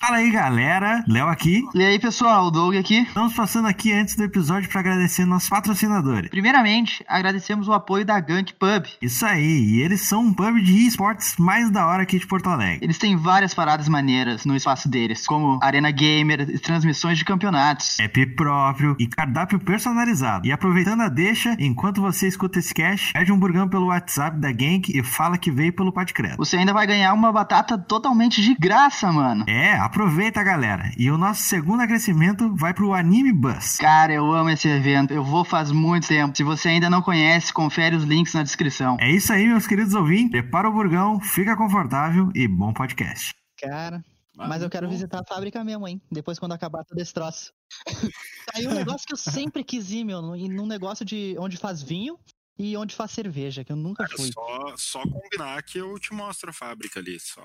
Fala aí, galera. Léo aqui. E aí, pessoal, o Doug aqui. Estamos passando aqui antes do episódio para agradecer nossos patrocinadores. Primeiramente, agradecemos o apoio da Gank Pub. Isso aí, e eles são um pub de esportes mais da hora aqui de Porto Alegre. Eles têm várias paradas maneiras no espaço deles, como arena gamer e transmissões de campeonatos. App próprio e cardápio personalizado. E aproveitando a deixa, enquanto você escuta esse cast, pede um burgão pelo WhatsApp da Gank e fala que veio pelo Podcredo. Você ainda vai ganhar uma batata totalmente de graça, mano. É, aproveita, galera. E o nosso segundo agradecimento vai pro Anime Bus. Cara, eu amo esse evento. Eu vou faz muito tempo. Se você ainda não conhece, confere os links na descrição. É isso aí, meus queridos ouvintes. Prepara o burgão, fica confortável e bom podcast. Cara, mas eu quero visitar a fábrica mesmo, hein? Depois quando acabar todo esse troço. Aí um negócio que eu sempre quis ir, meu, num num negócio de onde faz vinho e onde faz cerveja, que eu nunca Cara, fui. só, só combinar que eu te mostro a fábrica ali. Só.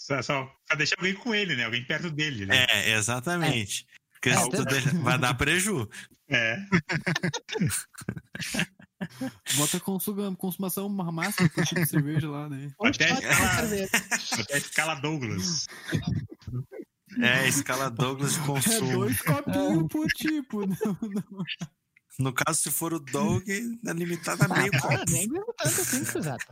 Só, só pra deixar alguém com ele, né? Alguém perto dele, né? É, exatamente. Porque É, tu deixa- vai dar preju. É. Bota consuma, consumação máxima pro tipo de cerveja lá, né? Até-? Até a escala Douglas. É, escala Douglas de É consumo. dois copinhos por tipo. Não, não. No caso, se for o Doug, é limitado a meio Ah, copo. nem tanto assim, cruzado.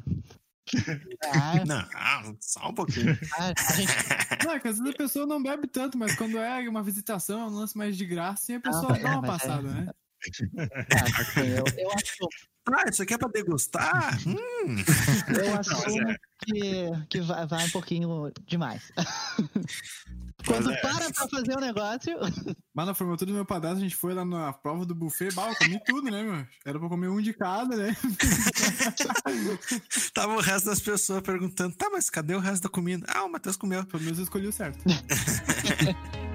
Ah, Não, só um pouquinho. ah, a gente Não, é às vezes a pessoa não bebe tanto, mas quando é uma visitação, é um lance mais de graça, assim, a pessoa mas dá é, uma mas é. passada, né? Ah, eu, eu assumo, Ah, isso aqui é pra degustar? Hum. eu assumo é. que, que vai, vai um pouquinho demais. Quando é. para pra fazer o negócio. Mas na formatura do meu padrasto, a gente foi lá na prova do buffet, bah, eu comi tudo, né, meu? Era pra comer um de cada, né? Tava o resto das pessoas perguntando, tá, mas cadê o resto da comida? Ah, o Matheus comeu. Pelo menos eu escolhi o certo.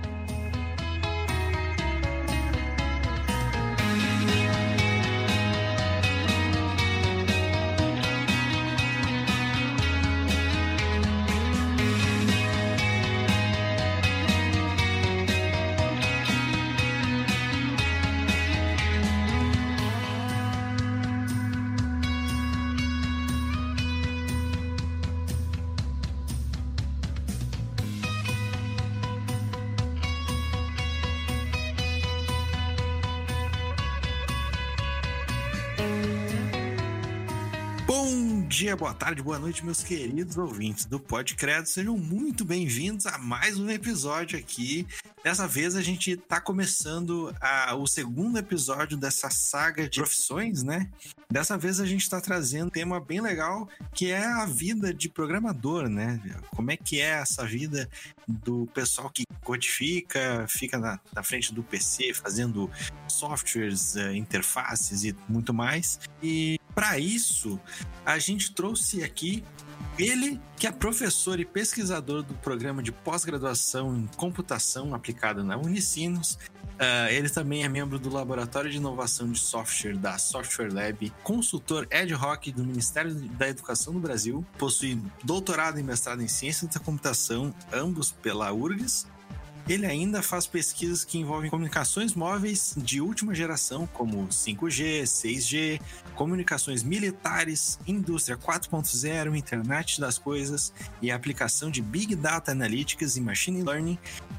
dia, boa tarde, boa noite, meus queridos ouvintes do Podcredo. Sejam muito bem-vindos a mais um episódio aqui. Dessa vez a gente tá começando a- o segundo episódio dessa saga de profissões, né? Dessa vez a gente tá trazendo um tema bem legal, que é a vida de programador, né? Como é que é essa vida do pessoal que codifica, fica na, na frente do PC fazendo softwares, eh, interfaces e muito mais. E para isso, a gente trouxe aqui ele, que é professor e pesquisador do programa de pós-graduação em computação aplicada na Unicinos. Ah, ele também é membro do Laboratório de Inovação de Software da Software Lab, consultor ad hoc do Ministério da Educação do Brasil, possui doutorado e mestrado em Ciência da Computação, ambos pela URGS, ele ainda faz pesquisas que envolvem comunicações móveis de última geração, como 5G, 6G, comunicações militares, indústria 4.0, internet das coisas e a aplicação de Big Data Analytics e Machine Learning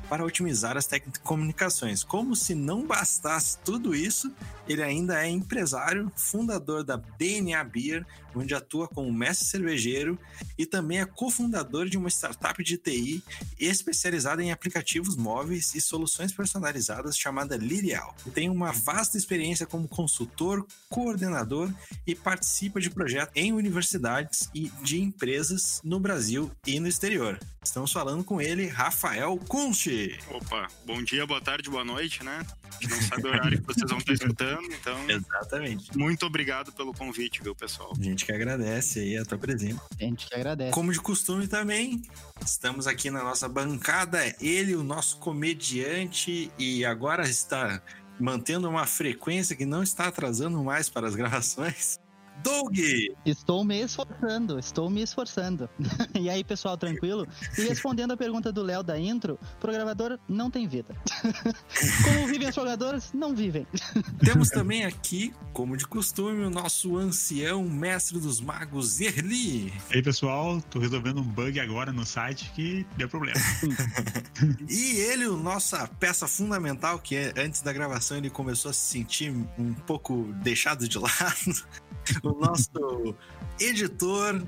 para otimizar as telecomunicações. Como se não bastasse tudo isso, ele ainda é empresário, fundador da DNA Beer, onde atua como mestre cervejeiro e também é cofundador de uma startup de TI especializada em aplicativos móveis e soluções personalizadas chamada Lirial. Tem uma vasta experiência como consultor, coordenador e participa de projetos em universidades e de empresas no Brasil e no exterior. Estamos falando com ele, Rafael Kunst. Opa, bom dia, boa tarde, boa noite, né? A gente não sabe o horário que vocês vão estar escutando, então. Exatamente. Muito obrigado pelo convite, viu, pessoal? A gente que agradece aí a tua presença. A gente que agradece. Como de costume também, estamos aqui na nossa bancada. Ele, o nosso comediante, e agora está mantendo uma frequência que não está atrasando mais para as gravações. Doug! Estou me esforçando, estou me esforçando. e aí, pessoal, tranquilo? E respondendo a pergunta do Léo da intro, programador não tem vida. como vivem os programadores? Não vivem. Temos também aqui, como de costume, o nosso ancião mestre dos magos, Erli. E aí, pessoal, tô resolvendo um bug agora no site que deu problema. e ele, nossa peça fundamental, que é, antes da gravação ele começou a se sentir um pouco deixado de lado. O nosso editor,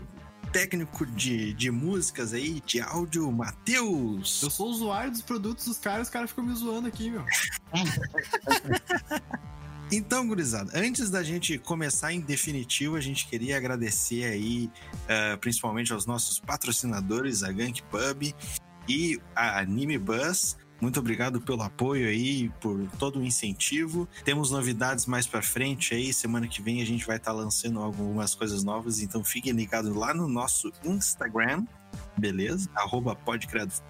técnico de, de músicas aí, de áudio, Matheus. Eu sou usuário dos produtos dos caras, os caras ficam me zoando aqui, meu. Então, gurizada, antes da gente começar em definitivo, a gente queria agradecer aí, uh, principalmente aos nossos patrocinadores, a Gank Pub e a Anime Bus. Muito obrigado pelo apoio aí, por todo o incentivo. Temos novidades mais para frente aí. Semana que vem a gente vai estar tá lançando algumas coisas novas, então fiquem ligados lá no nosso Instagram, beleza? Arroba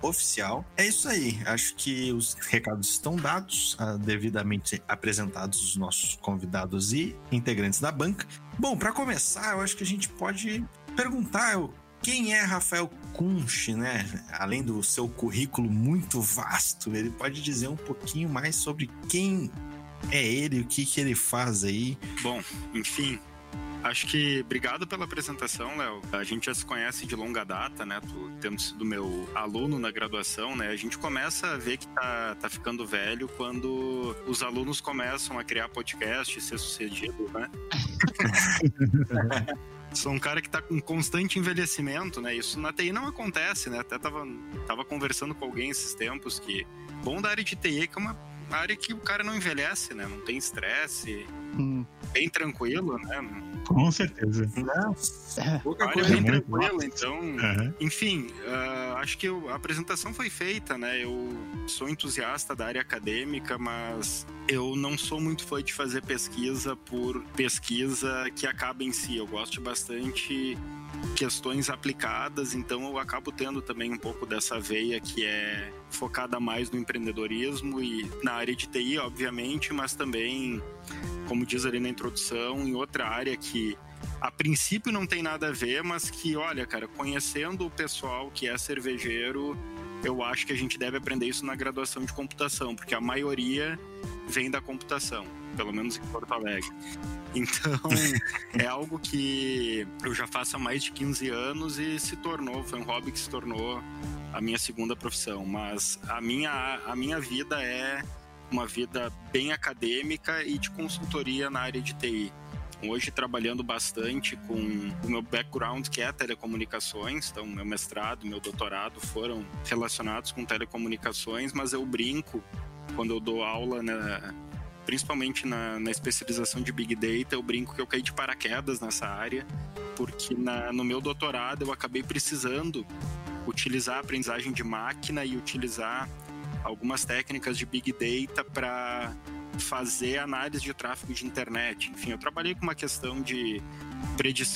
Oficial. É isso aí. Acho que os recados estão dados, uh, devidamente apresentados os nossos convidados e integrantes da banca. Bom, para começar, eu acho que a gente pode perguntar quem é Rafael Kunsch, né? Além do seu currículo muito vasto, ele pode dizer um pouquinho mais sobre quem é ele, o que, que ele faz aí. Bom, enfim, Acho que obrigado pela apresentação, Léo. A gente já se conhece de longa data, né? Tu tendo sido meu aluno na graduação, né? A gente começa a ver que tá, tá ficando velho quando os alunos começam a criar podcast e ser sucedido, né? Sou um cara que tá com constante envelhecimento, né? Isso na TI não acontece, né? Até tava, tava conversando com alguém esses tempos que bom da área de TI é que é uma área que o cara não envelhece, né? Não tem estresse. Bem tranquilo, né? Com certeza. Pouca coisa bem tranquila, então. Uhum. Enfim, uh, acho que eu, a apresentação foi feita, né? Eu sou entusiasta da área acadêmica, mas eu não sou muito fã de fazer pesquisa por pesquisa que acaba em si. Eu gosto bastante questões aplicadas, então eu acabo tendo também um pouco dessa veia que é focada mais no empreendedorismo e na área de TI, obviamente, mas também, como diz ali na introdução, em outra área que a princípio não tem nada a ver, mas que, olha, cara, conhecendo o pessoal que é cervejeiro, eu acho que a gente deve aprender isso na graduação de computação, porque a maioria vem da computação, pelo menos em Porto Alegre. Então, é algo que eu já faço há mais de 15 anos e se tornou, foi um hobby que se tornou a minha segunda profissão. Mas a minha, a minha vida é uma vida bem acadêmica e de consultoria na área de TI. Hoje trabalhando bastante com o meu background que é telecomunicações, então meu mestrado, meu doutorado foram relacionados com telecomunicações, mas eu brinco quando eu dou aula, né, principalmente na, na, especialização de Big Data, eu brinco que eu caí de paraquedas nessa área, porque na, no meu doutorado eu acabei precisando utilizar a aprendizagem de máquina e utilizar algumas técnicas de Big Data para fazer análise de tráfego de internet. Enfim, eu trabalhei com uma questão de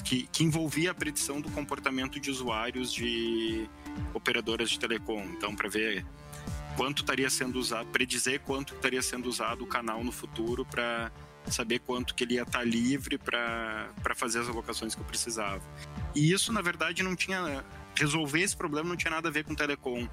que, que envolvia a predição do comportamento de usuários de operadoras de telecom. Então, para ver quanto estaria sendo usado, predizer quanto estaria sendo usado o canal no futuro para saber quanto que ele ia estar tá livre para fazer as alocações que eu precisava. E isso, na verdade, não tinha resolver esse problema não tinha nada a ver com telecom.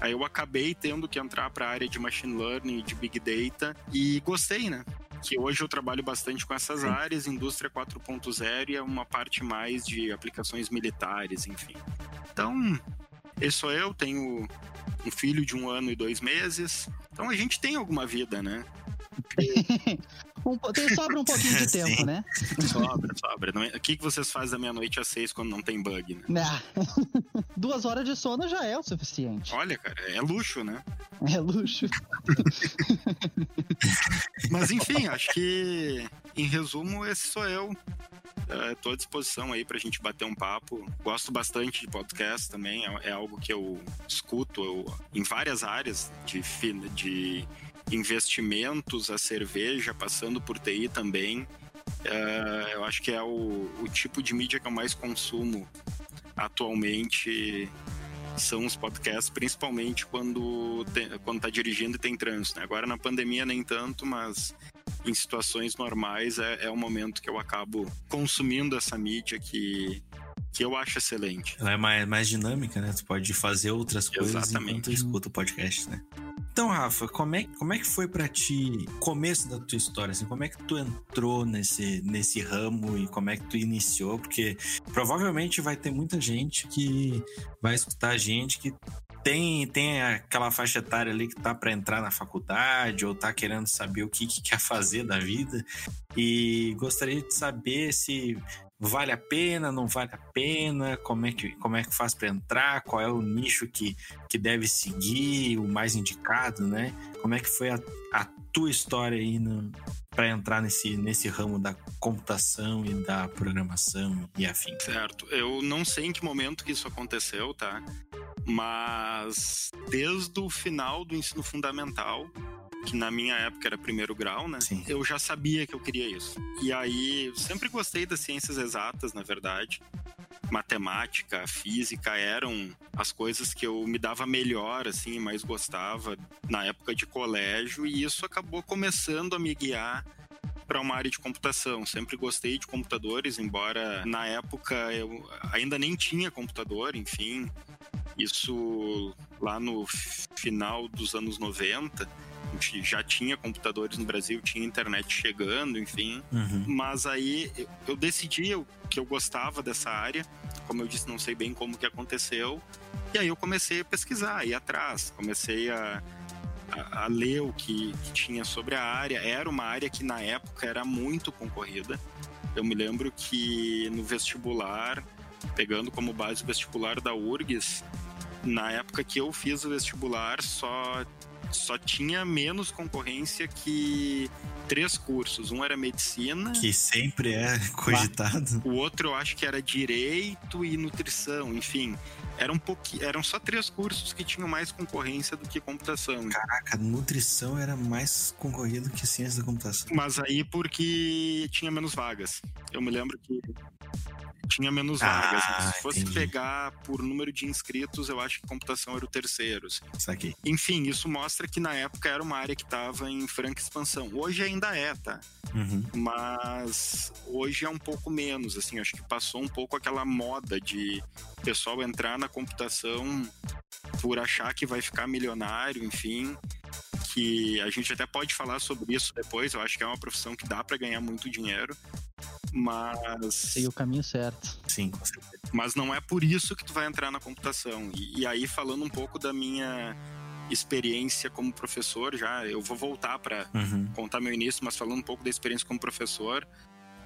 Aí eu acabei tendo que entrar para a área de machine learning, de big data e gostei, né? Que hoje eu trabalho bastante com essas Sim. áreas, indústria 4.0 e é uma parte mais de aplicações militares, enfim. Então, esse sou eu, tenho um filho de um ano e dois meses. Então a gente tem alguma vida, né? um, tem, sobra um pouquinho de tempo, Sim. né? Sobra, sobra. É, o que, que vocês fazem da meia-noite às seis quando não tem bug, né? Ah, duas horas de sono já é o suficiente. Olha, cara, é luxo, né? É luxo. Mas enfim, acho que em resumo, esse sou eu. Estou à disposição aí para a gente bater um papo. Gosto bastante de podcast também, é, é algo que eu escuto eu, em várias áreas de, de investimentos, a cerveja, passando por TI também. Uh, eu acho que é o, o tipo de mídia que eu mais consumo atualmente são os podcasts, principalmente quando, tem, quando tá dirigindo e tem trânsito. Né? Agora na pandemia nem tanto, mas em situações normais é, é o momento que eu acabo consumindo essa mídia que, que eu acho excelente. Ela é mais, mais dinâmica, né? Tu pode fazer outras coisas Exatamente. enquanto escuta o podcast, né? Então, Rafa, como é, como é que foi para ti começo da tua história? Assim, como é que tu entrou nesse, nesse ramo e como é que tu iniciou? Porque provavelmente vai ter muita gente que vai escutar a gente que tem, tem aquela faixa etária ali que tá para entrar na faculdade ou tá querendo saber o que, que, quer fazer da vida e gostaria de saber se vale a pena, não vale a pena, como é que, como é que faz para entrar, qual é o nicho que, que deve seguir, o mais indicado, né? Como é que foi a, a tua história aí para entrar nesse, nesse ramo da computação e da programação e afim? Certo. Eu não sei em que momento que isso aconteceu, tá? Mas desde o final do ensino fundamental, que na minha época era primeiro grau, né? Sim. Eu já sabia que eu queria isso. E aí, sempre gostei das ciências exatas, na verdade. Matemática, física eram as coisas que eu me dava melhor, assim, mais gostava na época de colégio, e isso acabou começando a me guiar para uma área de computação. Sempre gostei de computadores, embora na época eu ainda nem tinha computador, enfim. Isso lá no final dos anos 90 a gente já tinha computadores no Brasil, tinha internet chegando, enfim. Uhum. Mas aí eu decidi que eu gostava dessa área. Como eu disse, não sei bem como que aconteceu. E aí eu comecei a pesquisar, ir atrás. Comecei a, a, a ler o que, que tinha sobre a área. Era uma área que na época era muito concorrida. Eu me lembro que no vestibular, pegando como base o vestibular da URGS, na época que eu fiz o vestibular, só só tinha menos concorrência que três cursos. Um era medicina. Que sempre é cogitado. O outro eu acho que era direito e nutrição, enfim. Era um pouquinho, eram só três cursos que tinham mais concorrência do que computação. Caraca, nutrição era mais concorrido que ciência da computação. Mas aí porque tinha menos vagas. Eu me lembro que tinha menos ah, vagas. Né? Se fosse entendi. pegar por número de inscritos, eu acho que computação era o terceiro. Assim. Isso aqui. Enfim, isso mostra que na época era uma área que estava em franca expansão. Hoje ainda é, tá? Uhum. Mas hoje é um pouco menos, assim, acho que passou um pouco aquela moda de pessoal entrar na computação por achar que vai ficar milionário, enfim que a gente até pode falar sobre isso depois. Eu acho que é uma profissão que dá para ganhar muito dinheiro, mas. Sei o caminho certo. Sim. Mas não é por isso que tu vai entrar na computação. E, e aí, falando um pouco da minha experiência como professor, já eu vou voltar para uhum. contar meu início, mas falando um pouco da experiência como professor,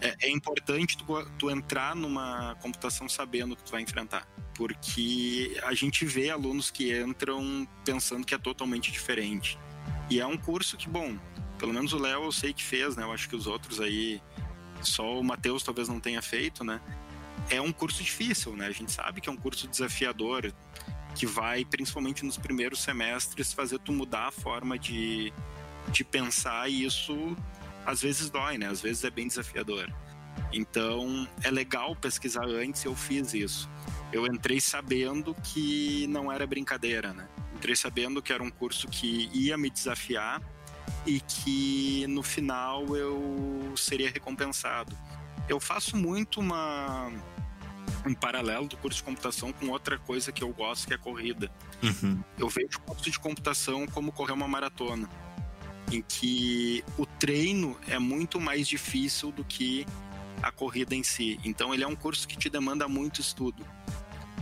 é, é importante tu, tu, entrar numa computação sabendo o que tu vai enfrentar. Porque a gente vê alunos que entram pensando que é totalmente diferente. E é um curso que, bom, pelo menos o Léo eu sei que fez, né? Eu acho que os outros aí só o Matheus talvez não tenha feito, né? É um curso difícil, né? A gente sabe que é um curso desafiador, que vai, principalmente nos primeiros semestres, fazer tu mudar a forma de, de pensar e isso às vezes dói, né? Às vezes é bem desafiador. Então é legal pesquisar antes, eu fiz isso. Eu entrei sabendo que não era brincadeira, né? Entrei sabendo que era um curso que ia me desafiar e que no final eu seria recompensado. Eu faço muito uma um paralelo do curso de computação com outra coisa que eu gosto, que é a corrida. Uhum. Eu vejo o curso de computação como correr uma maratona, em que o treino é muito mais difícil do que a corrida em si. Então ele é um curso que te demanda muito estudo.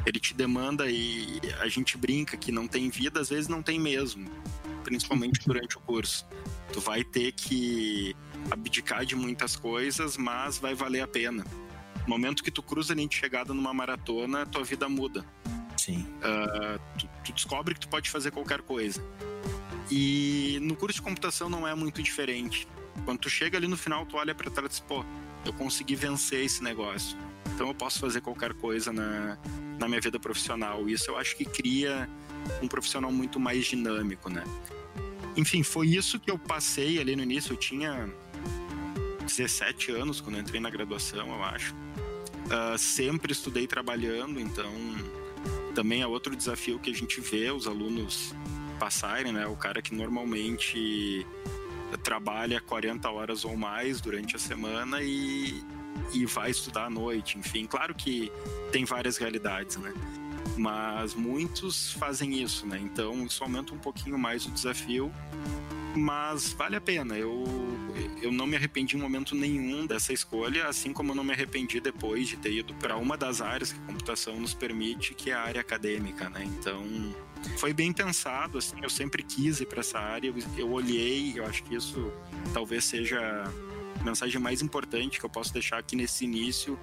Ele te demanda e a gente brinca que não tem vida, às vezes não tem mesmo principalmente durante o curso. Tu vai ter que abdicar de muitas coisas, mas vai valer a pena. No momento que tu cruza a linha de chegada numa maratona, tua vida muda. Sim. Uh, tu, tu descobre que tu pode fazer qualquer coisa. E no curso de computação não é muito diferente. Quando tu chega ali no final, tu olha para trás e pô, eu consegui vencer esse negócio. Então eu posso fazer qualquer coisa na, na minha vida profissional. Isso eu acho que cria um profissional muito mais dinâmico, né? Enfim, foi isso que eu passei ali no início. Eu tinha 17 anos quando entrei na graduação, eu acho. Uh, sempre estudei trabalhando, então também é outro desafio que a gente vê os alunos passarem, né? O cara que normalmente trabalha 40 horas ou mais durante a semana e, e vai estudar à noite. Enfim, claro que tem várias realidades, né? Mas muitos fazem isso, né? Então isso aumenta um pouquinho mais o desafio, mas vale a pena. Eu, eu não me arrependi em momento nenhum dessa escolha, assim como eu não me arrependi depois de ter ido para uma das áreas que a computação nos permite, que é a área acadêmica, né? Então foi bem pensado, assim, eu sempre quis ir para essa área, eu, eu olhei, eu acho que isso talvez seja a mensagem mais importante que eu posso deixar aqui nesse início,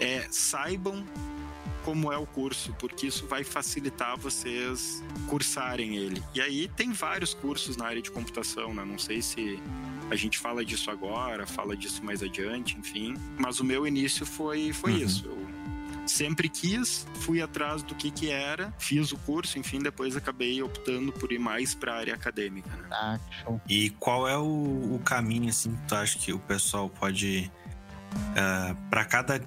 é saibam como é o curso, porque isso vai facilitar vocês cursarem ele. E aí tem vários cursos na área de computação, né? Não sei se a gente fala disso agora, fala disso mais adiante, enfim. Mas o meu início foi, foi uhum. isso. Eu sempre quis, fui atrás do que que era, fiz o curso, enfim, depois acabei optando por ir mais para a área acadêmica. Né? Ah, show. E qual é o, o, caminho assim que tu acha que o pessoal pode uh, ah, para cada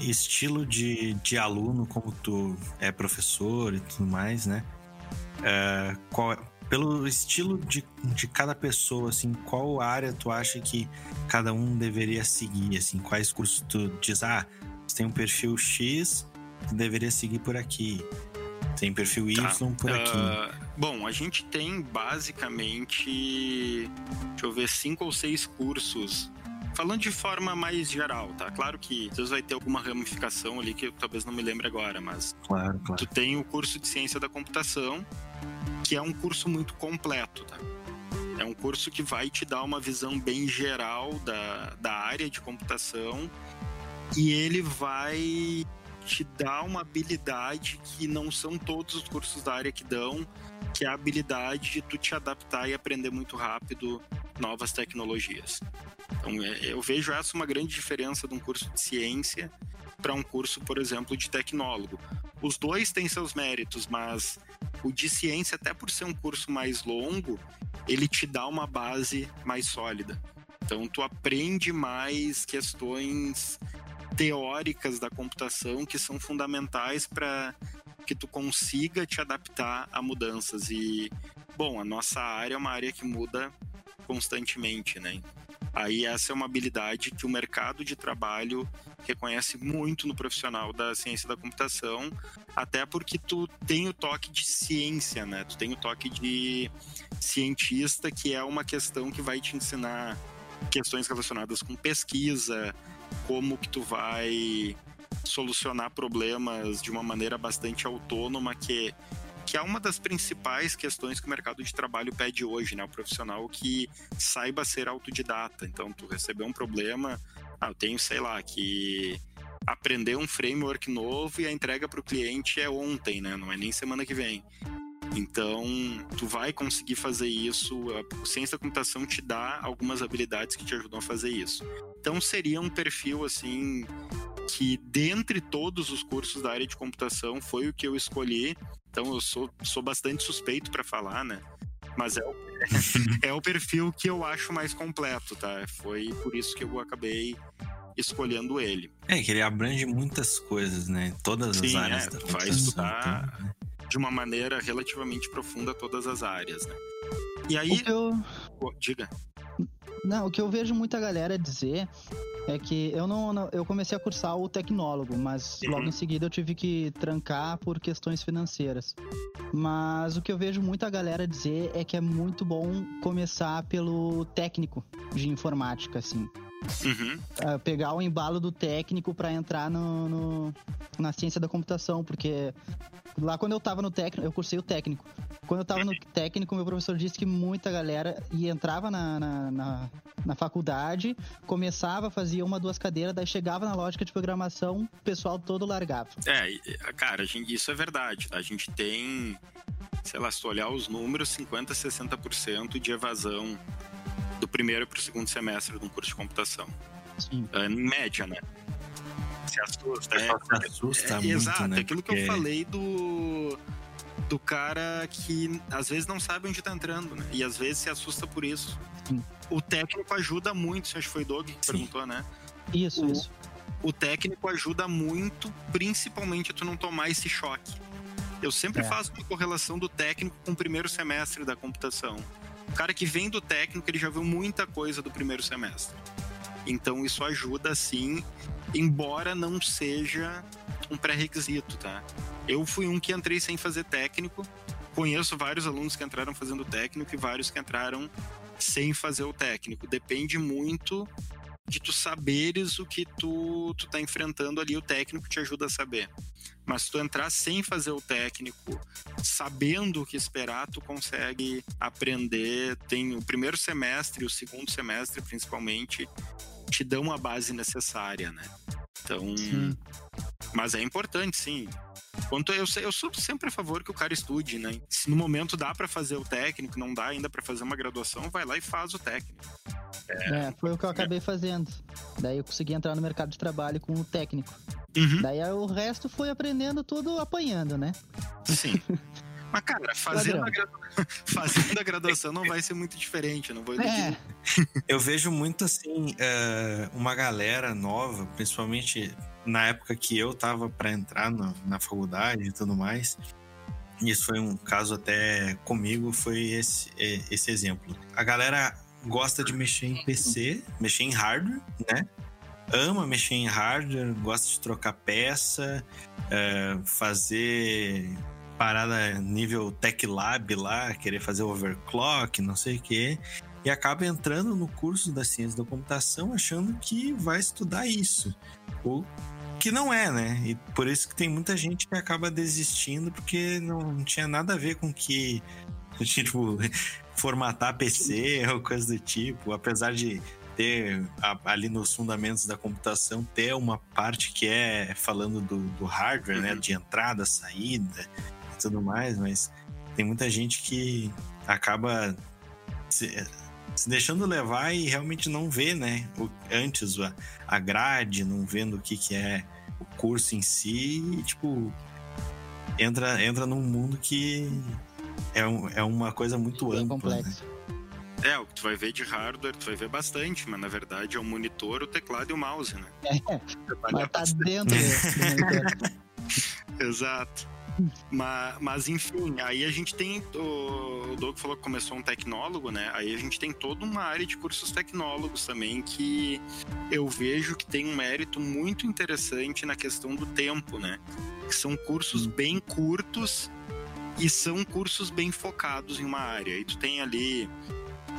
estilo de, de aluno, como tu é professor e tudo mais, né? Uh, qual, é, pelo estilo de, de cada pessoa, assim, qual área tu acha que cada um deveria seguir, assim, quais cursos tu diz, ah, você tem um perfil X, deveria seguir por aqui. Tem perfil Y tá. por aqui. Uh, bom, a gente tem basicamente, deixa eu ver, cinco ou seis cursos. Falando de forma mais geral, tá? Claro que às vezes vai ter alguma ramificação ali que eu talvez não me lembre agora, mas claro, claro. tu tem o curso de ciência da computação, que é um curso muito completo, tá? É um curso que vai te dar uma visão bem geral da, da área de computação e ele vai te dar uma habilidade que não são todos os cursos da área que dão, que é a habilidade de tu te adaptar e aprender muito rápido novas tecnologias. Então, é, eu vejo essa uma grande diferença de um curso de ciência para um curso, por exemplo, de tecnólogo. Os dois têm seus méritos, mas o de ciência, até por ser um curso mais longo, ele te dá uma base mais sólida. Então, tu aprende mais questões teóricas da computação que são fundamentais para que tu consiga te adaptar a mudanças. E, bom, a nossa área é uma área que muda constantemente, né? Aí essa é uma habilidade que o mercado de trabalho reconhece muito no profissional da ciência da computação, até porque tu tem o toque de ciência, né? Tu tem o toque de cientista, que é uma questão que vai te ensinar questões relacionadas com pesquisa, como que tu vai solucionar problemas de uma maneira bastante autônoma, que, que é uma das principais questões que o mercado de trabalho pede hoje, né? O profissional que saiba ser autodidata. Então, tu recebeu um problema, ah, eu tenho, sei lá, que aprender um framework novo e a entrega para o cliente é ontem, né? Não é nem semana que vem. Então, tu vai conseguir fazer isso. A ciência da computação te dá algumas habilidades que te ajudam a fazer isso. Então, seria um perfil assim que, dentre todos os cursos da área de computação, foi o que eu escolhi. Então, eu sou, sou bastante suspeito para falar, né? Mas é o, é o perfil que eu acho mais completo, tá? Foi por isso que eu acabei escolhendo ele. É, que ele abrange muitas coisas, né? Todas Sim, as áreas é, da vai estudar. Então, né? De uma maneira relativamente profunda todas as áreas, né? E aí. Eu... Diga. Não, o que eu vejo muita galera dizer é que eu não, não, eu comecei a cursar o tecnólogo, mas uhum. logo em seguida eu tive que trancar por questões financeiras. Mas o que eu vejo muita galera dizer é que é muito bom começar pelo técnico de informática, assim. Uhum. Uh, pegar o embalo do técnico para entrar no, no, na ciência da computação, porque lá quando eu tava no técnico, eu cursei o técnico. Quando eu tava no técnico, meu professor disse que muita galera ia, entrava na, na, na, na faculdade, começava, fazia uma, duas cadeiras, daí chegava na lógica de programação, o pessoal todo largava. É, cara, gente, isso é verdade. A gente tem, sei lá, se tu olhar os números, 50, 60% de evasão do primeiro para o segundo semestre de um curso de computação. Sim. É, em média, né? Se assusta. É, se assusta é, muito, exato, né? aquilo que eu falei do do cara que às vezes não sabe onde tá entrando, né? E às vezes se assusta por isso. Sim. O técnico ajuda muito, acho que foi Doug que Sim. perguntou, né? Isso, o, isso. O técnico ajuda muito, principalmente a tu não tomar esse choque. Eu sempre é. faço uma correlação do técnico com o primeiro semestre da computação O cara que vem do técnico, ele já viu muita coisa do primeiro semestre. Então isso ajuda sim, embora não seja um pré-requisito, tá? Eu fui um que entrei sem fazer técnico. Conheço vários alunos que entraram fazendo técnico e vários que entraram sem fazer o técnico. Depende muito de tu saberes o que tu, tu tá enfrentando ali, o técnico te ajuda a saber. Mas se tu entrar sem fazer o técnico, sabendo o que esperar, tu consegue aprender. Tem o primeiro semestre e o segundo semestre, principalmente, te dão uma base necessária, né? Então. Sim. Mas é importante, sim. Quanto eu, eu sou sempre a favor que o cara estude, né? Se no momento dá para fazer o técnico, não dá ainda para fazer uma graduação, vai lá e faz o técnico. É, é foi o que eu acabei é. fazendo. Daí eu consegui entrar no mercado de trabalho com o técnico. Uhum. Daí o resto foi aprendendo tudo apanhando, né? Sim. Mas, cara, fazendo a, gradu... fazendo a graduação não vai ser muito diferente, não vou é. Eu vejo muito, assim, uh, uma galera nova, principalmente na época que eu tava para entrar no, na faculdade e tudo mais. Isso foi um caso até comigo, foi esse, esse exemplo. A galera gosta de mexer em PC, mexer em hardware, né? Ama mexer em hardware, gosta de trocar peça, uh, fazer parada nível Tech Lab lá, querer fazer overclock, não sei o quê, e acaba entrando no curso da ciência da computação achando que vai estudar isso. Ou que não é, né? E por isso que tem muita gente que acaba desistindo porque não tinha nada a ver com que tipo formatar PC ou coisa do tipo, apesar de ter ali nos fundamentos da computação ter uma parte que é falando do, do hardware, né? uhum. né, de entrada, saída, tudo mais, mas tem muita gente que acaba se, se deixando levar e realmente não vê, né? O, antes a, a grade, não vendo o que, que é o curso em si, e, tipo, entra, entra num mundo que é, um, é uma coisa muito Bem ampla. Né? É, o que tu vai ver de hardware, tu vai ver bastante, mas na verdade é o monitor, o teclado e o mouse, né? É, mas tá dentro do monitor. Exato. Mas, mas, enfim, aí a gente tem. O, o Doug falou que começou um tecnólogo, né? Aí a gente tem toda uma área de cursos tecnólogos também que eu vejo que tem um mérito muito interessante na questão do tempo, né? Que são cursos bem curtos e são cursos bem focados em uma área. E tu tem ali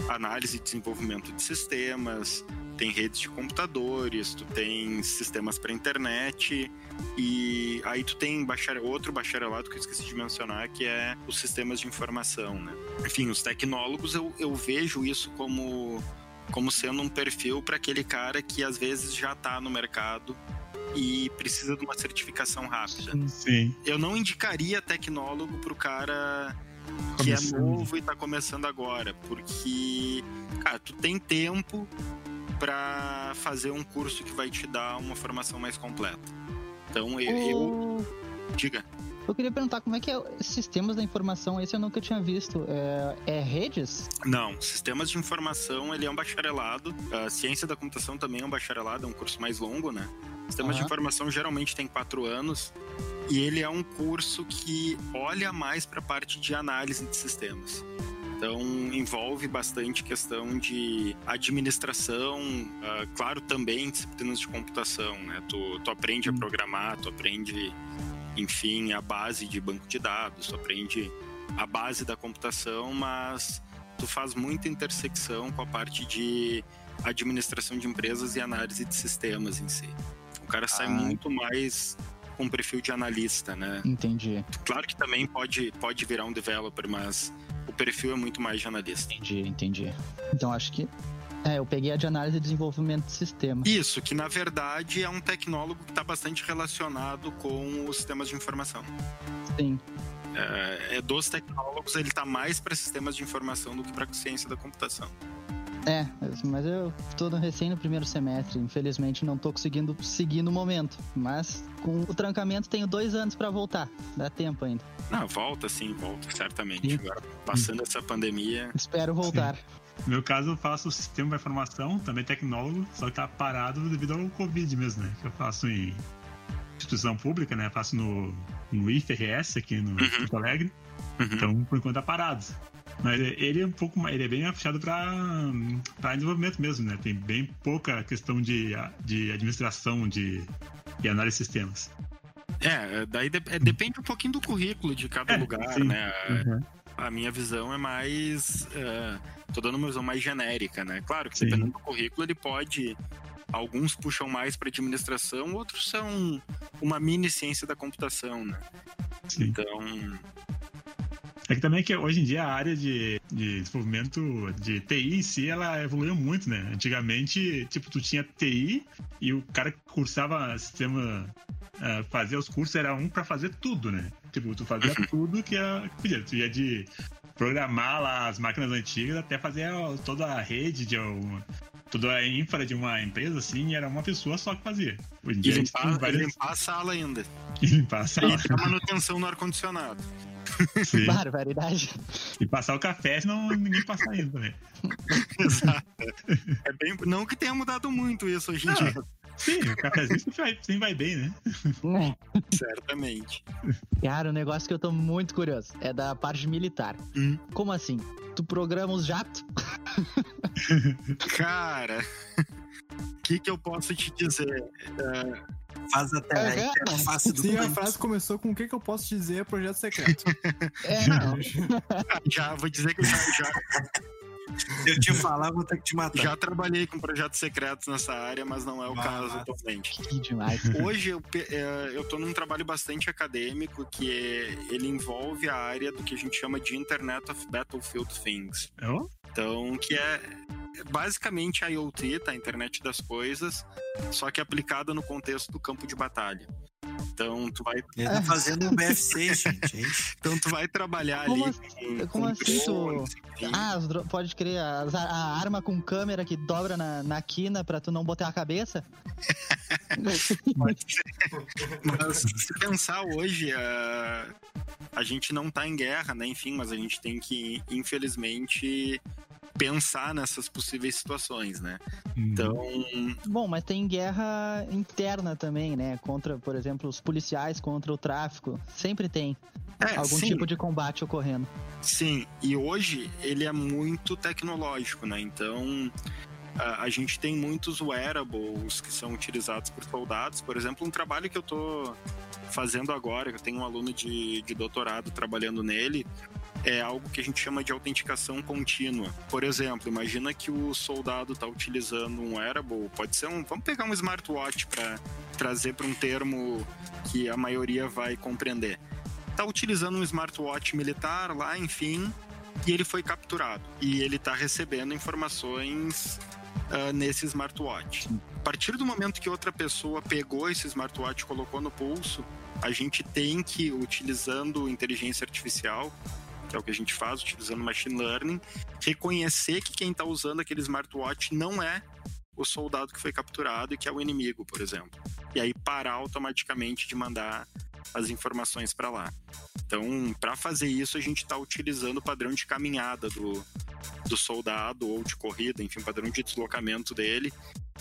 análise e desenvolvimento de sistemas, tem redes de computadores, tu tem sistemas para internet e aí tu tem outro bacharelado que eu esqueci de mencionar, que é os sistemas de informação, né? Enfim, os tecnólogos eu, eu vejo isso como, como sendo um perfil para aquele cara que às vezes já está no mercado e precisa de uma certificação rápida. Sim. Eu não indicaria tecnólogo para o cara que é começando. é novo e está começando agora, porque, cara, tu tem tempo para fazer um curso que vai te dar uma formação mais completa. Então eu, o... eu... diga. Eu queria perguntar como é que é sistemas da informação, esse eu nunca tinha visto. É, é redes? Não, sistemas de informação ele é um bacharelado. A ciência da computação também é um bacharelado, é um curso mais longo, né? Sistemas uhum. de informação geralmente tem quatro anos e ele é um curso que olha mais para a parte de análise de sistemas. Então, envolve bastante questão de administração, uh, claro, também disciplinas de computação, né? Tu, tu aprende a programar, tu aprende, enfim, a base de banco de dados, tu aprende a base da computação, mas tu faz muita intersecção com a parte de administração de empresas e análise de sistemas em si. O cara sai ah. muito mais com perfil de analista, né? Entendi. Claro que também pode, pode virar um developer, mas o perfil é muito mais de analista. Entendi, entendi. Então acho que é, eu peguei a de análise e desenvolvimento de sistema. Isso, que na verdade é um tecnólogo que está bastante relacionado com os sistemas de informação. Sim. É, é dos tecnólogos, ele está mais para sistemas de informação do que para ciência da computação. É, mas eu tô recém no primeiro semestre, infelizmente não tô conseguindo seguir no momento. Mas com o trancamento tenho dois anos para voltar, dá tempo ainda. Não, volta sim, volta, certamente. Sim. Agora, passando essa pandemia. Espero voltar. Sim. No meu caso, eu faço sistema de informação, também tecnólogo, só que tá parado devido ao Covid mesmo, né? Que eu faço em instituição pública, né? Eu faço no, no IFRS aqui no uhum. Porto Alegre. Uhum. Então, por enquanto, tá parado. Mas ele é um pouco mais, ele é bem puxado para desenvolvimento mesmo, né? Tem bem pouca questão de, de administração de, de análise de sistemas. É, daí de, é, depende um pouquinho do currículo de cada é, lugar, sim. né? Uhum. A minha visão é mais. Uh, tô dando uma visão mais genérica, né? Claro que sim. dependendo do currículo, ele pode. Alguns puxam mais para administração, outros são uma mini ciência da computação, né? Sim. Então, é que também que hoje em dia a área de, de desenvolvimento de TI em si, ela evoluiu muito, né? Antigamente, tipo, tu tinha TI e o cara que cursava sistema, uh, fazia os cursos, era um para fazer tudo, né? Tipo, tu fazia uhum. tudo que, que podia. Tu ia de programar lá as máquinas antigas até fazer toda a rede de uma, toda a infra de uma empresa, assim, era uma pessoa só que fazia. Hoje em dia, e limpar, várias... limpar a sala ainda. E limpar a sala. E a manutenção no ar-condicionado. Sim. Barbaridade. E passar o café, senão ninguém passa isso também. Exato. É bem, não que tenha mudado muito isso hoje em dia. Sim, o cafezinho sempre vai, sempre vai bem, né? É. Certamente. Cara, um negócio que eu tô muito curioso é da parte militar. Hum. Como assim? Tu programa os jatos? Cara, o que, que eu posso te dizer? Uh, faz até a interface do Sim, a frase começou com o que, que eu posso dizer projeto secreto. é, não. já vou dizer que eu já, já... eu te falar, vou ter que te matar. Já trabalhei com projetos secretos nessa área, mas não é o ah, caso atualmente. Que demais. Hoje eu, é, eu tô num trabalho bastante acadêmico que é, ele envolve a área do que a gente chama de Internet of Battlefield Things. Oh? Então, que é basicamente a IoT, tá? A internet das coisas, só que aplicada no contexto do campo de batalha. Então tu vai. Ele tá fazendo um BFC, gente. então tu vai trabalhar como ali. Assim, com, como assim tu. Ah, pode crer, a, a, arma com câmera que dobra na, na quina pra tu não botar a cabeça? pode ser. Mas se pensar hoje, a, a gente não tá em guerra, né? Enfim, mas a gente tem que, infelizmente, pensar nessas possíveis situações, né? Uhum. Então. Bom, mas tem guerra interna também, né? Contra, por exemplo, os policiais contra o tráfico. Sempre tem. É, algum sim. tipo de combate ocorrendo. Sim, e hoje ele é muito tecnológico, né? Então a, a, gente tem muitos wearables que são utilizados por soldados. Por exemplo, um trabalho que eu estou fazendo agora, que eu tenho um aluno de, de doutorado trabalhando nele, é algo que a gente chama de autenticação contínua. Por exemplo, imagina que o soldado está utilizando um wearable, pode ser um. Vamos pegar um smartwatch para trazer para um termo que a maioria vai compreender. Está utilizando um smartwatch militar lá, enfim, e ele foi capturado. E ele está recebendo informações uh, nesse smartwatch. A partir do momento que outra pessoa pegou esse smartwatch e colocou no pulso, a gente tem que, utilizando inteligência artificial, que é o que a gente faz utilizando machine learning, reconhecer que quem está usando aquele smartwatch não é o soldado que foi capturado e que é o inimigo, por exemplo. E aí parar automaticamente de mandar as informações para lá. Então, para fazer isso, a gente está utilizando o padrão de caminhada do, do soldado ou de corrida, enfim, padrão de deslocamento dele,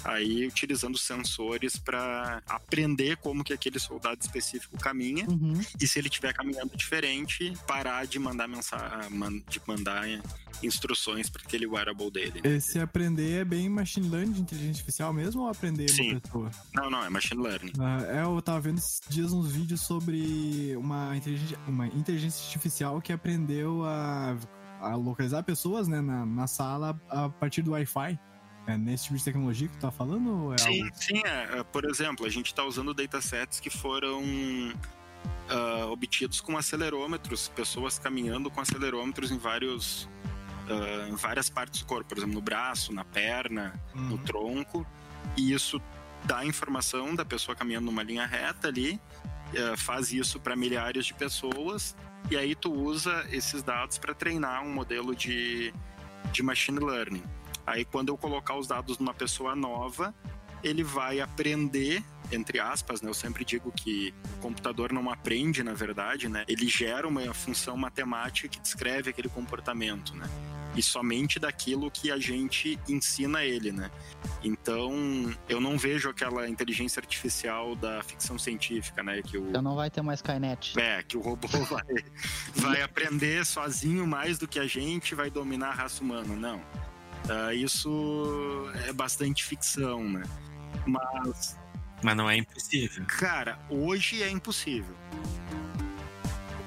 aí utilizando sensores para aprender como que aquele soldado específico caminha uhum. e se ele estiver caminhando diferente, parar de mandar mensagem, de mandar instruções para aquele wearable dele. Esse aprender é bem machine learning de inteligência artificial mesmo ou aprender Sim. uma pessoa? Não, não, é machine learning. Uh, é, eu tava vendo esses dias uns vídeos sobre uma inteligência, uma inteligência artificial que aprendeu a, a localizar pessoas né, na, na sala a partir do Wi-Fi. É nesse tipo de tecnologia que tu tá falando? É sim, algo... sim. É. Por exemplo, a gente está usando datasets que foram uh, obtidos com acelerômetros, pessoas caminhando com acelerômetros em vários uh, em várias partes do corpo, por exemplo, no braço, na perna, uhum. no tronco, e isso dá informação da pessoa caminhando numa linha reta ali, uh, faz isso para milhares de pessoas, e aí tu usa esses dados para treinar um modelo de, de machine learning. Aí quando eu colocar os dados numa pessoa nova, ele vai aprender entre aspas, né? Eu sempre digo que o computador não aprende, na verdade, né? Ele gera uma função matemática que descreve aquele comportamento, né? e somente daquilo que a gente ensina ele, né? Então, eu não vejo aquela inteligência artificial da ficção científica, né? Que o... Então não vai ter mais Skynet. É, que o robô vai, vai aprender sozinho mais do que a gente, vai dominar a raça humana. Não. Uh, isso é bastante ficção, né? Mas. Mas não é impossível. Cara, hoje é impossível.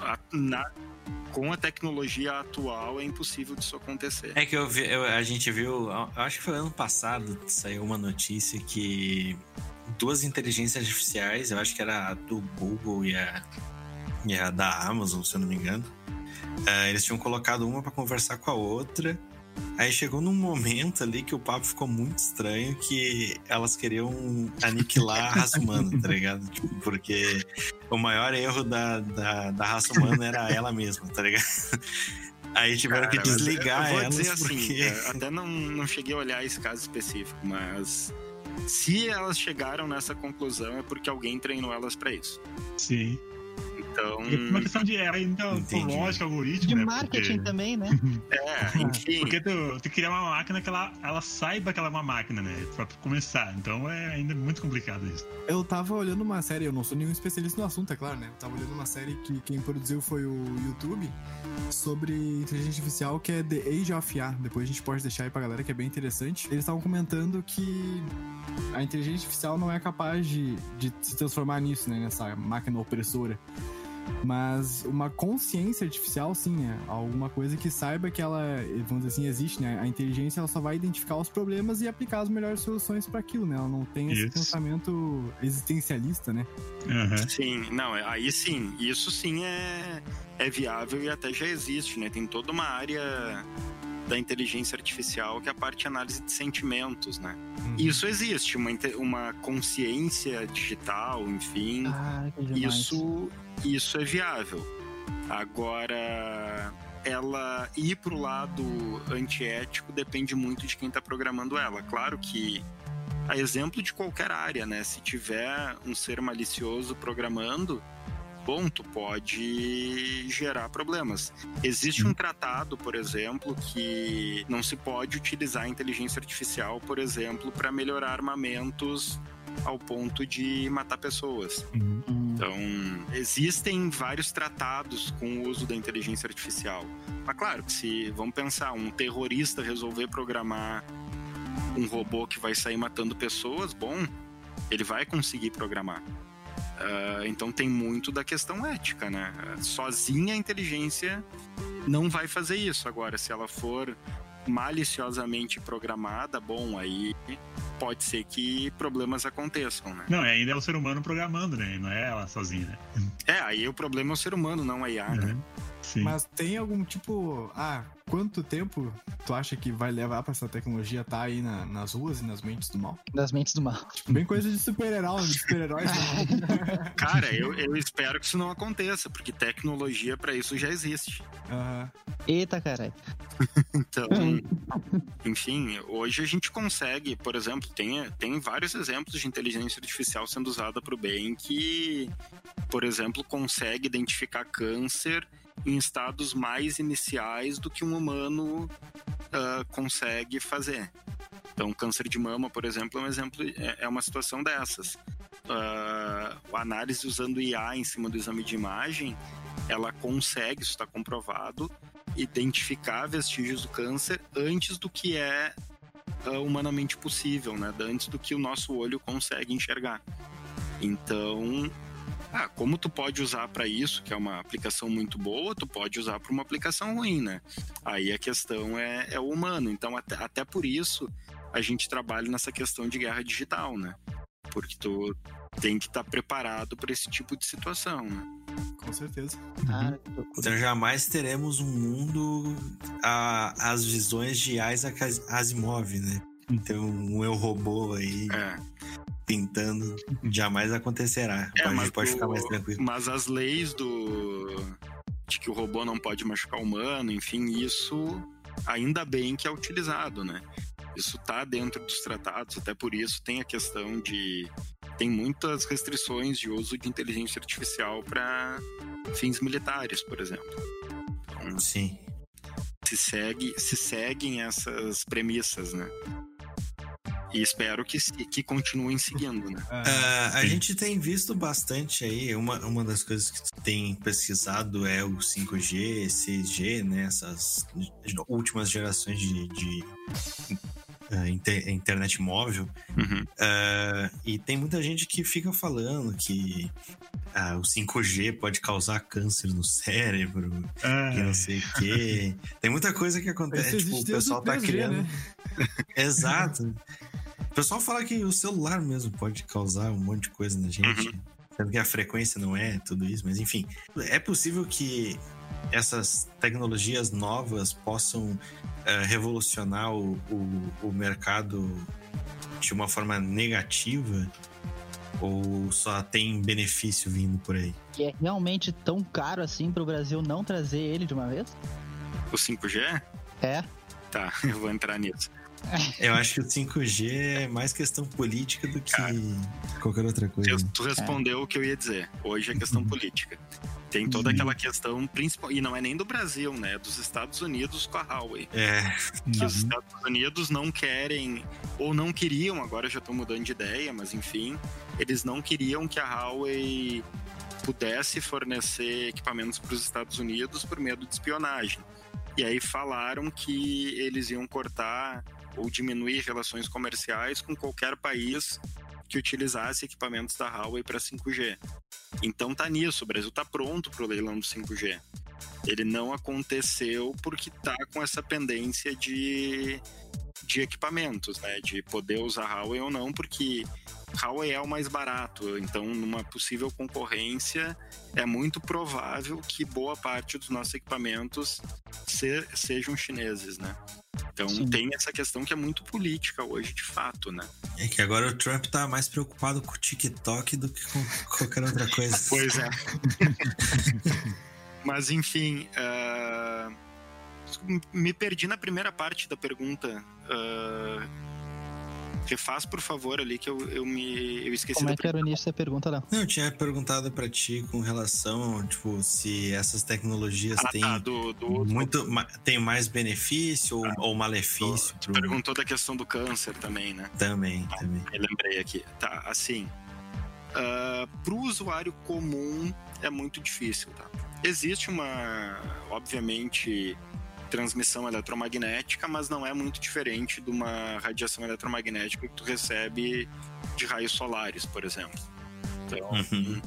A, na, com a tecnologia atual é impossível disso acontecer. É que eu vi, eu, a gente viu, acho que foi ano passado, saiu uma notícia que duas inteligências artificiais, eu acho que era a do Google e a, e a da Amazon, se eu não me engano, uh, eles tinham colocado uma para conversar com a outra Aí chegou num momento ali que o papo ficou muito estranho, que elas queriam aniquilar a raça humana, tá ligado? Tipo, porque o maior erro da, da, da, raça humana era ela mesma, tá ligado? Aí tiveram Cara, que desligar eu vou elas dizer assim, porque... assim, até não, não cheguei a olhar esse caso específico, mas se elas chegaram nessa conclusão é porque alguém treinou elas para isso. Sim. Então. Uma questão de era ainda lógica, algoritmo. De né? marketing porque... também, né? é, enfim. Porque tu, tu criar uma máquina que ela, ela saiba que ela é uma máquina, né? Pra começar. Então é ainda muito complicado isso. Eu tava olhando uma série, eu não sou nenhum especialista no assunto, é claro, né? Eu tava olhando uma série que quem produziu foi o YouTube sobre inteligência artificial que é The Age of IA. Depois a gente pode deixar aí pra galera que é bem interessante. Eles estavam comentando que a inteligência artificial não é capaz de, de se transformar nisso, né? Nessa máquina opressora. Mas uma consciência artificial, sim, é alguma coisa que saiba que ela, vamos dizer assim, existe, né? A inteligência ela só vai identificar os problemas e aplicar as melhores soluções para aquilo, né? Ela não tem esse pensamento existencialista, né? Uhum. Sim, não, é, aí sim, isso sim é, é viável e até já existe, né? Tem toda uma área da inteligência artificial, que é a parte de análise de sentimentos, né? Uhum. Isso existe, uma, uma consciência digital, enfim. Ah, isso, isso é viável. Agora, ela ir para o lado antiético depende muito de quem está programando ela. Claro que a exemplo de qualquer área, né? Se tiver um ser malicioso programando, ponto pode gerar problemas. Existe um tratado, por exemplo, que não se pode utilizar a inteligência artificial, por exemplo, para melhorar armamentos ao ponto de matar pessoas. Uhum. Então, existem vários tratados com o uso da inteligência artificial. Mas claro que se, vamos pensar, um terrorista resolver programar um robô que vai sair matando pessoas, bom, ele vai conseguir programar. Uh, então tem muito da questão ética, né? Sozinha a inteligência não vai fazer isso. Agora, se ela for maliciosamente programada, bom, aí pode ser que problemas aconteçam, né? Não, ainda é o ser humano programando, né? Não é ela sozinha, né? É, aí o problema é o ser humano, não a IA, né? uhum. né? Sim. Mas tem algum tipo. Ah, quanto tempo tu acha que vai levar pra essa tecnologia estar tá aí na, nas ruas e nas mentes do mal? Das mentes do mal. Tipo, bem coisa de super-herói, super-heróis. Né? Cara, eu, eu espero que isso não aconteça, porque tecnologia para isso já existe. Uhum. Eita, caralho. então, enfim, hoje a gente consegue, por exemplo, tem, tem vários exemplos de inteligência artificial sendo usada para o bem que, por exemplo, consegue identificar câncer em estados mais iniciais do que um humano uh, consegue fazer. Então, câncer de mama, por exemplo, é um exemplo, é, é uma situação dessas. Uh, a análise usando IA em cima do exame de imagem, ela consegue, isso está comprovado, identificar vestígios do câncer antes do que é uh, humanamente possível, né? Antes do que o nosso olho consegue enxergar. Então, ah, como tu pode usar para isso, que é uma aplicação muito boa, tu pode usar para uma aplicação ruim, né? Aí a questão é, é o humano. Então, até, até por isso, a gente trabalha nessa questão de guerra digital, né? Porque tu tem que estar tá preparado para esse tipo de situação, né? Com certeza. Ah, então jamais teremos um mundo a, as visões de Isaac Asimov, né? Então um eu robô aí. É pintando jamais acontecerá. É, gente pode o, ficar mais tranquilo. Mas as leis do de que o robô não pode machucar o humano, enfim, isso ainda bem que é utilizado, né? Isso está dentro dos tratados, até por isso tem a questão de tem muitas restrições de uso de inteligência artificial para fins militares, por exemplo. Então, Sim. se segue, se seguem essas premissas, né? E espero que, que continuem seguindo, né? Uh, a gente tem visto bastante aí, uma, uma das coisas que tem pesquisado é o 5G, 6G, né? Essas últimas gerações de, de uh, inter, internet móvel. Uhum. Uh, e tem muita gente que fica falando que uh, o 5G pode causar câncer no cérebro, que não sei o quê. Tem muita coisa que acontece. Tipo, o pessoal tá criando. Né? Exato. O pessoal fala que o celular mesmo pode causar um monte de coisa na gente. Uhum. Sendo que a frequência não é tudo isso, mas enfim. É possível que essas tecnologias novas possam uh, revolucionar o, o, o mercado de uma forma negativa? Ou só tem benefício vindo por aí? E é realmente tão caro assim para o Brasil não trazer ele de uma vez? O 5G? É. Tá, eu vou entrar nisso. Eu acho que o 5G é mais questão política do que Cara, qualquer outra coisa. Tu respondeu é. o que eu ia dizer. Hoje é questão uhum. política. Tem toda uhum. aquela questão principal, e não é nem do Brasil, né? É dos Estados Unidos com a Huawei. É. Que uhum. os Estados Unidos não querem, ou não queriam, agora já estão mudando de ideia, mas enfim, eles não queriam que a Huawei pudesse fornecer equipamentos para os Estados Unidos por medo de espionagem. E aí falaram que eles iam cortar ou diminuir relações comerciais com qualquer país que utilizasse equipamentos da Huawei para 5G. Então tá nisso, o Brasil tá pronto para o leilão do 5G. Ele não aconteceu porque tá com essa pendência de, de equipamentos, né? De poder usar Huawei ou não, porque Huawei é o mais barato. Então, numa possível concorrência, é muito provável que boa parte dos nossos equipamentos se, sejam chineses, né? Então Sim. tem essa questão que é muito política hoje, de fato, né? É que agora o Trump tá mais preocupado com o TikTok do que com qualquer outra coisa. pois é. Mas enfim, uh... me perdi na primeira parte da pergunta. Uh Refaz, por favor, ali que eu, eu me eu esqueci. Como é que era o início da pergunta, Léo? Não, eu tinha perguntado para ti com relação, tipo, se essas tecnologias ah, têm tá, do, do, muito do... tem mais benefício ou, ah, ou malefício. Tu pro... perguntou da questão do câncer também, né? Também, ah, também. Eu lembrei aqui. Tá, assim, uh, ah, para o usuário comum é muito difícil, tá? Existe uma, obviamente, transmissão eletromagnética, mas não é muito diferente de uma radiação eletromagnética que tu recebe de raios solares, por exemplo. Então, uhum.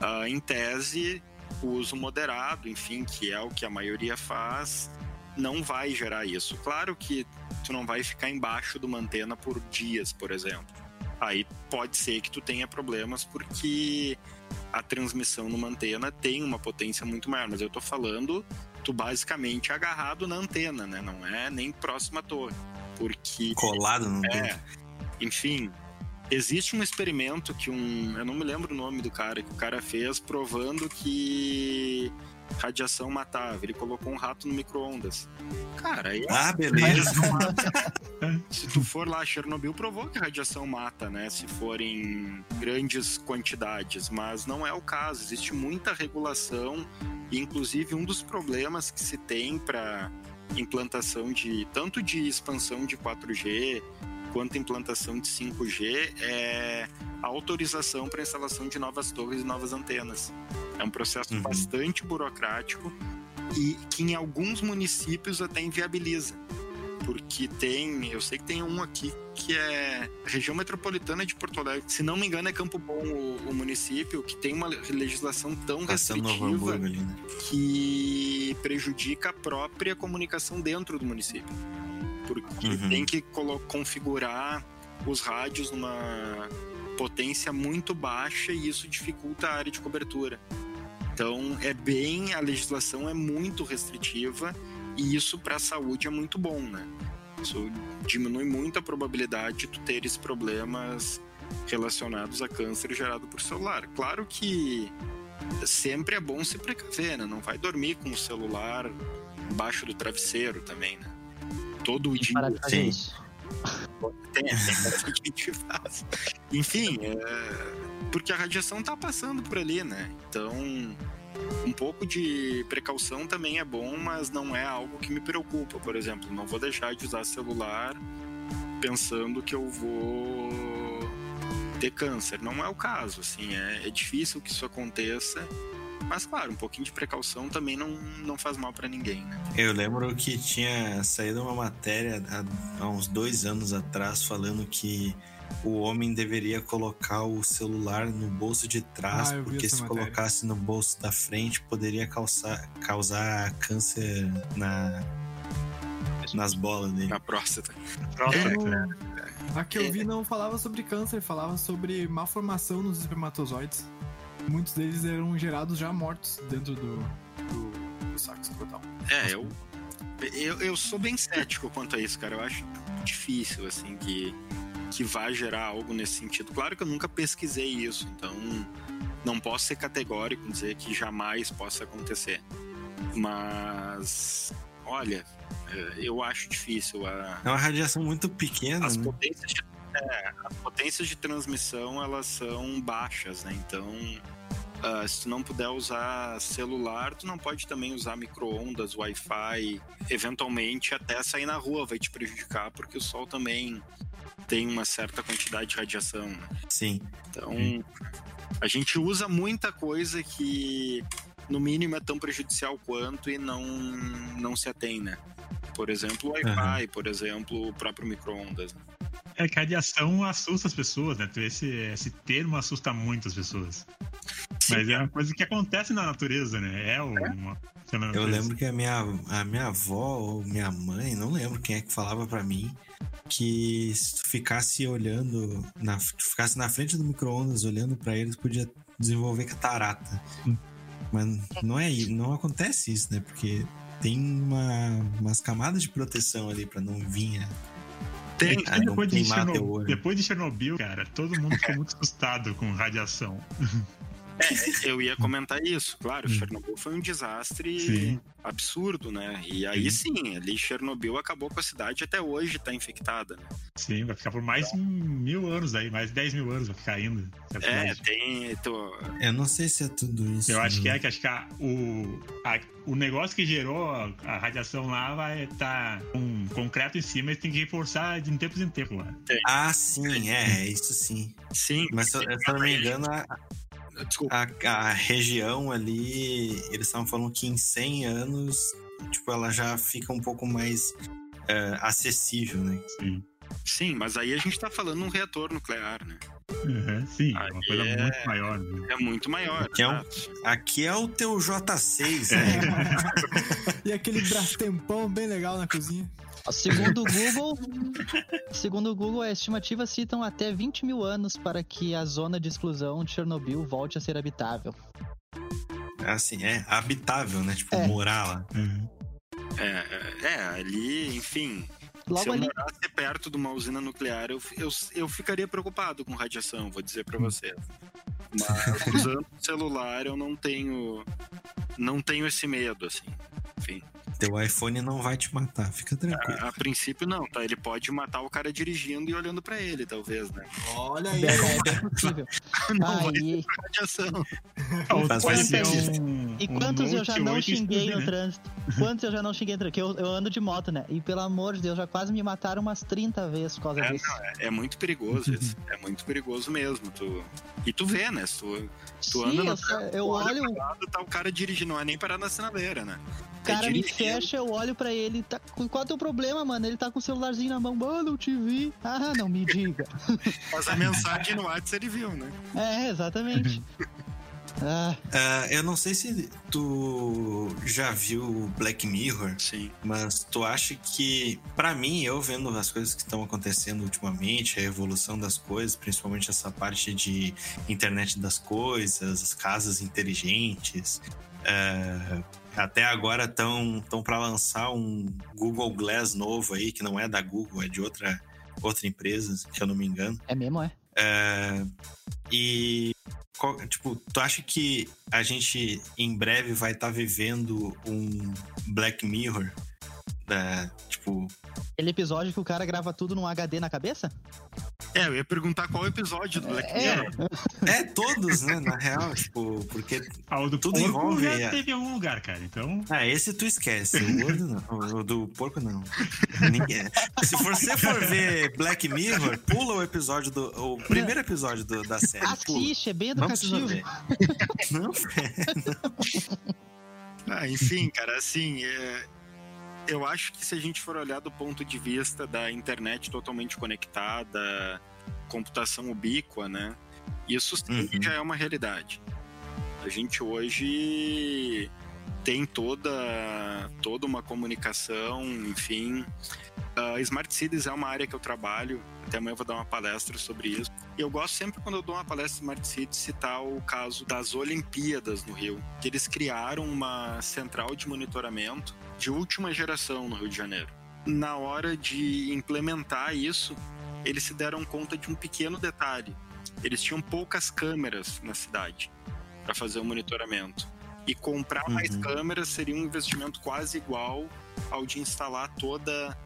uh, em tese, o uso moderado, enfim, que é o que a maioria faz, não vai gerar isso. Claro que tu não vai ficar embaixo de uma antena por dias, por exemplo. Aí pode ser que tu tenha problemas porque a transmissão numa antena tem uma potência muito maior, mas eu tô falando tu basicamente agarrado na antena, né? Não é nem próximo à torre. Porque. Colado no é, Enfim, existe um experimento que um. Eu não me lembro o nome do cara, que o cara fez provando que radiação matava. Ele colocou um rato no micro-ondas. Cara, aí. Ah, beleza. Se tu for lá, Chernobyl provou que a radiação mata, né? Se for em grandes quantidades. Mas não é o caso. Existe muita regulação. E, inclusive, um dos problemas que se tem para implantação de tanto de expansão de 4G quanto implantação de 5G é autorização para instalação de novas torres e novas antenas. É um processo uhum. bastante burocrático e que em alguns municípios até inviabiliza. Porque tem, eu sei que tem um aqui que é região metropolitana de Porto Alegre. Se não me engano, é Campo Bom o, o município, que tem uma legislação tão restritiva ali, né? que prejudica a própria comunicação dentro do município. Porque uhum. tem que configurar os rádios numa potência muito baixa e isso dificulta a área de cobertura. Então, é bem, a legislação é muito restritiva e isso para a saúde é muito bom, né? Isso diminui muito a probabilidade de tu teres problemas relacionados a câncer gerado por celular. Claro que sempre é bom se precaver, né? Não vai dormir com o celular embaixo do travesseiro também, né? Todo dia. Tem, Enfim, é, porque a radiação tá passando por ali, né? Então, um pouco de precaução também é bom, mas não é algo que me preocupa. Por exemplo, não vou deixar de usar celular pensando que eu vou ter câncer. Não é o caso, assim, é, é difícil que isso aconteça. Mas, claro, um pouquinho de precaução também não, não faz mal para ninguém, né? Eu lembro que tinha saído uma matéria há, há uns dois anos atrás falando que o homem deveria colocar o celular no bolso de trás, ah, porque se matéria. colocasse no bolso da frente poderia causar, causar câncer na, nas bolas dele. Na próstata. próstata. É, a que eu vi não falava sobre câncer, falava sobre malformação nos espermatozoides. Muitos deles eram gerados já mortos dentro do, do, do saco escrotal. É, eu, eu, eu sou bem cético quanto a isso, cara. Eu acho difícil, assim, que que vai gerar algo nesse sentido. Claro que eu nunca pesquisei isso, então não posso ser categórico dizer que jamais possa acontecer. Mas, olha, é, eu acho difícil. A... É uma radiação muito pequena. As, né? potências, de, é, as potências de transmissão elas são baixas, né? Então, uh, se tu não puder usar celular, tu não pode também usar micro-ondas, Wi-Fi. Eventualmente, até sair na rua vai te prejudicar, porque o sol também tem uma certa quantidade de radiação. Né? Sim. Então, a gente usa muita coisa que, no mínimo, é tão prejudicial quanto e não, não se atém, né? Por exemplo, o Wi-Fi, uhum. por exemplo, o próprio micro-ondas. É que a radiação assusta as pessoas, né? Esse, esse termo assusta muito as pessoas. Sim. Mas é uma coisa que acontece na natureza, né? É uma. Eu lembro que a minha, a minha avó ou minha mãe, não lembro quem é que falava para mim, que se tu ficasse olhando, na, ficasse na frente do micro-ondas olhando para eles, podia desenvolver catarata. Hum. Mas não é não acontece isso, né? Porque tem uma, umas camadas de proteção ali para não vir. Né? Tem, ah, depois, de Chernobyl, depois de Chernobyl, cara, todo mundo ficou muito assustado com radiação. É, eu ia comentar isso, claro. Hum. Chernobyl foi um desastre sim. absurdo, né? E aí sim. sim, ali Chernobyl acabou com a cidade até hoje está infectada, né? Sim, vai ficar por mais então, mil anos aí, mais 10 mil anos vai ficar ainda. É, tem. Tô... Eu não sei se é tudo isso. Eu acho que é, que acho que a, o, a, o negócio que gerou a, a radiação lá vai estar tá com concreto em cima e tem que reforçar de tempos em tempos lá. Ah, sim, é, isso sim. Sim. Mas se eu não me engano, a, a, a, região ali, eles estavam falando que em 100 anos, tipo, ela já fica um pouco mais uh, acessível, né? Sim. Sim, mas aí a gente tá falando um reator nuclear, né? Uhum, sim, é uma coisa é... muito maior. Né? É muito maior. Aqui é, um, aqui é o teu J6, né? e aquele brastempão bem legal na cozinha. Segundo o Google, segundo o Google, as estimativas citam até 20 mil anos para que a zona de exclusão de Chernobyl volte a ser habitável. Assim, é habitável, né? Tipo, é. morar lá. Uhum. É, é, ali, enfim. Logo se eu ali... morasse perto de uma usina nuclear, eu, eu, eu ficaria preocupado com radiação, vou dizer para você. Mas usando celular, eu não tenho, não tenho esse medo, assim. Enfim. Teu iPhone não vai te matar, fica tranquilo. A, a princípio não, tá? Ele pode matar o cara dirigindo e olhando para ele, talvez, né? Olha aí. É, é possível. não aí... vai radiação. Um, e quantos um eu já não xinguei no né? trânsito? Quantos eu já não xinguei no trânsito? Porque eu, eu, ando de moto, né? E pelo amor de Deus, já quase me mataram umas 30 vezes por causa é, disso. Não, é, é, muito perigoso isso. É muito perigoso mesmo. Tu... E tu vê, né? Tu, tu anda no eu, eu olho. Lado, tá o cara dirigindo, não é nem parar na sinaleira, né? O cara me fecha, eu olho pra ele. Tá... Qual é o teu problema, mano? Ele tá com o celularzinho na mão. Mano, eu te vi. Ah, não me diga. Mas a mensagem no WhatsApp ele viu, né? É, exatamente. Ah. Uh, eu não sei se tu já viu Black Mirror, Sim. mas tu acha que, para mim, eu vendo as coisas que estão acontecendo ultimamente, a evolução das coisas, principalmente essa parte de internet das coisas, as casas inteligentes, uh, até agora estão tão para lançar um Google Glass novo aí, que não é da Google, é de outra, outra empresa, se eu não me engano. É mesmo, é? Uh, e tipo, tu acha que a gente em breve vai estar tá vivendo um Black Mirror? Da, tipo. Aquele episódio que o cara grava tudo num HD na cabeça? É, eu ia perguntar qual episódio do Black é. Mirror. É, é todos, né? Na real, tipo, porque ah, o do tudo porco envolve. Já é... teve em algum lugar, cara, então. Ah, esse tu esquece. O outro não. O do porco não. Ninguém... Se você for ver Black Mirror, pula o episódio do. O primeiro episódio do, da série. Assiste, é bem educativo. Não, não, não. Ah, enfim, cara, assim. É eu acho que se a gente for olhar do ponto de vista da internet totalmente conectada, computação ubíqua, né? Isso uhum. já é uma realidade. A gente hoje tem toda, toda uma comunicação, enfim. Uh, Smart Cities é uma área que eu trabalho, até amanhã eu vou dar uma palestra sobre isso. E eu gosto sempre, quando eu dou uma palestra Smart Cities, citar o caso das Olimpíadas no Rio, que eles criaram uma central de monitoramento de última geração no Rio de Janeiro. Na hora de implementar isso, eles se deram conta de um pequeno detalhe. Eles tinham poucas câmeras na cidade para fazer o monitoramento. E comprar uhum. mais câmeras seria um investimento quase igual ao de instalar toda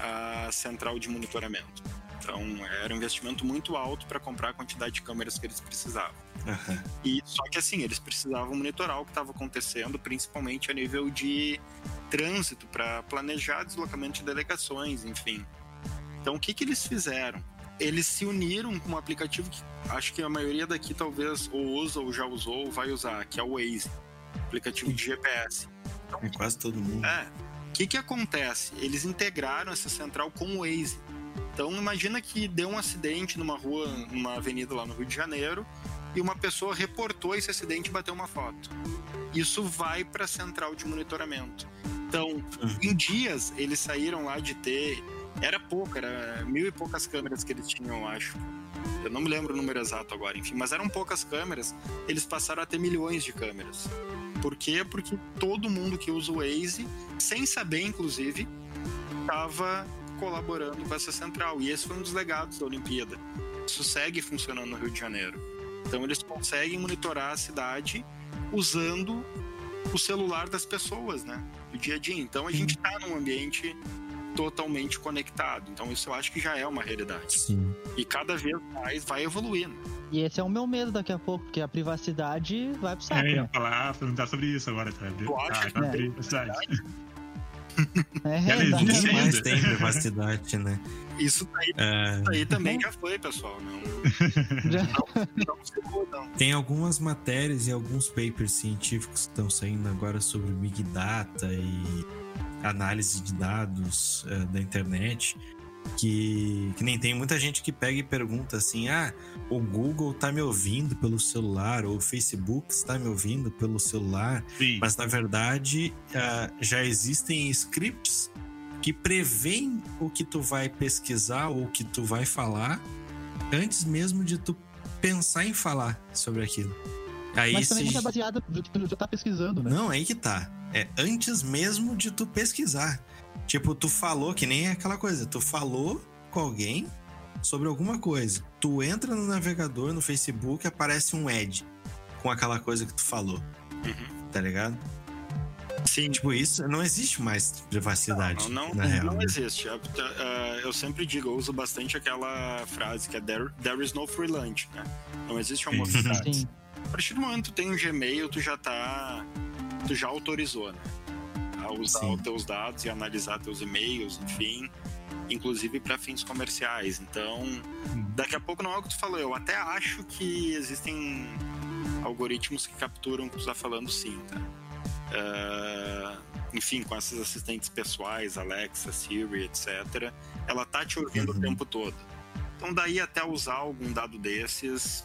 a central de monitoramento. Então, era um investimento muito alto para comprar a quantidade de câmeras que eles precisavam. Uhum. E só que assim, eles precisavam monitorar o que estava acontecendo, principalmente a nível de trânsito para planejar deslocamento de delegações, enfim. Então, o que, que eles fizeram? Eles se uniram com um aplicativo que acho que a maioria daqui talvez ou usa ou já usou ou vai usar, que é o Waze, aplicativo de GPS. Então, é quase todo mundo. É. O que, que acontece? Eles integraram essa central com o Waze. Então, imagina que deu um acidente numa rua, numa avenida lá no Rio de Janeiro, e uma pessoa reportou esse acidente e bateu uma foto. Isso vai para a central de monitoramento. Então, em dias, eles saíram lá de ter. Era pouco, era mil e poucas câmeras que eles tinham, eu acho. Eu não me lembro o número exato agora, enfim, mas eram poucas câmeras. Eles passaram a ter milhões de câmeras. Por quê? Porque todo mundo que usa o Waze, sem saber, inclusive, estava colaborando com essa central. E esse foi um dos legados da Olimpíada. Isso segue funcionando no Rio de Janeiro. Então, eles conseguem monitorar a cidade usando o celular das pessoas, né? Do dia a dia. Então a gente está num ambiente totalmente conectado. Então isso eu acho que já é uma realidade. Sim. E cada vez mais vai evoluindo. E esse é o meu medo daqui a pouco, porque a privacidade vai pro saco. É, ia né? falar, perguntar sobre isso agora, tá? Tu acha ah, é. É, Ninguém mais tem privacidade, né? Isso aí, é... isso aí também já foi, pessoal. Não, já. não, não, Tem algumas matérias e alguns papers científicos que estão saindo agora sobre Big Data e análise de dados uh, da internet que, que nem tem muita gente que pega e pergunta assim: ah, o Google tá me ouvindo pelo celular, ou o Facebook está me ouvindo pelo celular, Sim. mas na verdade uh, já existem scripts que prevêem o que tu vai pesquisar ou o que tu vai falar antes mesmo de tu pensar em falar sobre aquilo. Aí Mas também se... é baseado no que tu já tá pesquisando, né? Não, aí que tá. É antes mesmo de tu pesquisar. Tipo, tu falou, que nem aquela coisa, tu falou com alguém sobre alguma coisa. Tu entra no navegador, no Facebook, aparece um ad com aquela coisa que tu falou. Uhum. Tá ligado? Sim. Tipo, isso não existe mais privacidade. Não, não, não, real, não né? existe. Uh, eu sempre digo, eu uso bastante aquela frase que é there, there is no free lunch, né? Não existe almoço grátis. A partir do momento que tu tem um Gmail, tu já tá. Tu já autorizou, né? A usar Sim. os teus dados e analisar teus e-mails, enfim. Inclusive para fins comerciais. Então, hum. daqui a pouco não é o que tu falou. Eu até acho que existem algoritmos que capturam o que tu tá falando sim, tá? Uh, enfim, com esses assistentes pessoais, Alexa, Siri, etc., ela tá te ouvindo uhum. o tempo todo. Então, daí até usar algum dado desses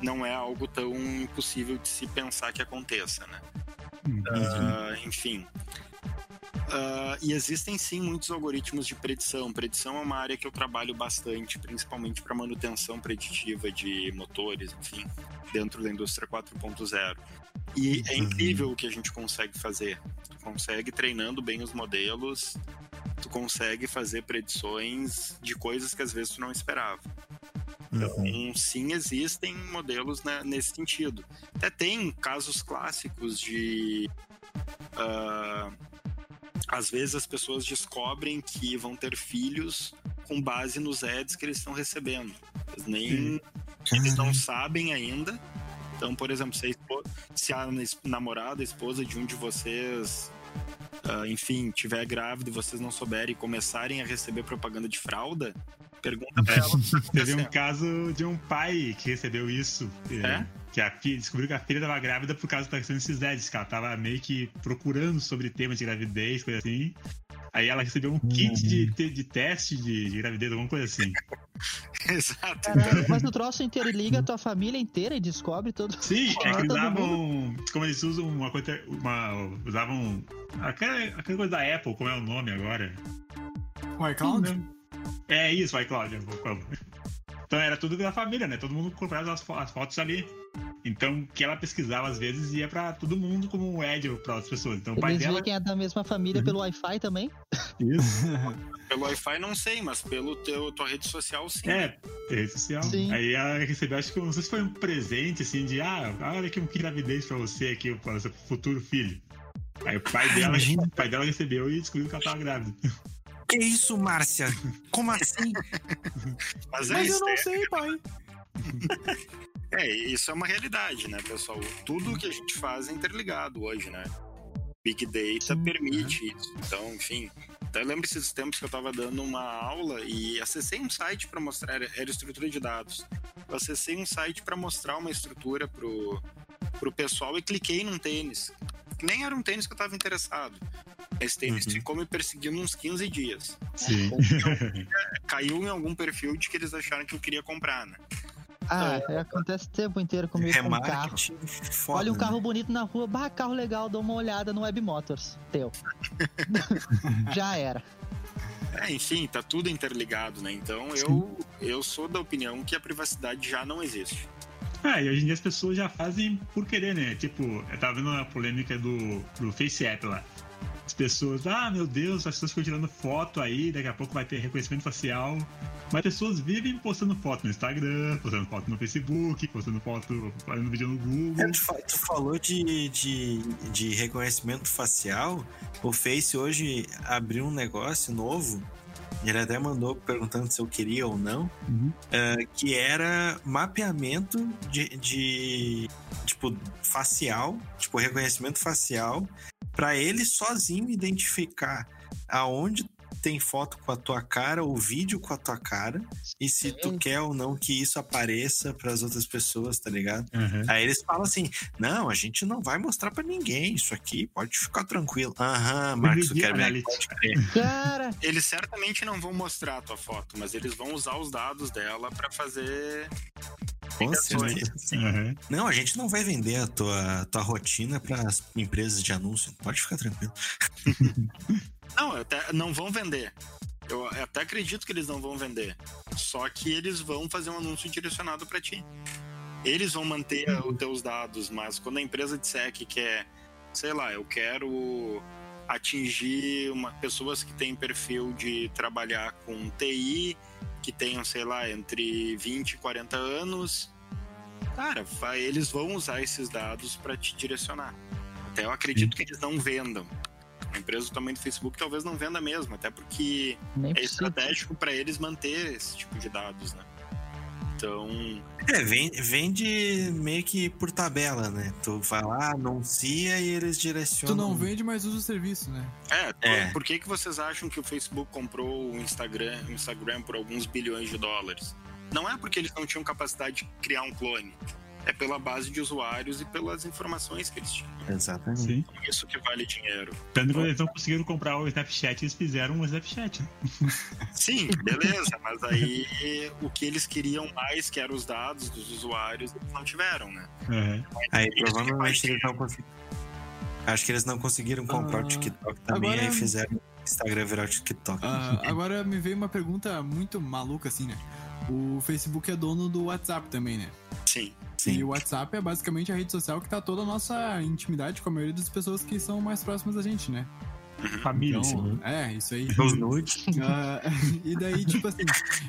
não é algo tão impossível de se pensar que aconteça, né? Uhum. Uh, enfim. Uh, e existem sim muitos algoritmos de predição. Predição é uma área que eu trabalho bastante, principalmente para manutenção preditiva de motores, enfim, dentro da indústria 4.0. E é uhum. incrível o que a gente consegue fazer. Tu consegue treinando bem os modelos, tu consegue fazer predições de coisas que às vezes tu não esperava. Então, uhum. sim, existem modelos né, nesse sentido. Até tem casos clássicos de uh, às vezes as pessoas descobrem que vão ter filhos com base nos ads que eles estão recebendo. Eles nem eles não sabem ainda. Então, por exemplo, se a, esposa, se a namorada, a esposa de um de vocês, uh, enfim, tiver grávida e vocês não souberem e começarem a receber propaganda de fralda, pergunta pra ela. Teve um caso de um pai que recebeu isso. É? Que a filha, descobriu que a filha estava grávida por causa da questão desses ads, que ela tava meio que procurando sobre temas de gravidez, coisa assim. Aí ela recebeu um kit de, de, de teste de, de, gravidez, alguma coisa assim. Exato. Caramba, mas o troço interliga a tua família inteira e descobre todo Sim, é que usavam. Como eles usam uma coisa. Uma, usavam. Aquela, aquela coisa da Apple, como é o nome agora? O iCloud? É isso, o iCloud. Então era tudo da família, né? Todo mundo comprava as, as fotos ali. Então, que ela pesquisava às vezes ia para todo mundo como um ad para outras pessoas. Então, o pai dela. quem é da mesma família pelo Wi-Fi também? Isso. Pelo Wi-Fi não sei, mas pelo teu tua rede social sim. É, rede social. Sim. Aí ela recebeu, acho que não sei se foi um presente, assim, de ah, olha aqui um que gravidez pra você aqui, para o seu futuro filho. Aí o pai dela, o pai dela recebeu e descobriu que ela tava grávida. Que isso, Márcia? Como assim? Mas, é Mas eu não é- sei, pai. É, isso é uma realidade, né, pessoal? Tudo que a gente faz é interligado hoje, né? Big Data permite isso. Então, enfim. Então, eu lembro esses tempos que eu estava dando uma aula e acessei um site para mostrar, era era estrutura de dados. Eu acessei um site para mostrar uma estrutura pro, pro pessoal e cliquei num tênis. Nem era um tênis que eu estava interessado. Esse tênis Uhum. ficou me perseguindo uns 15 dias. Sim. Caiu em algum perfil de que eles acharam que eu queria comprar, né? Ah, é, acontece o tempo inteiro comigo com um carro. Foda. Olha um né? carro bonito na rua, bah, carro legal, dou uma olhada no Web Motors. Teu. Já era. É, enfim, tá tudo interligado, né? Então eu, eu sou da opinião que a privacidade já não existe. Ah, e hoje em dia as pessoas já fazem por querer, né? Tipo, eu tava vendo a polêmica do, do Face App lá. As pessoas, ah, meu Deus, as pessoas ficam tirando foto aí, daqui a pouco vai ter reconhecimento facial. Mas pessoas vivem postando foto no Instagram, postando foto no Facebook, postando foto, fazendo vídeo no Google. É, Tu fa- tu falou de, de, de reconhecimento facial. O Face hoje abriu um negócio novo. Ele até mandou perguntando se eu queria ou não. Uhum. eh, que era mapeamento de, de tipo facial, tipo reconhecimento facial, para ele sozinho identificar aonde tem foto com a tua cara ou vídeo com a tua cara e se tu quer ou não que isso apareça para as outras pessoas, tá ligado? Uhum. Aí eles falam assim: não, a gente não vai mostrar pra ninguém isso aqui, pode ficar tranquilo. Aham, Marcos Video Zuckerberg, pode crer. Cara, Eles certamente não vão mostrar a tua foto, mas eles vão usar os dados dela para fazer. Com certeza. Uhum. Não, a gente não vai vender a tua, tua rotina para as empresas de anúncio, pode ficar tranquilo. Não, até não vão vender. Eu até acredito que eles não vão vender. Só que eles vão fazer um anúncio direcionado para ti. Eles vão manter os teus dados, mas quando a empresa disser que quer, sei lá, eu quero atingir uma, pessoas que têm perfil de trabalhar com TI, que tenham, sei lá, entre 20 e 40 anos, cara, vai, eles vão usar esses dados para te direcionar. Até eu acredito que eles não vendam. A empresa do tamanho do Facebook talvez não venda mesmo, até porque nem é precisa. estratégico para eles manter esse tipo de dados, né? Então, É, vende, vende meio que por tabela, né? Tu vai lá, anuncia e eles direcionam. Tu não vende, mas usa o serviço, né? é, por, É. por que, que vocês acham que o Facebook comprou o Instagram, o Instagram por alguns bilhões de dólares? Não é porque eles não tinham capacidade de criar um clone. É pela base de usuários e pelas informações que eles tinham. Exatamente. Sim. Isso que vale dinheiro. Tanto que eles não conseguiram comprar o Snapchat, eles fizeram um Snapchat. né? Sim, beleza, mas aí o que eles queriam mais, que eram os dados dos usuários, eles não tiveram, né? Uhum. Aí provavelmente eles não conseguiram. Acho que eles não conseguiram comprar Ah, o TikTok também, agora- aí fizeram o Instagram virar o TikTok. Ah, agora me veio uma pergunta muito maluca, assim, né? O Facebook é dono do WhatsApp também, né? Sim. E Sim. o WhatsApp é basicamente a rede social que tá toda a nossa intimidade com a maioria das pessoas que são mais próximas da gente, né? Família, Então, assim. é, isso aí. Os nudes. Ah, e daí, tipo assim,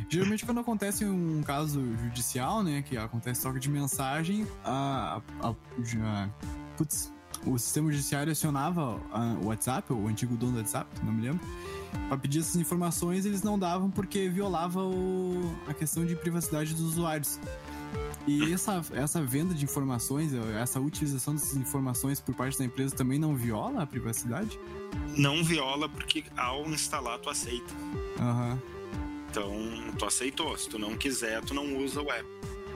geralmente quando acontece um caso judicial, né, que acontece troca de mensagem, a, a, a- putz, o sistema judiciário acionava o WhatsApp, o antigo dono do WhatsApp, não me lembro, para pedir essas informações, eles não davam porque violava o, a questão de privacidade dos usuários. E essa, essa venda de informações, essa utilização dessas informações por parte da empresa também não viola a privacidade? Não viola porque ao instalar tu aceita. Aham. Uhum. Então, tu aceitou. Se tu não quiser, tu não usa o app.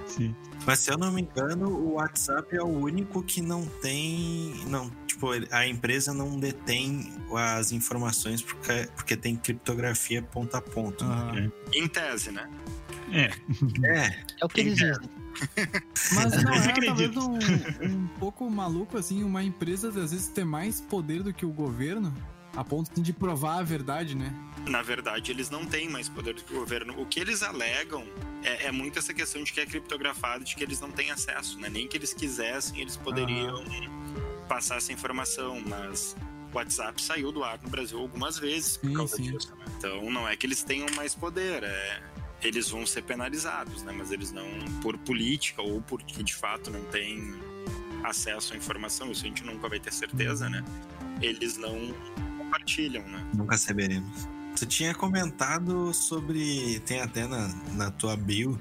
Sim. Mas se eu não me engano, o WhatsApp é o único que não tem. Não, tipo, a empresa não detém as informações porque, porque tem criptografia ponto a ponto. Uhum. Né? Em tese, né? É. É. É o que eles dizem. Mas não é talvez um, um pouco maluco, assim, uma empresa às vezes ter mais poder do que o governo? A ponto de provar a verdade, né? Na verdade, eles não têm mais poder do que o governo. O que eles alegam é, é muito essa questão de que é criptografado, de que eles não têm acesso, né? Nem que eles quisessem, eles poderiam passar essa informação, mas o WhatsApp saiu do ar no Brasil algumas vezes por sim, causa sim. disso. Né? Então, não é que eles tenham mais poder, é eles vão ser penalizados, né? Mas eles não, por política ou porque de fato não têm acesso à informação, isso a gente nunca vai ter certeza, né? Eles não compartilham, né? Nunca saberemos. Tu tinha comentado sobre, tem até na, na tua bio,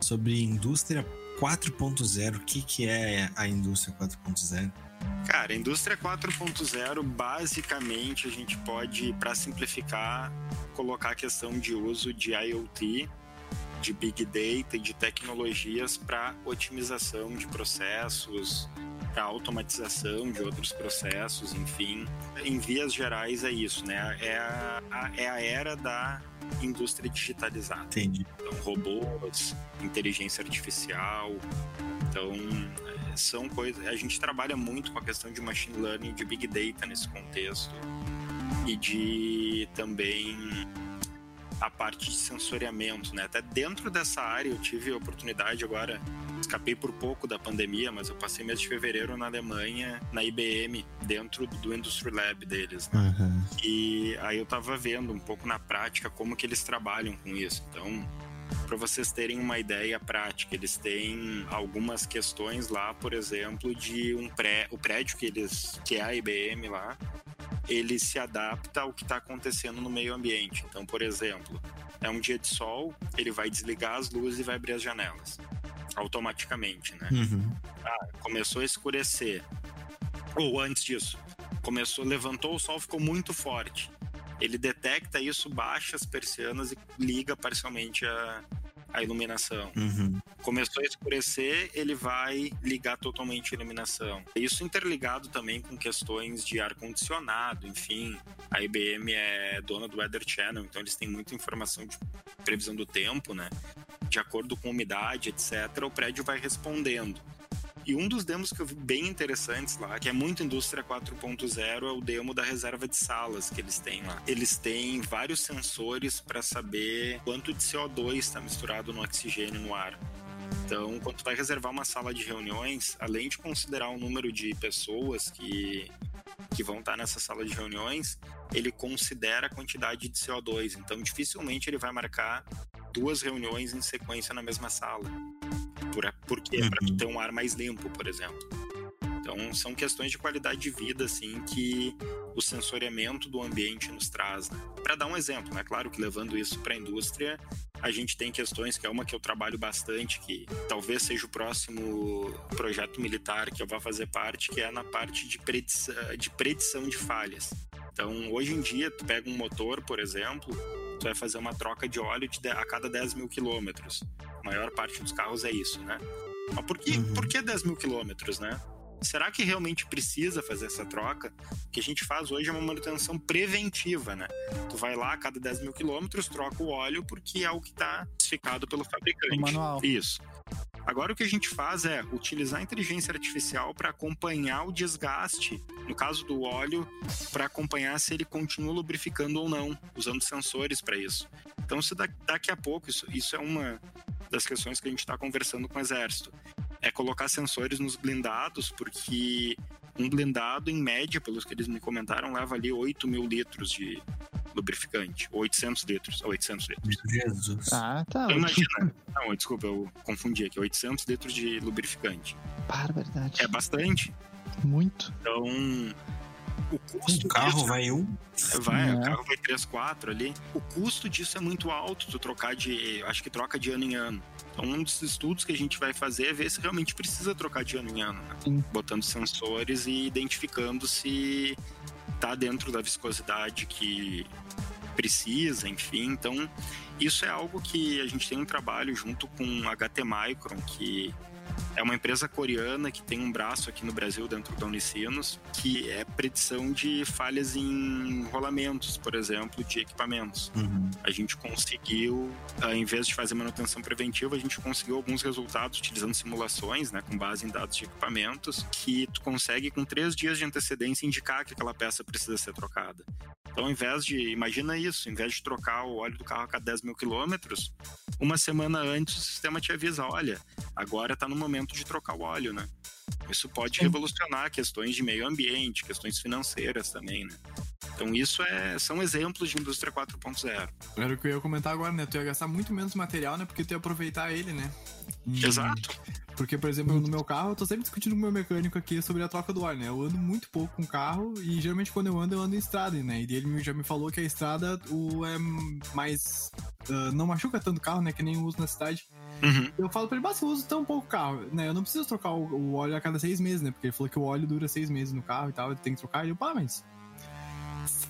sobre indústria 4.0. O que, que é a indústria 4.0? Cara, indústria 4.0, basicamente, a gente pode, para simplificar, colocar a questão de uso de IoT, de Big Data e de tecnologias para otimização de processos, para automatização de outros processos, enfim. Em vias gerais é isso, né? É a, a, é a era da indústria digitalizada. Entendi. Então, robôs, inteligência artificial. Então, são coisas. A gente trabalha muito com a questão de machine learning, de big data nesse contexto e de também a parte de sensoriamento, né? Até dentro dessa área eu tive a oportunidade agora, escapei por pouco da pandemia, mas eu passei mês de fevereiro na Alemanha, na IBM, dentro do Industry Lab deles, né? Uhum. E aí eu tava vendo um pouco na prática como que eles trabalham com isso. Então, para vocês terem uma ideia prática, eles têm algumas questões lá, por exemplo, de um pré, o prédio que eles que é a IBM lá, ele se adapta ao que está acontecendo no meio ambiente. Então, por exemplo, é um dia de sol, ele vai desligar as luzes e vai abrir as janelas automaticamente, né? Uhum. Ah, começou a escurecer. Ou antes disso, começou, levantou o sol, ficou muito forte. Ele detecta isso, baixa as persianas e liga parcialmente a, a iluminação. Uhum. Começou a escurecer, ele vai ligar totalmente a iluminação. Isso interligado também com questões de ar-condicionado, enfim. A IBM é dona do Weather Channel, então eles têm muita informação de previsão do tempo, né? De acordo com umidade, etc., o prédio vai respondendo. E um dos demos que eu vi bem interessantes lá, que é muito indústria 4.0, é o demo da reserva de salas que eles têm lá. Eles têm vários sensores para saber quanto de CO2 está misturado no oxigênio no ar. Então, quando vai reservar uma sala de reuniões, além de considerar o número de pessoas que, que vão estar nessa sala de reuniões, ele considera a quantidade de CO2. Então, dificilmente ele vai marcar duas reuniões em sequência na mesma sala. Por, porque uhum. para ter um ar mais limpo, por exemplo. Então, são questões de qualidade de vida, assim, que o sensoriamento do ambiente nos traz. Né? Para dar um exemplo, né? Claro que levando isso para a indústria, a gente tem questões que é uma que eu trabalho bastante, que talvez seja o próximo projeto militar que eu vá fazer parte, que é na parte de predição de, predição de falhas. Então, hoje em dia, tu pega um motor, por exemplo, tu vai fazer uma troca de óleo de, a cada 10 mil quilômetros. A maior parte dos carros é isso, né? Mas por que, uhum. por que 10 mil quilômetros, né? Será que realmente precisa fazer essa troca? O que a gente faz hoje é uma manutenção preventiva, né? Tu vai lá a cada 10 mil quilômetros, troca o óleo porque é o que está especificado pelo fabricante. O manual. Isso. Agora o que a gente faz é utilizar a inteligência artificial para acompanhar o desgaste, no caso do óleo, para acompanhar se ele continua lubrificando ou não, usando sensores para isso. Então, se daqui a pouco, isso, isso é uma das questões que a gente está conversando com o Exército é colocar sensores nos blindados, porque um blindado, em média, pelos que eles me comentaram, leva ali 8 mil litros de lubrificante. 800 litros. 800 litros. Jesus. Ah, tá. Imagina. Não, desculpa, eu confundi aqui. 800 litros de lubrificante. Barbaridade. É bastante. Muito. Então, o custo. O carro disso, vai um? Vai, É. o carro vai 3, 4 ali. O custo disso é muito alto, tu trocar de. Acho que troca de ano em ano. Então, um dos estudos que a gente vai fazer é ver se realmente precisa trocar de ano em ano, né? Botando sensores e identificando se tá dentro da viscosidade que precisa, enfim. Então, isso é algo que a gente tem um trabalho junto com a HT Micron, que é uma empresa coreana que tem um braço aqui no Brasil, dentro da Unicinos, que é predição de falhas em rolamentos, por exemplo, de equipamentos. Uhum. A gente conseguiu, ah, em vez de fazer manutenção preventiva, a gente conseguiu alguns resultados utilizando simulações, né, com base em dados de equipamentos, que tu consegue, com três dias de antecedência, indicar que aquela peça precisa ser trocada. Então, ao invés de, imagina isso, em vez de trocar o óleo do carro a cada 10 mil quilômetros, uma semana antes o sistema te avisa, olha, agora está no momento de trocar o óleo, né? Isso pode Sim. revolucionar questões de meio ambiente, questões financeiras também, né? Então isso é, são exemplos de indústria 4.0. Era o que eu ia comentar agora, né? Tu ia gastar muito menos material, né? Porque tu ia aproveitar ele, né? E- Exato. Porque, por exemplo, no meu carro, eu tô sempre discutindo com o meu mecânico aqui sobre a troca do óleo, né? Eu ando muito pouco com o carro e geralmente quando eu ando, eu ando em estrada, né? E ele já me falou que a estrada o, é mais. ah, não machuca tanto o carro, né? Que nem eu uso na cidade. Uhum. Eu falo pra ele, mas eu uso tão pouco carro, né? Eu não preciso trocar o, o óleo a cada seis meses, né? Porque ele falou que o óleo dura seis meses no carro e tal, ele tem que trocar. E eu, pá, mas.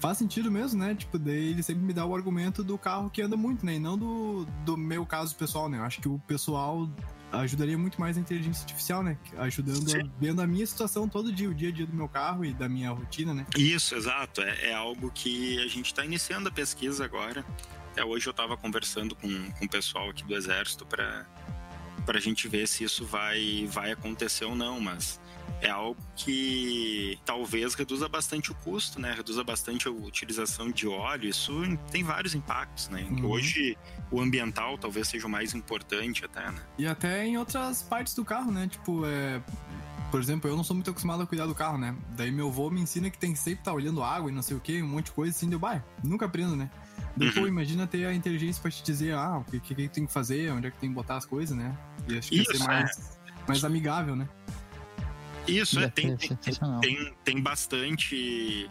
Faz sentido mesmo, né? Tipo, daí ele sempre me dá o argumento do carro que anda muito, né? E não do, do meu caso pessoal, né? Eu acho que o pessoal ajudaria muito mais a inteligência artificial, né? Ajudando, a, vendo a minha situação todo dia, o dia a dia do meu carro e da minha rotina, né? Isso, exato. É, é algo que a gente está iniciando a pesquisa agora. Até hoje eu estava conversando com, com o pessoal aqui do Exército para a gente ver se isso vai, vai acontecer ou não, mas é algo que talvez reduza bastante o custo, né? Reduza bastante a utilização de óleo. Isso tem vários impactos, né? Uhum. Hoje o ambiental talvez seja o mais importante até, né? E até em outras partes do carro, né? Tipo, é. Por exemplo, eu não sou muito acostumado a cuidar do carro, né? Daí meu avô me ensina que tem que sempre estar olhando água e não sei o que, um monte de coisa assim, deu bairro. Nunca aprendo, né? Depois, Uhum. imagina ter a inteligência pra te dizer, ah, o que, que, que tem que fazer, onde é que tem que botar as coisas, né? E acho que ia ser Isso, é. mais, mais amigável, né? Isso, é, tem, tem, tem, tem bastante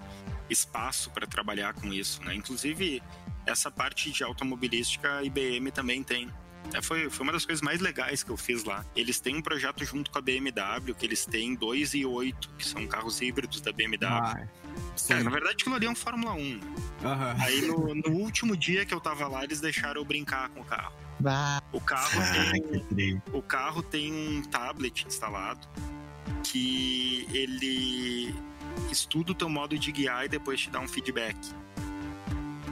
espaço para trabalhar com isso, né? Inclusive, essa parte de automobilística a IBM também tem. É, foi, foi uma das coisas mais legais que eu fiz lá. Eles têm um projeto junto com a BMW, que eles têm 2 e 8, que são carros híbridos da BMW. Ah, sim. na verdade, aquilo ali é um Fórmula 1. Aham. Aí, no, no último dia que eu tava lá, eles deixaram eu brincar com o carro. Bah, O carro Ah, tem, o carro tem um tablet instalado que ele estuda o teu modo de guiar e depois te dá um feedback.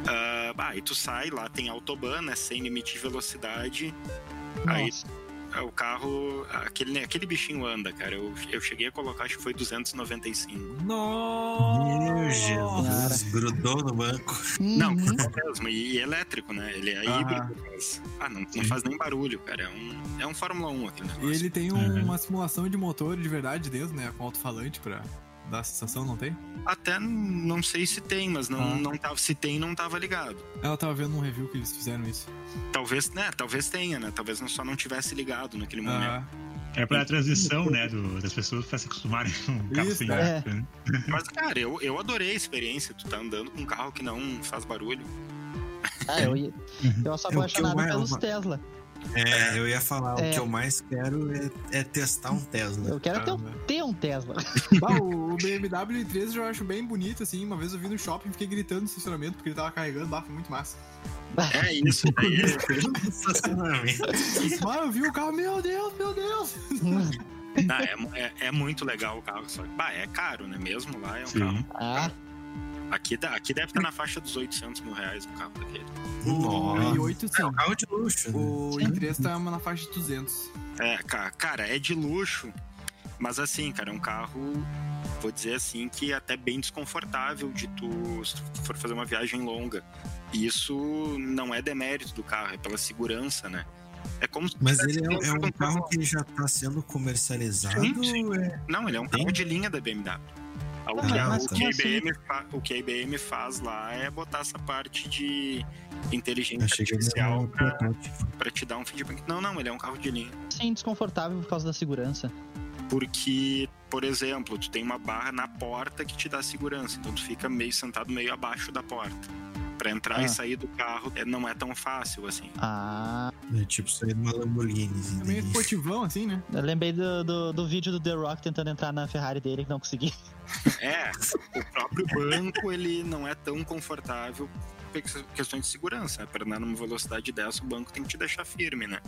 Ah, bah, aí tu sai, lá tem autobahn, né, sem limite de velocidade. Aí nossa. ah, o carro, aquele, né, aquele bichinho anda, cara. Eu, eu cheguei a colocar, acho que foi 295. Nossa! Meu Jesus, grudou no banco. Não, Uhum. mesmo, e, e elétrico, né? Ele é Ah. híbrido, mas. Ah, não, não faz nem barulho, cara. É um, é um Fórmula 1 aquele E negócio. ele tem um- Uhum. uma simulação de motor de verdade dentro, né? Com alto-falante pra dar a sensação, não tem? Até não sei se tem, mas não, Ah. não tava, se tem, não tava ligado. Ela tava vendo um review que eles fizeram isso. Talvez, né? Talvez tenha, né? Talvez não- só não tivesse ligado naquele momento. Ah, É pra transição, né, do- das pessoas pra se acostumarem com um carro Isso, sem é. ar, né? Mas, cara, eu, eu adorei a experiência. Tu tá andando com um carro que não faz barulho. Ah, eu, ia- eu sou É o apaixonado eu- pelos eu- Tesla. É, eu ia falar, É. o que eu mais quero é, é testar um Tesla. Eu quero ter um, ter um Tesla. Bah, o, o BMW i3 eu acho bem bonito, assim. Uma vez eu vi no shopping e fiquei gritando no estacionamento porque ele tava carregando, bah, foi muito massa. É isso. Daí, Estacionamento. Ah, eu vi o carro, meu Deus, meu Deus! ah, é, é, é muito legal o carro. Só que, bah, é caro, né? Mesmo lá é um Sim. carro. ah, Aqui, dá- aqui deve estar na faixa dos 800 mil reais um carro daquele. O Nossa. i8 sim. É um carro de luxo. O Sim. i3 tá na faixa de 200. É, ca- cara, é de luxo. Mas assim, cara, é um carro, vou dizer assim, que é até bem desconfortável de tu, se tu for fazer uma viagem longa. E isso não é demérito do carro, é pela segurança, né? É como Mas ele é, é um carro que já tá sendo comercializado. Sim, sim. é- Não, ele é um carro de linha da BMW. O que, a- o, que? IBM fa- o que a IBM faz lá é botar essa parte de inteligência artificial pra te dar um feedback. Não, não, ele é um carro de linha. sim, desconfortável por causa da segurança. Porque por exemplo, tu tem uma barra na porta que te dá segurança, então tu fica meio sentado meio abaixo da porta. Pra entrar Ah. e sair do carro é, não é tão fácil assim. Ah, É tipo sair de uma Lamborghini. assim, É meio esportivão, assim, né? eu lembrei do, do, do vídeo do The Rock tentando entrar na Ferrari dele que não consegui. É, o próprio banco ele não é tão confortável por questões de segurança. Para andar numa velocidade dessa, o banco tem que te deixar firme, né?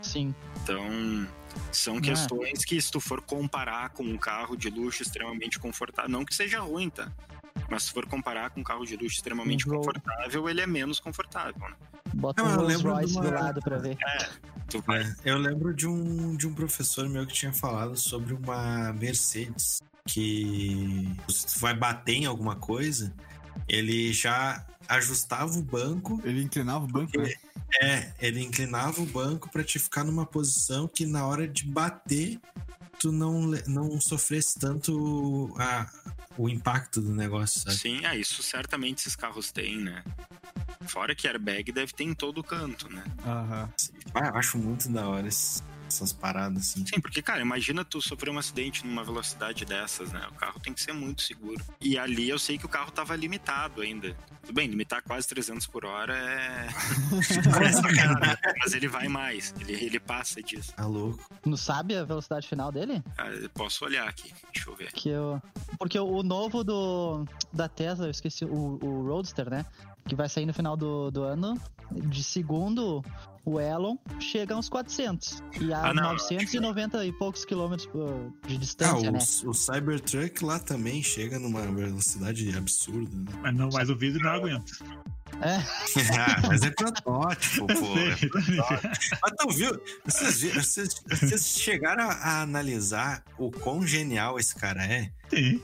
Sim. Então, são Ah. questões que se tu for comparar com um carro de luxo extremamente confortável, não que seja ruim, tá? Mas se for comparar com um carro de luxo extremamente Um Roll. confortável, ele é menos confortável, né? Bota Não, um eu Rolls lembro de Royce uma- do lado pra ver. Tu vai É, eu lembro de um, de um professor meu que tinha falado sobre uma Mercedes que se tu vai bater em alguma coisa, ele já ajustava o banco. Ele inclinava o banco, né? É, ele inclinava o banco pra te ficar numa posição que na hora de bater tu não, não sofresse tanto a, o impacto do negócio, sabe? Sim, ah, isso certamente esses carros têm, né? Fora que airbag deve ter em todo canto, né? Aham. Ah, eu acho muito da hora esse- essas paradas assim. Sim, porque, cara, imagina tu sofrer um acidente numa velocidade dessas, né? O carro tem que ser muito seguro. E ali eu sei que o carro tava limitado ainda. Tudo bem, limitar quase 300 por hora é. é sacanagem, mas ele vai mais, ele, ele passa disso. Tá louco. Não sabe a velocidade final dele? Ah, eu posso olhar aqui, deixa eu ver. Que eu... Porque o novo do, da Tesla, eu esqueci, o, o Roadster, né? Que vai sair no final do, do ano. De segundo, o Elon chega a uns 400. E a Ah, não, 990 e poucos quilômetros de Ah, distância, o, né? o Cybertruck lá também chega numa velocidade absurda, né? Mas, não, mas o vidro não aguenta. ah, mas é protótipo, pô. Eu sei, Mas tu viu? Vocês, vocês, vocês chegaram a, a analisar o quão genial esse cara é? Sim.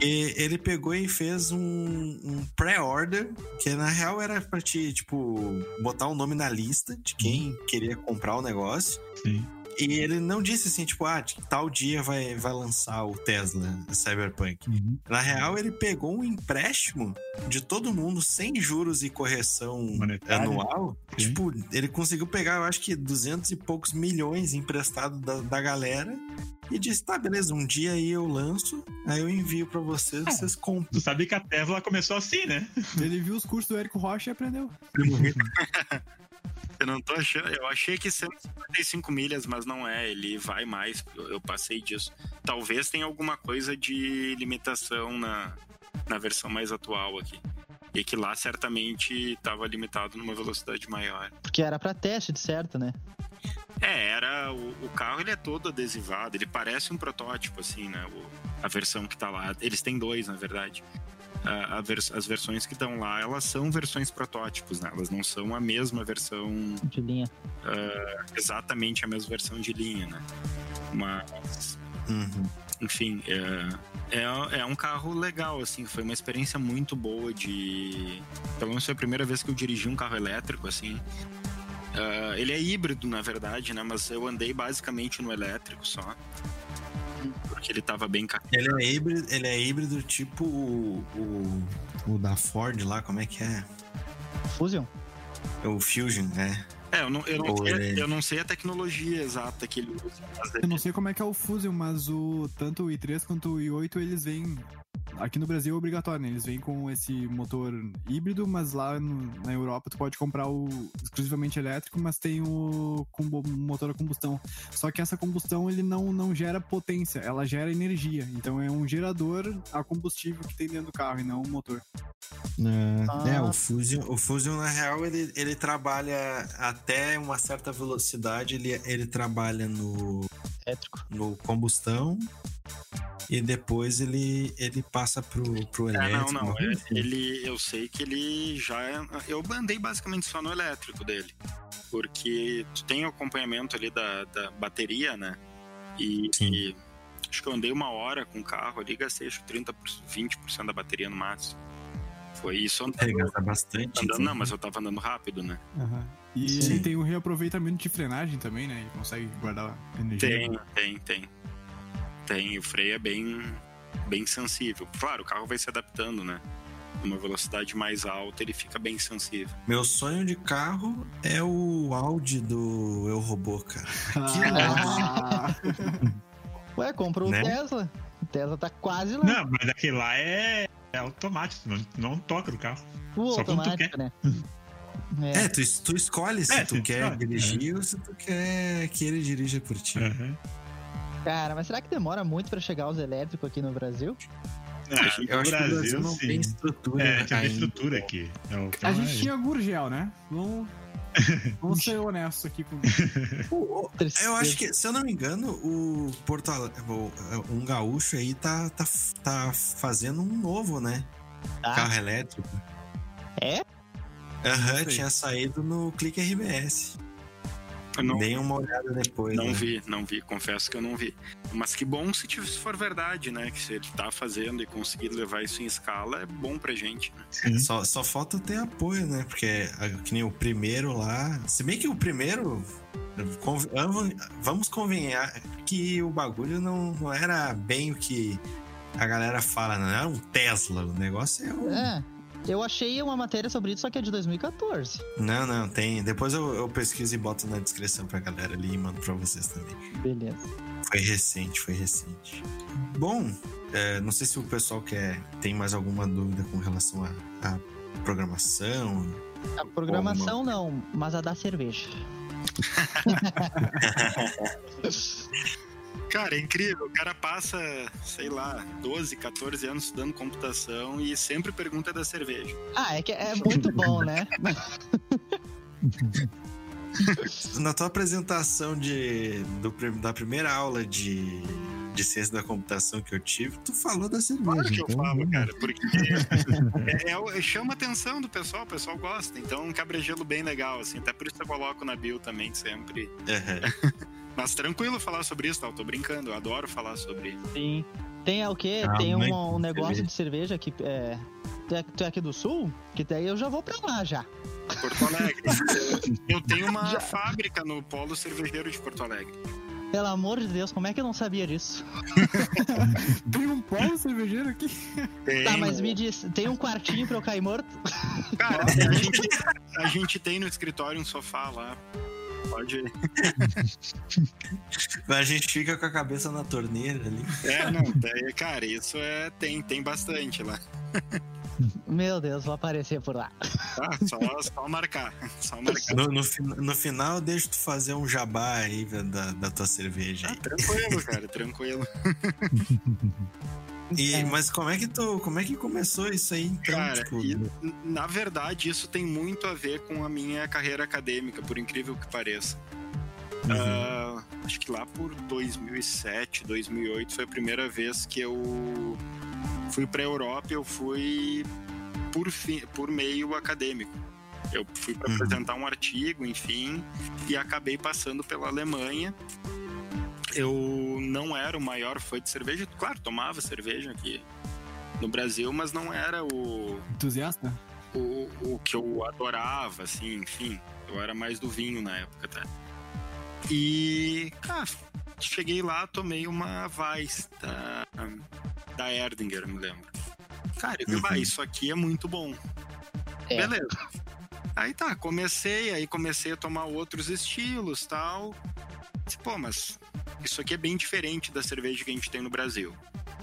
E ele pegou e fez um, um pré-order, que na real era pra te, tipo, botar o nome na lista de quem queria comprar o negócio. Sim. E ele não disse assim, tipo, ah, de tal dia vai, vai lançar o Tesla Cyberpunk. Uhum. Na real, ele pegou um empréstimo de todo mundo sem juros e correção Monetária. anual. Sim. Tipo, ele conseguiu pegar, eu acho que 200 e poucos milhões emprestado da, da galera e disse: tá, beleza, um dia aí eu lanço, aí eu envio pra vocês, vocês compram. Tu sabe que a Tesla começou assim, né? Ele viu os cursos do Érico Rocha e aprendeu. Eu não tô achando. Eu achei que 155 milhas, mas não é. Ele vai mais. Eu, eu passei disso. Talvez tenha alguma coisa de limitação na, na versão mais atual aqui. E que lá certamente estava limitado numa velocidade maior. Porque era pra teste, de certo, né? É, era. O, o carro ele é todo adesivado, ele parece um protótipo, assim, né? O- a versão que tá lá. Eles têm dois, na verdade. A- a vers- as versões que estão lá, elas são versões protótipos, né? Elas não são a mesma versão De linha. exatamente a mesma versão de linha, né? Mas, Uhum. enfim, é, é, é um carro legal, assim, foi uma experiência muito boa de... Pelo menos foi a primeira vez que eu dirigi um carro elétrico, assim. Ah, ele é híbrido, na verdade, né? Mas eu andei basicamente no elétrico só. Porque ele tava bem. Ele é híbrido, ele é híbrido tipo o, o, o da Ford lá, como é que é? Fusion? O Fusion, né? É, eu não, eu não, sei, ele- eu não sei a tecnologia exata que ele usa, mas Eu não sei como é que é o Fusion, mas o tanto o i3 quanto o i8 eles vêm. Aqui no Brasil é obrigatório, né? Eles vêm com esse motor híbrido, mas lá no- na Europa tu pode comprar o exclusivamente elétrico, mas tem o com motor a combustão. Só que essa combustão ele não, não gera potência, ela gera energia. Então é um gerador a combustível que tem dentro do carro e não um motor. Ah. É, o Fusion, o Fusion na real ele, ele trabalha até uma certa velocidade, ele, ele trabalha no, Elétrico. no combustão e depois ele, ele passa pro, pro É, elétrico. não, não. uma é- assim. ele, eu sei que ele já. é- Eu andei basicamente só no elétrico dele. Porque tu tem o acompanhamento ali da, da bateria, né? E, e acho que eu andei uma hora com o carro ali, gastei acho que 30%, 20% da bateria no máximo. Foi isso Ele andando. gasta bastante. andando não, mas eu tava andando rápido, né? E Sim. ele tem o reaproveitamento de frenagem também, né? Ele consegue guardar energia. Tem, tem, tem. Tem. O freio é bem, bem sensível. Claro, o carro vai se adaptando, né? Uma velocidade mais alta, ele fica bem sensível. Meu sonho de carro é o Audi do Eu Robô, cara. Ah, Ué, comprou Né? o Tesla. Tesla tá quase lá. Não, mas aquele lá é, é automático, não, não toca no carro. O Só automático, né? É, é tu, tu escolhe se é, tu quer escolhe, dirigir é. ou se tu quer que ele dirija por ti. Uhum. Cara, mas será que demora muito para chegar os elétricos aqui no Brasil? Ah, eu acho Brasil, que o Brasil não sim. tem estrutura. É, tem estrutura aqui. É a gente tinha Gurgel, né? Vamos, vamos ser honestos aqui com. eu acho que, se eu não me engano, o Porto Alegre, um gaúcho aí tá, tá, tá fazendo um novo, né? Ah. Carro elétrico. É? Aham, uhum, tinha saído no Clique RBS. Não, Dei uma olhada depois. Não né? vi, não vi, confesso que eu não vi. Mas que bom se, for verdade, né? Que se ele tá fazendo e conseguir levar isso em escala, é bom pra gente, né? Só, só falta ter apoio, né? Porque que nem o primeiro lá. Se bem que o primeiro. Vamos convenhar que o bagulho não, não era bem o que a galera fala, não era um Tesla. O negócio é um. É. Eu achei uma matéria sobre isso, só que é de 2014. Não, não, tem. Depois eu, eu pesquiso e boto na descrição pra galera ali e mando pra vocês também. Beleza. Foi recente, foi recente. Bom, é, não sei se o pessoal quer tem mais alguma dúvida com relação à programação. A programação alguma... não, mas a da cerveja. Cara, é incrível. O cara passa, sei lá, 12, 14 anos estudando computação e sempre pergunta da cerveja. Ah, é que é muito bom, né? Na tua apresentação de, do, da primeira aula de, de ciência da computação que eu tive, tu falou da cerveja. Claro que eu então, falo, cara, porque é, é, chama a atenção do pessoal, o pessoal gosta. Então, um cabregelo bem legal, assim. Até por isso eu coloco na bio também sempre. Uhum. Mas tranquilo falar sobre isso, tá? Eu tô brincando, eu adoro falar sobre isso. Sim. Tem é o quê? Ah, Tem um, um negócio de cerveja que é. Tu é aqui do sul? Que daí eu já vou pra lá já. Porto Alegre. eu tenho uma já. fábrica no polo cervejeiro de Porto Alegre. Pelo amor de Deus, como é que eu não sabia disso? tem um polo cervejeiro aqui? Tem. Tá, mas me diz, tem um quartinho pra eu cair morto? Cara, a gente, a gente tem no escritório um sofá lá. Pode ir. Mas a gente fica com a cabeça na torneira ali. É, não, daí, cara, isso é. Tem, tem bastante lá. Meu Deus, vou aparecer por lá. Ah, só, só marcar. Só marcar. No, no, no, final, deixa tu fazer um jabá aí da, da tua cerveja. Ah, tranquilo, cara, tranquilo. E, é. Mas como é que tu, como é que começou isso aí? Então, Cara, tipo... e, na verdade isso tem muito a ver com a minha carreira acadêmica, por incrível que pareça. Uhum. Uh, acho que lá por 2007, 2008 foi a primeira vez que eu fui para a Europa. Eu fui por, fim, por meio acadêmico. Eu fui para uhum. apresentar um artigo, enfim, e acabei passando pela Alemanha eu não era o maior fã de cerveja. Claro, tomava cerveja aqui no Brasil, mas não era o. Entusiasta? O, o que eu adorava, assim, enfim. Eu era mais do vinho na época, tá? E, cara, cheguei lá, tomei uma Weiss da, da Erdinger, me lembro. Cara, eu uhum. isso aqui é muito bom. É. Beleza. Aí tá, comecei, aí comecei a tomar outros estilos tal. Pô, mas isso aqui é bem diferente da cerveja que a gente tem no Brasil.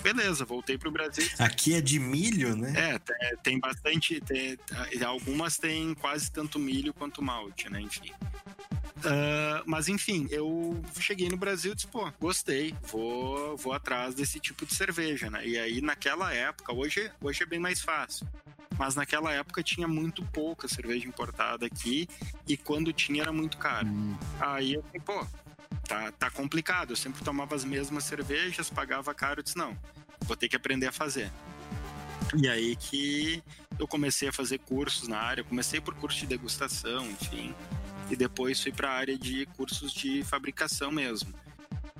Beleza, voltei pro Brasil. Aqui é de milho, né? É, tem, tem bastante. Tem, algumas têm quase tanto milho quanto malte, né? Enfim. Uh, mas enfim, eu cheguei no Brasil e disse, pô, gostei, vou, vou atrás desse tipo de cerveja, né? E aí naquela época, hoje, hoje é bem mais fácil. Mas naquela época tinha muito pouca cerveja importada aqui e quando tinha era muito caro. Hum. Aí eu falei, pô, tá, tá complicado. Eu sempre tomava as mesmas cervejas, pagava caro, eu disse, não, vou ter que aprender a fazer. E aí que eu comecei a fazer cursos na área, comecei por curso de degustação, enfim, e depois fui para a área de cursos de fabricação mesmo.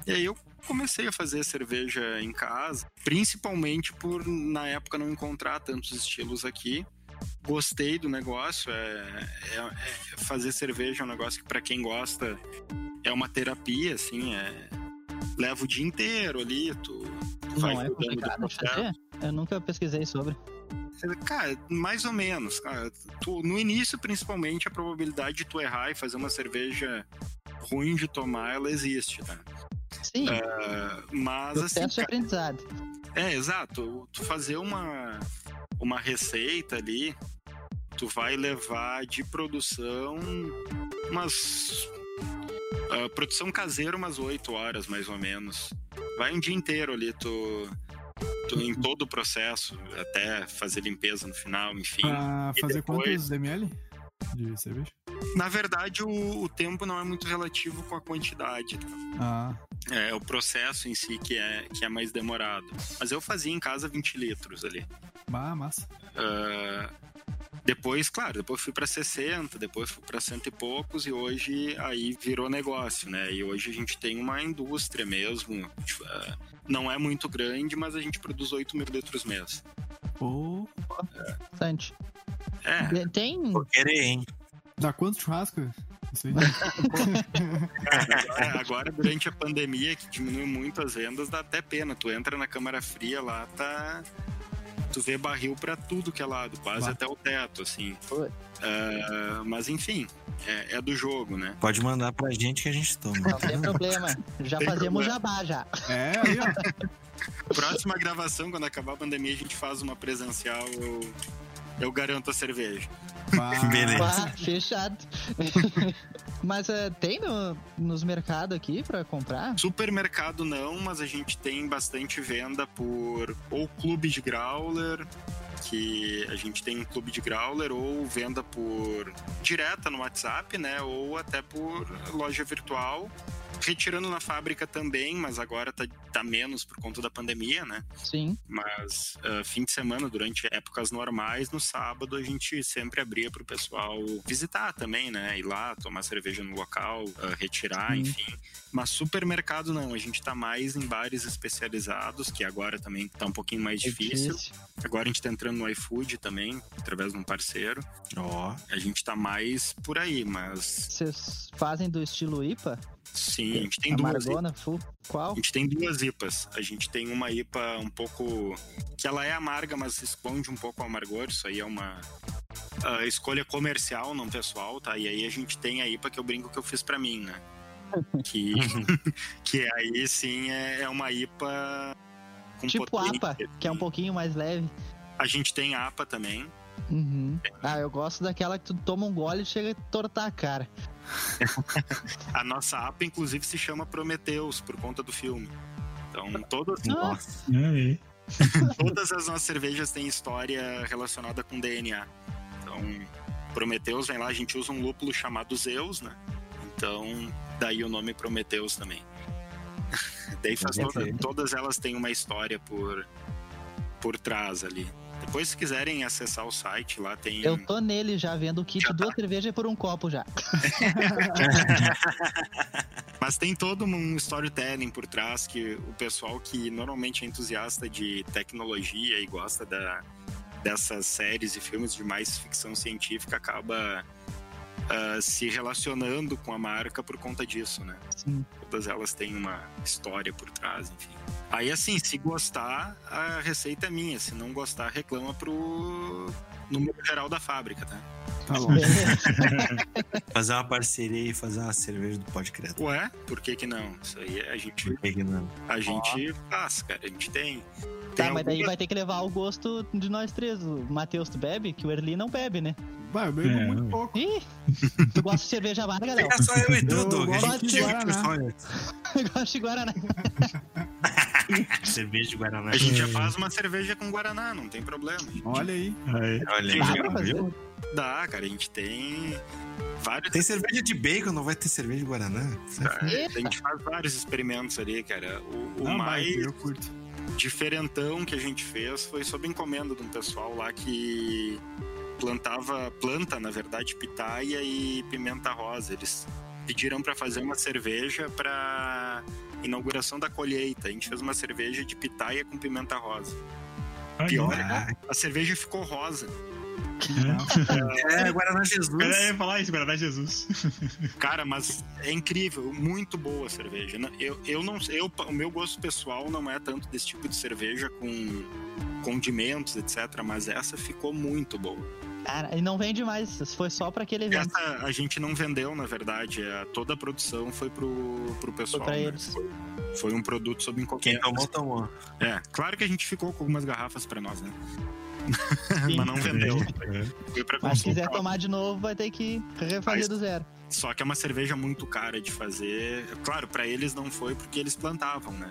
E aí eu comecei a fazer cerveja em casa, principalmente por na época não encontrar tantos estilos aqui. Gostei do negócio, é, é, é fazer cerveja é um negócio que para quem gosta é uma terapia, assim, é... leva o dia inteiro ali, tu, tu Não é complicado? Eu nunca pesquisei sobre. Cara, mais ou menos. Cara. Tu, no início, principalmente, a probabilidade de tu errar e fazer uma cerveja ruim de tomar, ela existe, tá? Sim. Uh, mas Processo assim. de aprendizado. É, exato. Tu fazer uma, uma receita ali, tu vai levar de produção umas. Uh, produção caseira umas 8 horas, mais ou menos. Vai um dia inteiro ali, tu. tu em todo o processo, até fazer limpeza no final, enfim. Pra fazer depois... quantos ml de cerveja? Na verdade, o, o, tempo não é muito relativo com a quantidade. Tá? Ah. É o processo em si que é, que é mais demorado. Mas eu fazia em casa 20 litros ali. Ah, massa. Uh, depois, claro, depois fui para 60, depois fui para cento e poucos e hoje aí virou negócio, né? E hoje a gente tem uma indústria mesmo. Uh, não é muito grande, mas a gente produz 8 mil litros mês. Oh, é. bastante. É. Tem. Vou querer, hein? Dá quanto churrasco? Isso aí. agora, agora, durante a pandemia, que diminuiu muito as vendas, dá até pena. Tu entra na câmara fria lá, tá. Tu vê barril para tudo que é lado, quase bah. até o teto, assim. Uh, mas enfim, é, é, do jogo, né? Pode mandar pra gente que a gente toma. Não tem problema. Já tem fazemos problema. jabá já. É, aí, ó. Próxima gravação, quando acabar a pandemia, a gente faz uma presencial. Eu, eu garanto a cerveja. Beleza. fechado. mas uh, tem no, nos mercados aqui para comprar? Supermercado não, mas a gente tem bastante venda por ou clube de growler, que a gente tem um clube de growler ou venda por direta no WhatsApp, né? Ou até por loja virtual retirando na fábrica também, mas agora tá, tá menos por conta da pandemia, né? Sim. Mas uh, fim de semana, durante épocas normais, no sábado, a gente sempre abria para o pessoal visitar também, né? Ir lá, tomar cerveja no local, uh, retirar, Sim. enfim. Mas supermercado não, a gente tá mais em bares especializados, que agora também tá um pouquinho mais é difícil. difícil. Agora a gente tá entrando no iFood também, através de um parceiro. Ó. Oh. A gente tá mais por aí, mas. Vocês fazem do estilo IPA? Sim, a gente tem duas. Amargona, full. Qual? A gente tem duas IPAs. A gente tem uma IPA um pouco. que ela é amarga, mas esconde um pouco o amargor. Isso aí é uma uh, escolha comercial, não pessoal, tá? E aí a gente tem a IPA que eu brinco que eu fiz para mim, né? que, que aí sim é, é uma IPA com Tipo potência, APA, que é um pouquinho mais leve. A gente tem APA também. Uhum. Ah, eu gosto daquela que tu toma um gole e chega a tortar a cara. a nossa APA, inclusive, se chama Prometheus, por conta do filme. Então, todas, todas as nossas cervejas têm história relacionada com DNA. Então, Prometheus vem lá, a gente usa um lúpulo chamado Zeus, né? Então, daí o nome Prometheus também. daí faz toda, todas elas têm uma história por, por trás ali. Depois, se quiserem acessar o site, lá tem. Eu tô nele já vendo o kit já duas tá. cervejas por um copo já. Mas tem todo um storytelling por trás que o pessoal que normalmente é entusiasta de tecnologia e gosta da, dessas séries e filmes de mais ficção científica acaba uh, se relacionando com a marca por conta disso, né? Sim. Todas elas têm uma história por trás, enfim. Aí, assim, se gostar, a receita é minha. Se não gostar, reclama pro número geral da fábrica, tá? Tá bom. fazer uma parceria e fazer uma cerveja do Pode Credo. Ué, por que que não? Isso aí a gente. Por que que não? A gente oh. faz, cara. A gente tem. Tá, mas daí vai ter que levar o gosto de nós três. O Matheus, tu bebe? Que o Erli não bebe, né? Vai, eu bebo é, muito pouco. Ih, tu gosta de cerveja amarga, Léo? É só eu e tu, Eu gosto de Guaraná. Eu gosto de Guaraná. cerveja de Guaraná. A gente já faz uma cerveja com Guaraná, não tem problema. Olha aí. Olha aí, viu? Dá, cara, a gente tem vários. Tem cerveja de bacon, não vai ter cerveja de Guaraná? É, a gente faz vários experimentos ali, cara. O, o Não, mais eu curto. diferentão que a gente fez foi sob encomenda de um pessoal lá que plantava planta, na verdade, pitaia e pimenta rosa. Eles pediram para fazer uma cerveja para inauguração da colheita. A gente fez uma cerveja de pitaia com pimenta rosa. Pior, Ah, a cerveja ficou rosa. é, Guaraná Jesus. Eu ia falar isso, Guaraná Jesus. Cara, mas é incrível, muito boa a cerveja. Eu, eu não eu, o meu gosto pessoal não é tanto desse tipo de cerveja com condimentos, etc. Mas essa ficou muito boa. Cara, e não vende mais, foi só para aquele evento. Essa a gente não vendeu, na verdade. É, toda a produção foi pro, pro pessoal. Foi pra né? eles. Foi, foi um produto sob encomenda. Quem tomou, tomou. É, claro que a gente ficou com algumas garrafas pra nós, né? Sim. Mas não vendeu. É. Foi pra Mas se quiser tomar de novo, vai ter que refazer Mas- do zero. Só que é uma cerveja muito cara de fazer. Claro, pra eles não foi porque eles plantavam, né?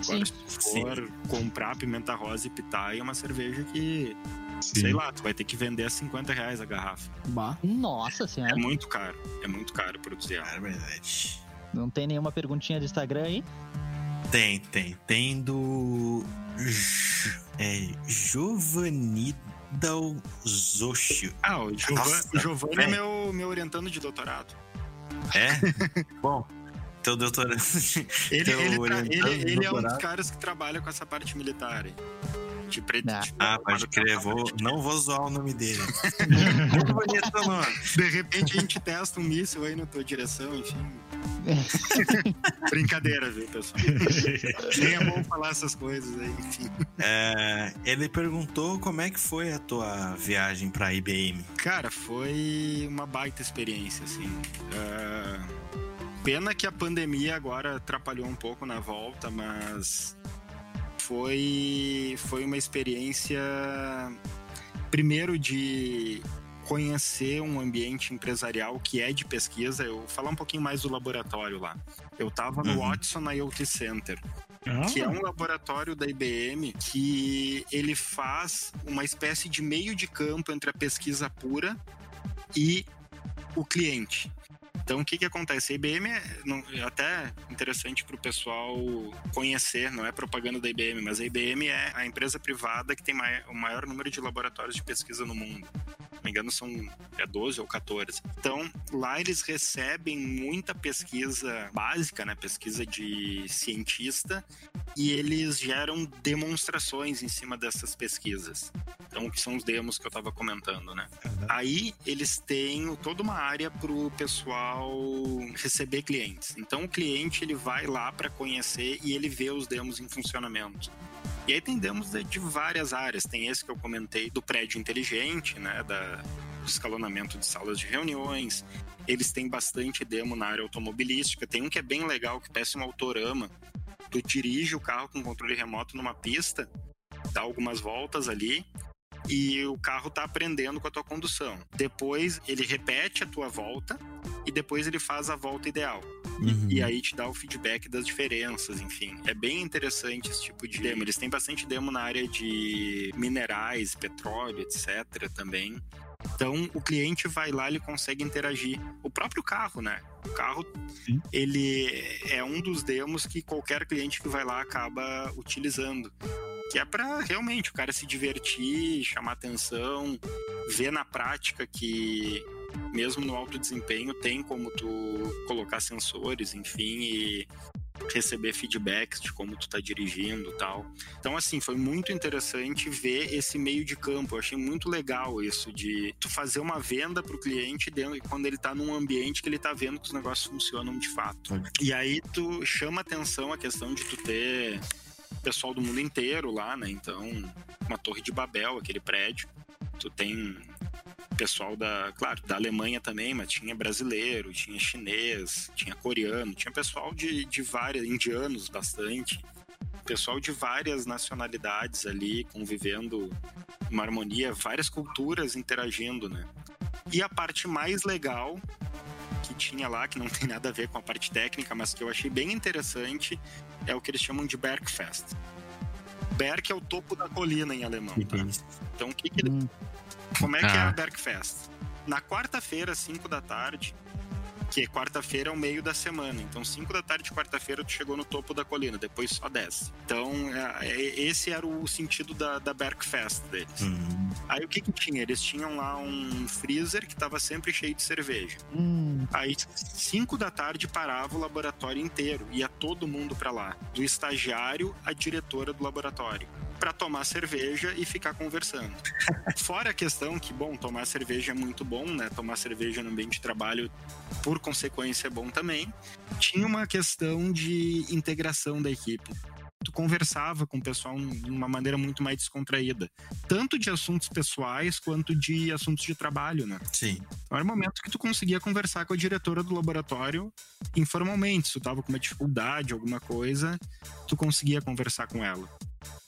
Sim. Agora, se for comprar pimenta rosa e pitaia, é uma cerveja que, Sim. sei lá, tu vai ter que vender a 50 reais a garrafa. Bah. Nossa É senhora. muito caro. É muito caro produzir É ela. verdade. Não tem nenhuma perguntinha de Instagram aí? Tem, tem. Tem do. É. Giovanidal Zoshio. Ah, o Giovanni, é meu, meu orientando de doutorado. É? Bom, teu doutorado. Ele, Teu ele, orientando ele, de ele é um dos doutorado. caras que trabalha com essa parte militar. aí. De preto. Ah. de- Ah, pode crer. Vou, não vou zoar o nome dele. Muito bonito o nome. De repente a gente testa um míssil aí na tua direção, enfim. Brincadeira, viu, pessoal? Nem é bom falar essas coisas aí, enfim. É, ele perguntou como é que foi a tua viagem pra IBM. Cara, foi uma baita experiência, assim. Ah, pena que a pandemia agora atrapalhou um pouco na volta, mas foi, foi uma experiência, primeiro, de conhecer um ambiente empresarial que é de pesquisa. Eu vou falar um pouquinho mais do laboratório lá. Eu estava no Uhum. Watson IoT Center Ah, que é um laboratório da IBM que ele faz uma espécie de meio de campo entre a pesquisa pura e o cliente. Então, o que, que acontece? A IBM é é até interessante para o pessoal conhecer, não é propaganda da IBM, mas a IBM é a empresa privada que tem o maior número de laboratórios de pesquisa no mundo. Se não me engano, são é 12 ou 14. Então, lá eles recebem muita pesquisa básica, né? Pesquisa de cientista, e eles geram demonstrações em cima dessas pesquisas. Então, que são os demos que eu estava comentando, né? Aí eles têm toda uma área para o pessoal receber clientes. Então, o cliente ele vai lá para conhecer e ele vê os demos em funcionamento. E aí tem demos de, de várias áreas. Tem esse que eu comentei do prédio inteligente, né? Da, do escalonamento de salas de reuniões. Eles têm bastante demo na área automobilística. Tem um que é bem legal, que parece um autorama. Tu dirige o carro com controle remoto numa pista, dá algumas voltas ali, e o carro tá aprendendo com a tua condução. Depois ele repete a tua volta e depois ele faz a volta ideal. Uhum. E aí te dá o feedback das diferenças, enfim. É bem interessante esse tipo de demo. Eles têm bastante demo na área de minerais, petróleo, etc. também. Então, o cliente vai lá, ele consegue interagir. O próprio carro, né? O carro, Sim. ele é um dos demos que qualquer cliente que vai lá acaba utilizando. Que é para realmente o cara se divertir, chamar atenção, ver na prática que mesmo no alto desempenho tem como tu colocar sensores, enfim, e receber feedbacks de como tu tá dirigindo e tal. Então, assim, foi muito interessante ver esse meio de campo. Eu achei muito legal isso de tu fazer uma venda pro cliente dentro, quando ele tá num ambiente que ele tá vendo que os negócios funcionam de fato. E aí tu chama atenção a questão de tu ter pessoal do mundo inteiro lá, né? Então, uma torre de Babel, aquele prédio. Tu tem pessoal da, claro, da Alemanha também, mas tinha brasileiro, tinha chinês, tinha coreano, tinha pessoal de, de várias, indianos bastante, pessoal de várias nacionalidades ali convivendo uma harmonia, várias culturas interagindo, né? E a parte mais legal que tinha lá, que não tem nada a ver com a parte técnica, mas que eu achei bem interessante, é o que eles chamam de Bergfest. Berg é o topo da colina em alemão. Tá? Então, o que, que Hum. Como é que é Ah. a Bergfest? Na quarta-feira, 5 da tarde, que quarta-feira é o meio da semana. Então, 5 da tarde, quarta-feira, tu chegou no topo da colina, depois só desce. Então, é- é- esse era o sentido da, da Bergfest deles. Uhum. Aí, o que que tinha? Eles tinham lá um freezer que estava sempre cheio de cerveja. Hum, Aí, 5 da tarde, parava o laboratório inteiro. Ia todo mundo para lá. Do estagiário à diretora do laboratório. Para tomar cerveja e ficar conversando. Fora a questão que, bom, tomar cerveja é muito bom, né? Tomar cerveja no ambiente de trabalho, por consequência, é bom também. Tinha uma questão de integração da equipe. tu conversava com o pessoal de uma maneira muito mais descontraída. Tanto de assuntos pessoais quanto de assuntos de trabalho, né? Sim. Então era o momento que tu conseguia conversar com a diretora do laboratório informalmente. Se tu tava com uma dificuldade, alguma coisa, tu conseguia conversar com ela.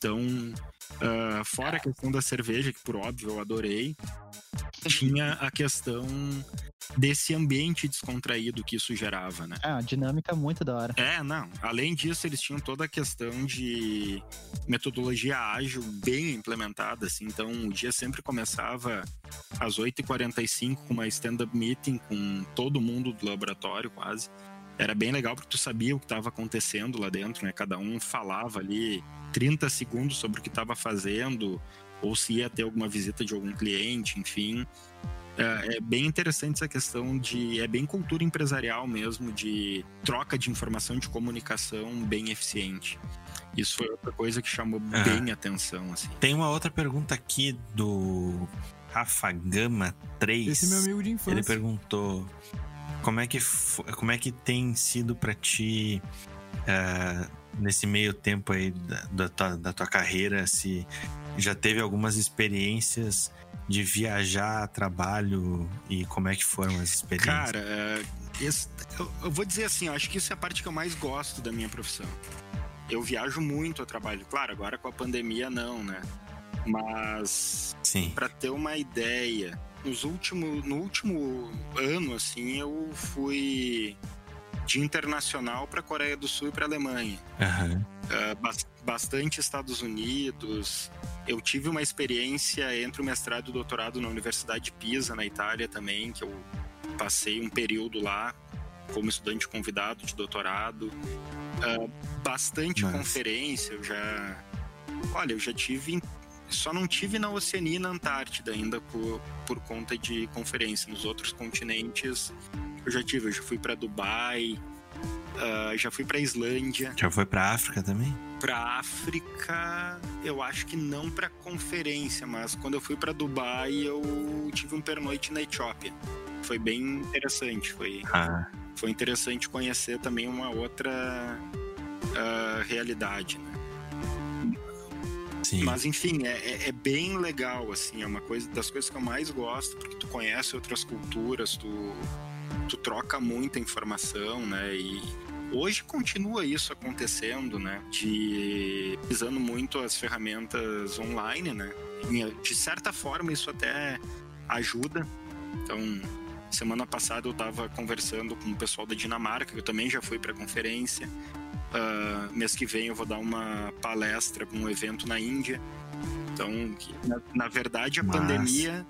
Então, uh, fora a questão da cerveja, que por óbvio eu adorei, tinha a questão desse ambiente descontraído que isso gerava, né? Uma dinâmica muito da hora. É, não. Além disso, eles tinham toda a questão de metodologia ágil bem implementada, assim. Então, o dia sempre começava às 8h45 com uma stand-up meeting com todo mundo do laboratório, quase. Era bem legal porque tu sabia o que estava acontecendo lá dentro, né? Cada um falava ali 30 segundos sobre o que estava fazendo, ou se ia ter alguma visita de algum cliente, enfim. É, é, bem interessante essa questão de. É bem cultura empresarial mesmo, de troca de informação, de comunicação bem eficiente. Isso foi outra coisa que chamou uhum. bem atenção. Assim. Tem uma outra pergunta aqui do Rafa Gama 3. Esse é meu amigo de infância. Ele perguntou como é que, como é que tem sido para ti. Uh, nesse meio tempo aí da, da, tua, da tua carreira, se já teve algumas experiências de viajar a trabalho e como é que foram as experiências? Cara, é, esse, eu, eu, vou dizer assim, acho que isso é a parte que eu mais gosto da minha profissão. Eu viajo muito a trabalho. Claro, agora com a pandemia não, né? Mas para ter uma ideia, nos último, no último ano assim, eu fui de internacional para Coreia do Sul e para Alemanha. Uhum. Uh, bastante Estados Unidos. Eu tive uma experiência entre o mestrado e o doutorado na Universidade de Pisa, na Itália também, que eu passei um período lá como estudante convidado de doutorado. Uh, bastante Mas... conferência, eu já. Olha, eu já tive. Só não tive na Oceania e na Antártida ainda por, por conta de conferência. Nos outros continentes eu já tive. Eu já fui para Dubai, Uh, já fui pra Islândia. Já foi pra África também? Pra África, eu acho que não pra conferência, mas quando eu fui pra Dubai, eu tive um pernoite na Etiópia. Foi bem interessante. Foi, ah. foi interessante conhecer também uma outra uh, realidade, né? Sim. Mas enfim, é, é, é, bem legal, assim, é uma coisa das coisas que eu mais gosto, porque tu conhece outras culturas, tu tu troca muita informação, né? E hoje continua isso acontecendo, né? De usando muito as ferramentas online, né? De certa forma isso até ajuda. Então, semana passada eu estava conversando com o pessoal da Dinamarca, que eu também já fui para conferência. Uh, mês que vem eu vou dar uma palestra para um evento na Índia. Então, na, na verdade, a Mas... pandemia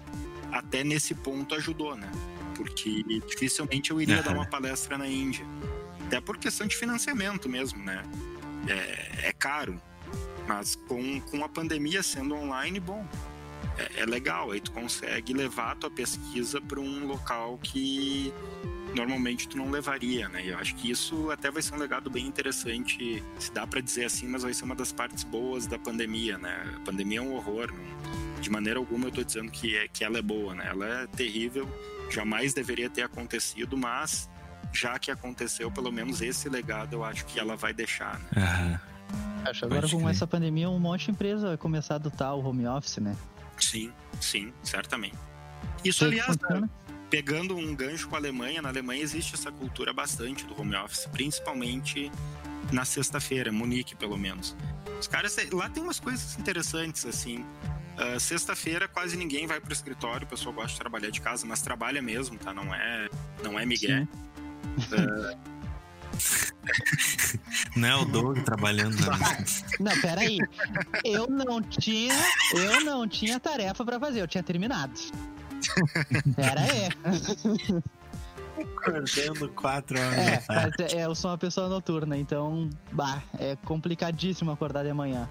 até nesse ponto ajudou, né? porque dificilmente eu iria dar uma palestra na Índia. Até por questão de financiamento mesmo, né? É, é caro. Mas com, com a pandemia sendo online, bom, é, é legal. Aí tu consegue levar a tua pesquisa para um local que normalmente tu não levaria, né? Eu acho que isso até vai ser um legado bem interessante, se dá para dizer assim, mas vai ser uma das partes boas da pandemia, né? A pandemia é um horror, não, de maneira alguma eu tô dizendo que, é, que ela é boa, né? Ela é terrível jamais deveria ter acontecido, mas já que aconteceu, pelo menos esse legado eu acho que ela vai deixar. Né? Uhum. Acho agora com essa pandemia um monte de empresa vai começar a adotar o home office, né? Sim, sim, certamente. Isso, aliás, né, pegando um gancho com a Alemanha, na Alemanha existe essa cultura bastante do home office, principalmente na sexta-feira, Munique pelo menos. Os caras lá tem umas coisas interessantes assim. Uh, Sexta-feira quase ninguém vai pro escritório, o pessoal gosta de trabalhar de casa, mas trabalha mesmo, tá? Não é, não é migué. Uh... não é o Doug trabalhando. Né? Não, peraí. Eu não tinha, eu não tinha tarefa para fazer, eu tinha terminado. Pera aí. Acordando quatro horas. É, mas é, eu sou uma pessoa noturna, então, bah, é complicadíssimo acordar de manhã.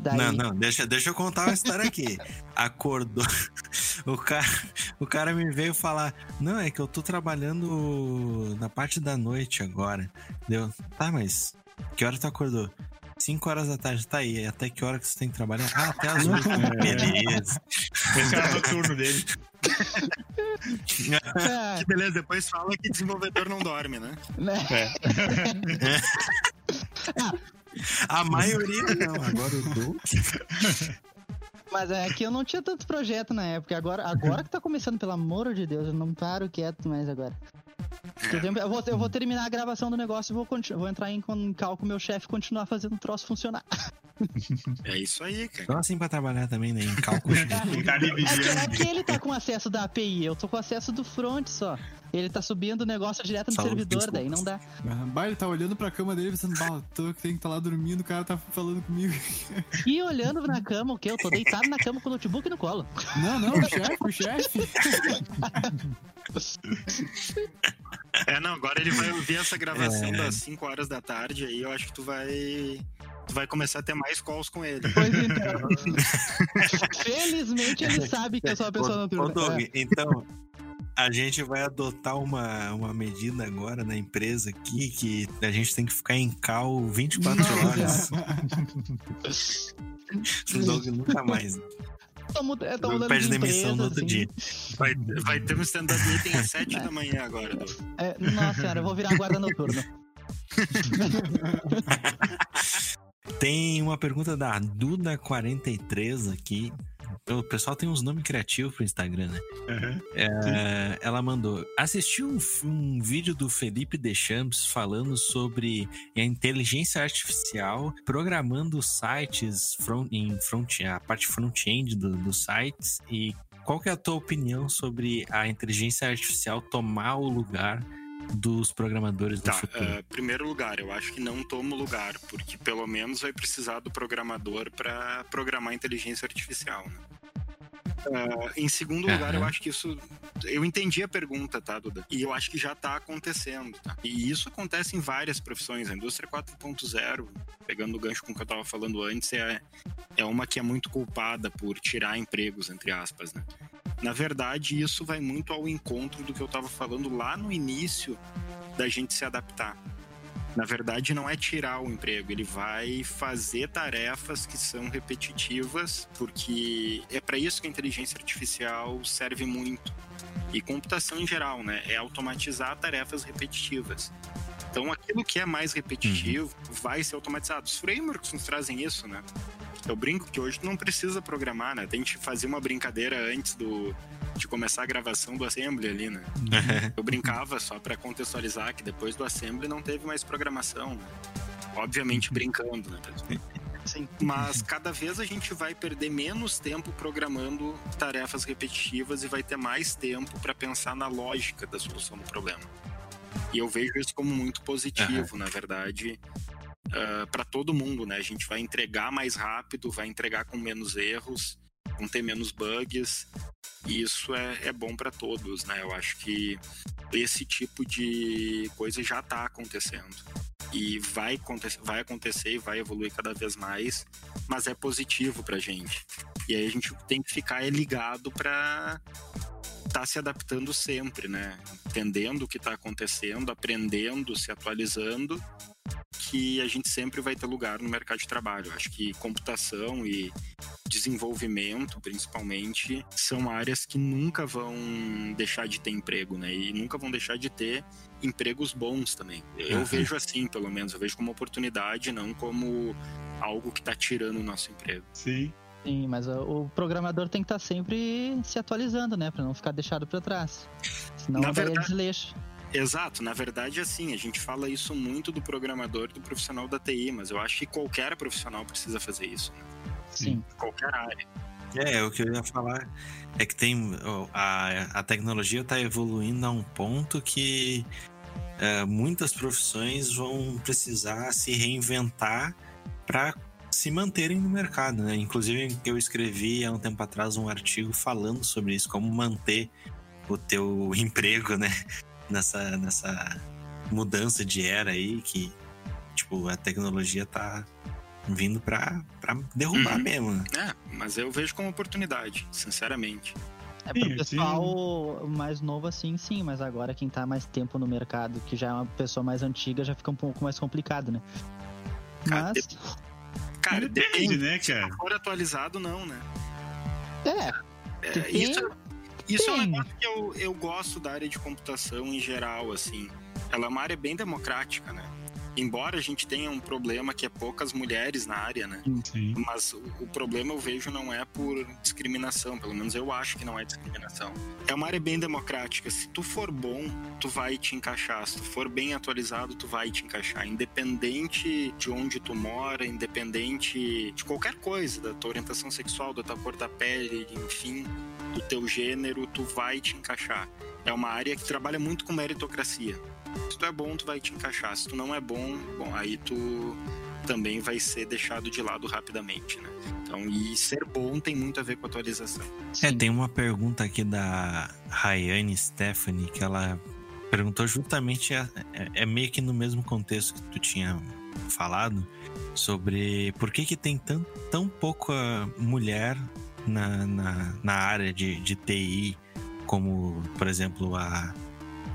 Daí... Não, não, deixa, deixa eu contar uma história aqui. Acordou. O cara, o cara me veio falar: Não, é que eu tô trabalhando na parte da noite agora. Deu, tá, mas que hora tu acordou? 5 horas da tarde, tá aí. Até que hora que você tem que trabalhar? Ah, até as 8. Beleza. Esse era o noturno dele. É. Que beleza, depois fala que desenvolvedor não dorme, né? né? É. A maioria não, agora eu dou. Mas é que eu não tinha tanto projeto na época. Agora, agora que tá começando, pelo amor de Deus, eu não paro quieto mais agora. Eu vou, eu vou terminar a gravação do negócio e vou, vou entrar em cal com o meu chefe continuar fazendo o troço funcionar. É isso aí, cara. Só assim pra trabalhar também, né? Em cálculo. é, que, é que ele tá com acesso da API, eu tô com acesso do front só. Ele tá subindo o negócio direto no Salve, servidor, daí não dá. Bah, ele tá olhando pra cama dele pensando, bah, tô que tem que estar tá lá dormindo, o cara tá falando comigo. E olhando na cama, o quê? Eu tô deitado na cama com o notebook no colo. Não, não, o chefe, o chefe. É, não, agora ele vai ouvir essa gravação é. das 5 horas da tarde aí eu acho que tu vai tu vai começar a ter mais calls com ele. Pois então. Felizmente ele sabe que eu sou uma pessoa noturna. Ô, Doug, é. então, a gente vai adotar uma, uma medida agora na empresa aqui que a gente tem que ficar em cal 24 horas. o Doug nunca mais. Tô, mud é, tô mudando pede demissão no outro assim. dia. Vai, vai ter um stand-up meeting às 7 é. da manhã agora, Doug. É, nossa senhora, eu vou virar guarda noturno. Tem uma pergunta da Duda43 aqui. O pessoal tem uns nomes criativos pro Instagram, né? Uhum. É, ela mandou. Assisti um, um, vídeo do Felipe Deschamps falando sobre a inteligência artificial programando sites front, em front, a parte front-end do, dos sites. E qual que é a tua opinião sobre a inteligência artificial tomar o lugar dos programadores do tá, futuro? Uh, primeiro lugar, eu acho que não toma lugar, porque pelo menos vai precisar do programador para programar inteligência artificial. Né? Uh, em segundo uhum. lugar, eu acho que isso. Eu entendi a pergunta, tá, Duda? E eu acho que já está acontecendo, tá? E isso acontece em várias profissões. A indústria 4.0, pegando o gancho com o que eu estava falando antes, é, é uma que é muito culpada por tirar empregos, entre aspas, né? Na verdade, isso vai muito ao encontro do que eu estava falando lá no início da gente se adaptar. Na verdade, não é tirar o emprego, ele vai fazer tarefas que são repetitivas, porque é para isso que a inteligência artificial serve muito. E computação em geral, né? É automatizar tarefas repetitivas. Então, aquilo que é mais repetitivo uhum. vai ser automatizado. Os frameworks nos trazem isso, né? Eu brinco que hoje tu não precisa programar, né? Tem que fazer uma brincadeira antes do, de começar a gravação do Assembly ali, né? Eu brincava só para contextualizar que depois do Assembly não teve mais programação, né? Obviamente brincando, né? Sim. Mas cada vez a gente vai perder menos tempo programando tarefas repetitivas e vai ter mais tempo para pensar na lógica da solução do problema. E eu vejo isso como muito positivo, uhum. na verdade, uh, ah, para todo mundo, né? A gente vai entregar mais rápido, vai entregar com menos erros, vão ter menos bugs, e isso é, é bom para todos, né? Eu acho que esse tipo de coisa já está acontecendo. E vai, vai acontecer e vai evoluir cada vez mais, mas é positivo para a gente. E aí a gente tem que ficar ligado para estar tá se adaptando sempre, né? Entendendo o que está acontecendo, aprendendo, se atualizando que a gente sempre vai ter lugar no mercado de trabalho. Acho que computação e desenvolvimento, principalmente, são áreas que nunca vão deixar de ter emprego, né? E nunca vão deixar de ter empregos bons também. Eu uhum. vejo assim, pelo menos, eu vejo como oportunidade, não como algo que está tirando o nosso emprego. Sim. Sim, mas o programador tem que estar tá sempre se atualizando, né? Para não ficar deixado para trás. Senão Na verdade... é desleixo. Exato, na verdade, assim, a gente fala isso muito do programador e do profissional da TI, mas eu acho que qualquer profissional precisa fazer isso. Né? Sim. Qualquer área. É, o que eu ia falar é que tem a, a tecnologia está evoluindo a um ponto que é, muitas profissões vão precisar se reinventar para se manterem no mercado, né? Inclusive, eu escrevi há um tempo atrás um artigo falando sobre isso, como manter o teu emprego, né? Nessa, nessa mudança de era aí que, tipo, a tecnologia tá vindo pra, pra derrubar uhum. mesmo. Né? É, mas eu vejo como oportunidade, sinceramente. É pro pessoal sim. mais novo assim, sim, mas agora quem tá mais tempo no mercado, que já é uma pessoa mais antiga, já fica um pouco mais complicado, né? Cara, mas... de... cara depende, né, cara? Se for atualizado, não, né? É. é isso, isso é um negócio que eu, eu gosto da área de computação em geral, assim. Ela é uma área bem democrática, né? Embora a gente tenha um problema que é poucas mulheres na área, né? Sim. Mas o, o, problema eu vejo não é por discriminação, pelo menos eu acho que não é discriminação. É uma área bem democrática. Se tu for bom, tu vai te encaixar. Se tu for bem atualizado, tu vai te encaixar. Independente de onde tu mora, independente de qualquer coisa, da tua orientação sexual, da tua cor da pele, enfim, do teu gênero, tu vai te encaixar. É uma área que trabalha muito com meritocracia. Se tu é bom, tu vai te encaixar. Se tu não é bom, bom, aí tu também vai ser deixado de lado rapidamente, né? Então, e ser bom tem muito a ver com atualização. É, tem uma pergunta aqui da Rayane Stephanie que ela perguntou justamente é, é, meio que no mesmo contexto que tu tinha falado sobre por que que tem tão, tão pouca mulher na, na, na área de, de TI como, por exemplo, a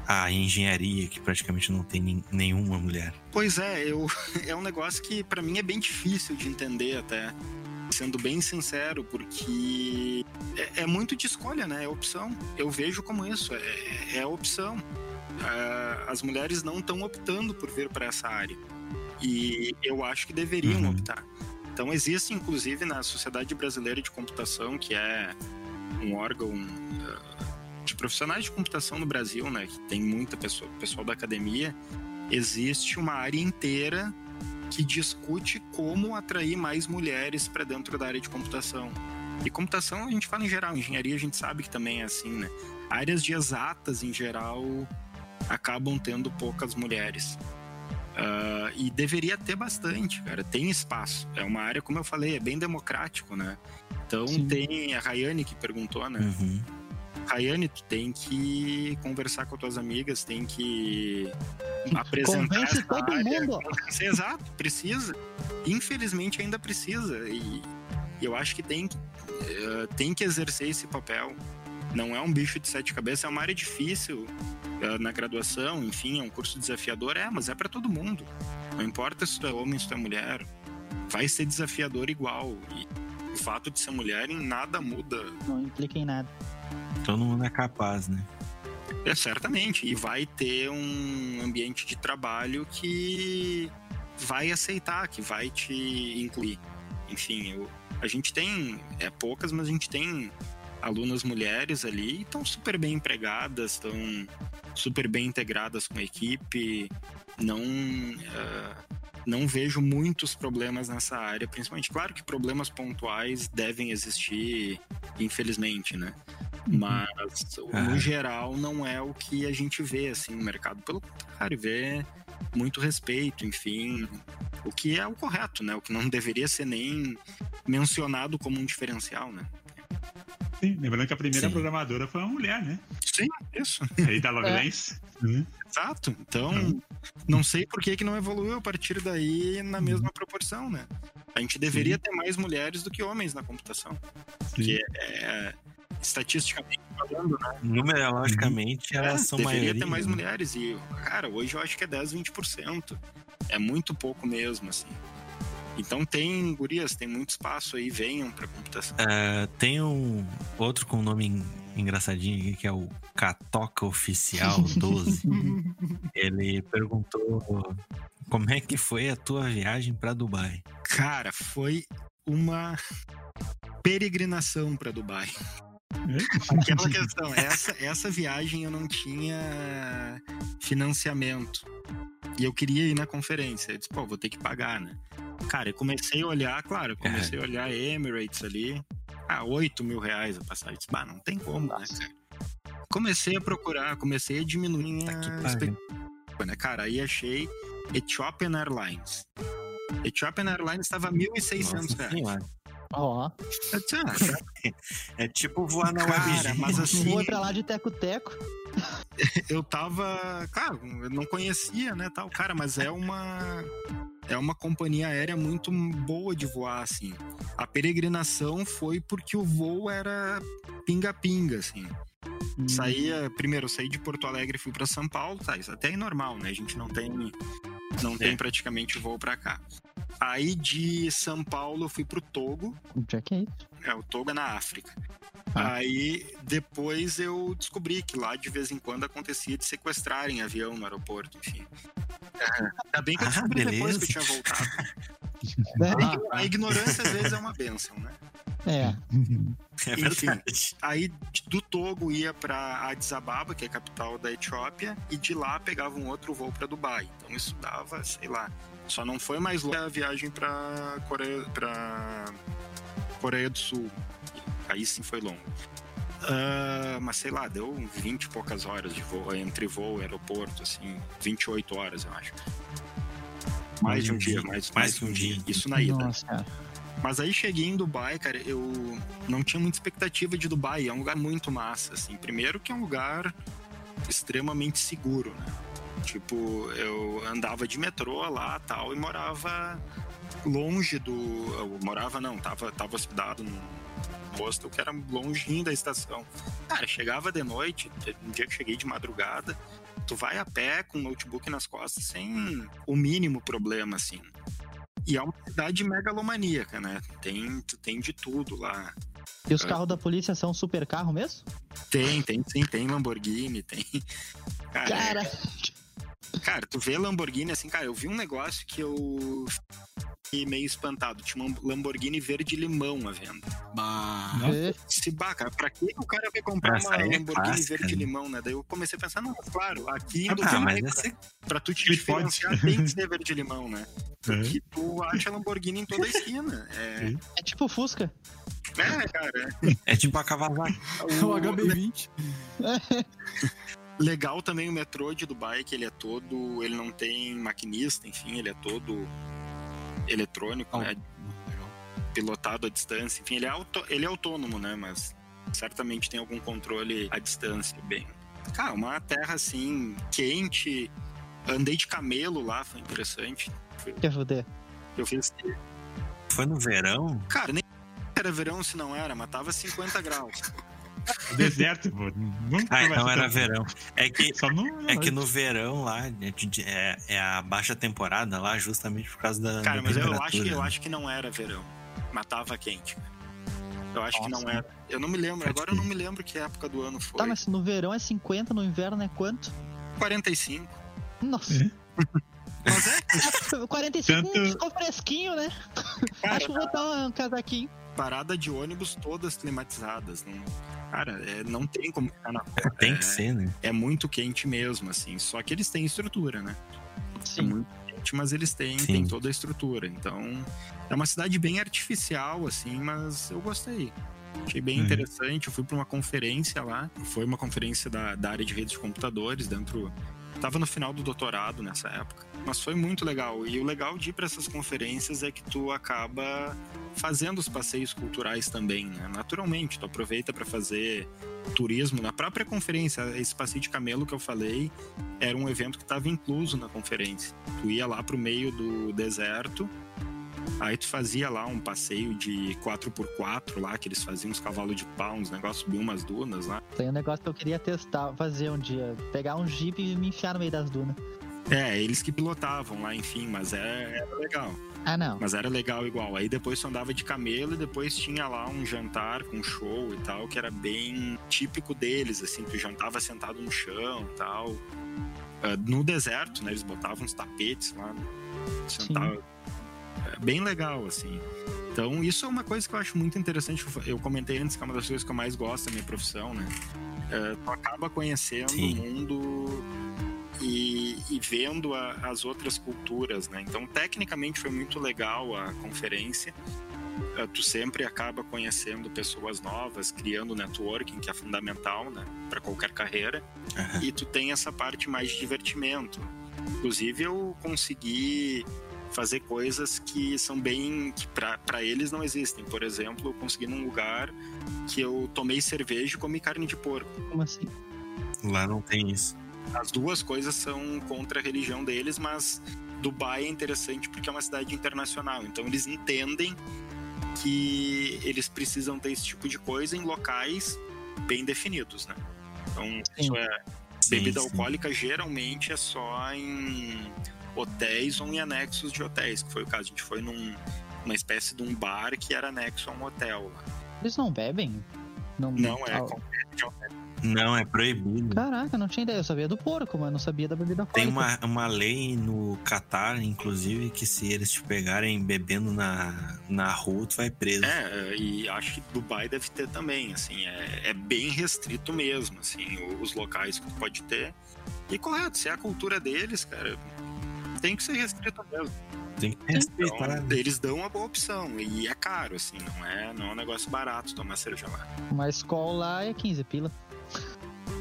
a engenharia, que praticamente não tem nenhuma mulher. Pois é, eu, é um negócio que para mim é bem difícil de entender até. Sendo bem sincero, porque é, é muito de escolha, né? É opção. Eu vejo como isso, é, é opção. Uh, as mulheres não estão optando por vir para essa área. E eu acho que deveriam uhum. optar. Então, existe, inclusive, na Sociedade Brasileira de Computação, que é um órgão uh, de profissionais de computação no Brasil, né, que tem muita pessoa, pessoal da academia, existe uma área inteira que discute como atrair mais mulheres para dentro da área de computação. E computação a gente fala em geral, engenharia a gente sabe que também é assim, né? Áreas de exatas em geral acabam tendo poucas mulheres. Uh, e deveria ter bastante, cara. Tem espaço. É uma área, como eu falei, é bem democrático, né? Então Sim. tem a Rayane que perguntou, né? Uhum Rayane, tu tem que conversar com as tuas amigas, tem que apresentar Convence todo área. mundo. Exato, precisa. Infelizmente ainda precisa. E eu acho que tem, uh, tem que exercer esse papel. Não é um bicho de sete cabeças, é uma área difícil uh, na graduação, enfim, é um curso desafiador, é, mas é para todo mundo. Não importa se tu é homem, se tu é mulher, vai ser desafiador igual. E o fato de ser mulher em nada muda. Não implica em nada. Todo mundo é capaz, né? É, certamente. E vai ter um ambiente de trabalho que vai aceitar, que vai te incluir. Enfim, eu, a gente tem, é poucas, mas a gente tem alunas mulheres ali estão super bem empregadas, estão super bem integradas com a equipe. Não, uh, não vejo muitos problemas nessa área, principalmente. Claro que problemas pontuais devem existir, infelizmente, né? Uhum. Mas, no geral, não é o que a gente vê, assim, no mercado. Pelo contrário, vê muito respeito, enfim, o que é o correto, né? O que não deveria ser nem mencionado como um diferencial, né? Sim, lembrando que a primeira Sim. programadora foi uma mulher, né? Sim, isso. Aí da Lovelace. É. Né? Exato. Então, uhum. não sei por que, que não evoluiu a partir daí na uhum. mesma proporção, né? A gente deveria Sim. ter mais mulheres do que homens na computação. Sim. Que é, estatisticamente falando, né? Numerologicamente, elas é, são deveria maioria. ter mais mulheres. E, cara, hoje eu acho que é 10, 20%. É muito pouco mesmo, assim. Então tem, gurias, tem muito espaço aí, venham pra computação. Uh, tem um outro com nome engraçadinho aqui, que é o Catoca Oficial 12. Ele perguntou como é que foi a tua viagem para Dubai? Cara, foi uma peregrinação para Dubai. Aquela questão, essa, essa viagem eu não tinha financiamento. E eu queria ir na conferência. Eu disse, pô, vou ter que pagar, né? Cara, eu comecei a olhar, claro, comecei a olhar Emirates ali. Ah, 8 mil reais a passagem. Disse, bah, não tem como, né, cara? Comecei a procurar, comecei a diminuir tá a expectativa, né? Cara, aí achei Ethiopian Airlines. Ethiopian Airlines estava 1.600 reais. Ó. É, tipo voar na Cara, mas assim. Vou pra lá de teco-teco. eu tava. Cara, eu não conhecia, né, tal, cara, mas é uma. É uma companhia aérea muito boa de voar, assim. A peregrinação foi porque o voo era pinga-pinga, assim. Hum. Saía, primeiro, eu saí de Porto Alegre e fui para São Paulo, tá? Isso até é normal, né? A gente não tem, não tem praticamente voo para cá. Aí de São Paulo eu fui pro Togo. Onde é que é isso? É, o Togo é na África. Ah. Aí depois eu descobri que lá de vez em quando acontecia de sequestrarem avião no aeroporto, enfim. Ainda bem que eu descobri ah, depois que eu tinha voltado. Ah, a ignorância às vezes é uma benção, né? É. é Enfim, aí do Togo ia para Addis Ababa, que é a capital da Etiópia, e de lá pegava um outro voo para Dubai. Então isso dava, sei lá, só não foi mais longe a viagem para Coreia, para Coreia do Sul. Aí sim foi longo. Uh, mas sei lá, deu 20 e poucas horas de voo, entre voo e aeroporto, assim, 28 horas, eu acho. Mais de um dia, mais, mais que um dia. Isso na ida. Nossa. Mas aí cheguei em Dubai, cara, eu não tinha muita expectativa de Dubai. É um lugar muito massa, assim. Primeiro que é um lugar extremamente seguro, né? Tipo, eu andava de metrô lá tal e morava longe do. Eu morava não, tava, tava hospedado num hostel que era longinho da estação. Cara, chegava de noite, um dia que cheguei de madrugada, tu vai a pé com o notebook nas costas sem o mínimo problema, assim. E é uma cidade megalomaníaca, né? Tem, tem de tudo lá. E os carros da polícia são super carro mesmo? Tem, tem sim, tem Lamborghini, tem. Cara, cara. É... cara, tu vê Lamborghini assim, cara, eu vi um negócio que eu fiquei meio espantado. Tinha uma Lamborghini verde limão à venda. Bah. Se baca, pra que o cara vai comprar Essa uma é Lamborghini clássica, verde né? limão, né? Daí eu comecei a pensar, não, claro, aqui em ah, mas essa... pra tu te diferenciar tem que ser verde limão, né? Porque é. tu acha Lamborghini em toda a esquina. É, é tipo Fusca. É, cara. É, é tipo a Kawasaki. O, o HB20. Legal também o metrô de Dubai, que ele é todo. Ele não tem maquinista, enfim, ele é todo eletrônico, oh. né? Pilotado à distância. Enfim, ele é, auto, ele é autônomo, né? Mas certamente tem algum controle à distância, bem. Cara, uma terra assim, quente. Andei de camelo lá, foi interessante. Quer foder? Eu fiz. Foi no verão? Cara, nem era verão se não era, mas tava 50 graus. Deserto, pô. ah, então era verão. É que, não, é que no verão lá é, é, a baixa temporada lá, justamente por causa da. Cara, da mas eu acho, eu acho que não era verão. Matava quente. Eu acho Nossa, que não era. Eu não me lembro, agora eu não me lembro que época do ano foi. Tá, mas no verão é 50, no inverno é quanto? 45. Nossa. É? Mas é? 45 Tanto... ficou fresquinho, né? Cara, acho que vou botar um casaquinho parada de ônibus todas climatizadas. Não, cara, é, não tem como ficar na rua. Tem é, que ser, né? É muito quente mesmo, assim. Só que eles têm estrutura, né? Sim. É muito quente, mas eles têm, têm toda a estrutura. Então, é uma cidade bem artificial, assim, mas eu gostei. Achei bem uhum. interessante. Eu fui para uma conferência lá. Foi uma conferência da, da área de redes de computadores dentro. Tava no final do doutorado nessa época. Mas foi muito legal. E o legal de ir para essas conferências é que tu acaba fazendo os passeios culturais também, né? Naturalmente, tu aproveita para fazer turismo na própria conferência. Esse passeio de camelo que eu falei era um evento que estava incluso na conferência. Tu ia lá pro meio do deserto, aí tu fazia lá um passeio de 4x4 lá, que eles faziam uns cavalos de pau, uns negócios, subiam umas dunas lá. Tem um negócio que eu queria testar, fazer um dia, pegar um jeep e me enfiar no meio das dunas. É, eles que pilotavam lá, enfim, mas é, era legal. Ah, não. Mas era legal igual. Aí depois tu andava de camelo e depois tinha lá um jantar com show e tal, que era bem típico deles, assim, tu jantava sentado no chão e tal. Uh, no deserto, né? Eles botavam uns tapetes lá, né? sentava. É bem legal, assim. Então, isso é uma coisa que eu acho muito interessante. Eu comentei antes que é uma das coisas que eu mais gosto da minha profissão, né? Uh, tu acaba conhecendo Sim. o mundo e, e vendo a, as outras culturas, né? Então, tecnicamente foi muito legal a conferência. Uh, tu sempre acaba conhecendo pessoas novas, criando networking, que é fundamental, né, para qualquer carreira. Uhum. E tu tem essa parte mais de divertimento. Inclusive, eu consegui fazer coisas que são bem que para eles não existem. Por exemplo, eu consegui num lugar que eu tomei cerveja e comi carne de porco. Como assim? Lá não tem isso. As duas coisas são contra a religião deles, mas Dubai é interessante porque é uma cidade internacional. Então eles entendem que eles precisam ter esse tipo de coisa em locais bem definidos, né? Então, sim. isso é bebida sim, alcoólica sim. geralmente é só em hotéis ou em anexos de hotéis, que foi o caso. A gente foi num, numa espécie de um bar que era anexo a um hotel. Eles não bebem? Não, Não, é de almeida. Não, é proibido. Caraca, não tinha ideia. Eu sabia do porco, mas não sabia da bebida Tem alcoólica. uma, uma lei no Catar, inclusive, que se eles te pegarem bebendo na, na rua, tu vai preso. É, e acho que Dubai deve ter também, assim, é, é bem restrito mesmo, assim, os locais que tu pode ter. E correto, se é a cultura deles, cara, tem que ser restrito mesmo. Tem que Então, respeitar. né? eles dão uma boa opção, e é caro, assim, não é, não é um negócio barato tomar cerveja lá. Uma escola lá é 15 pila.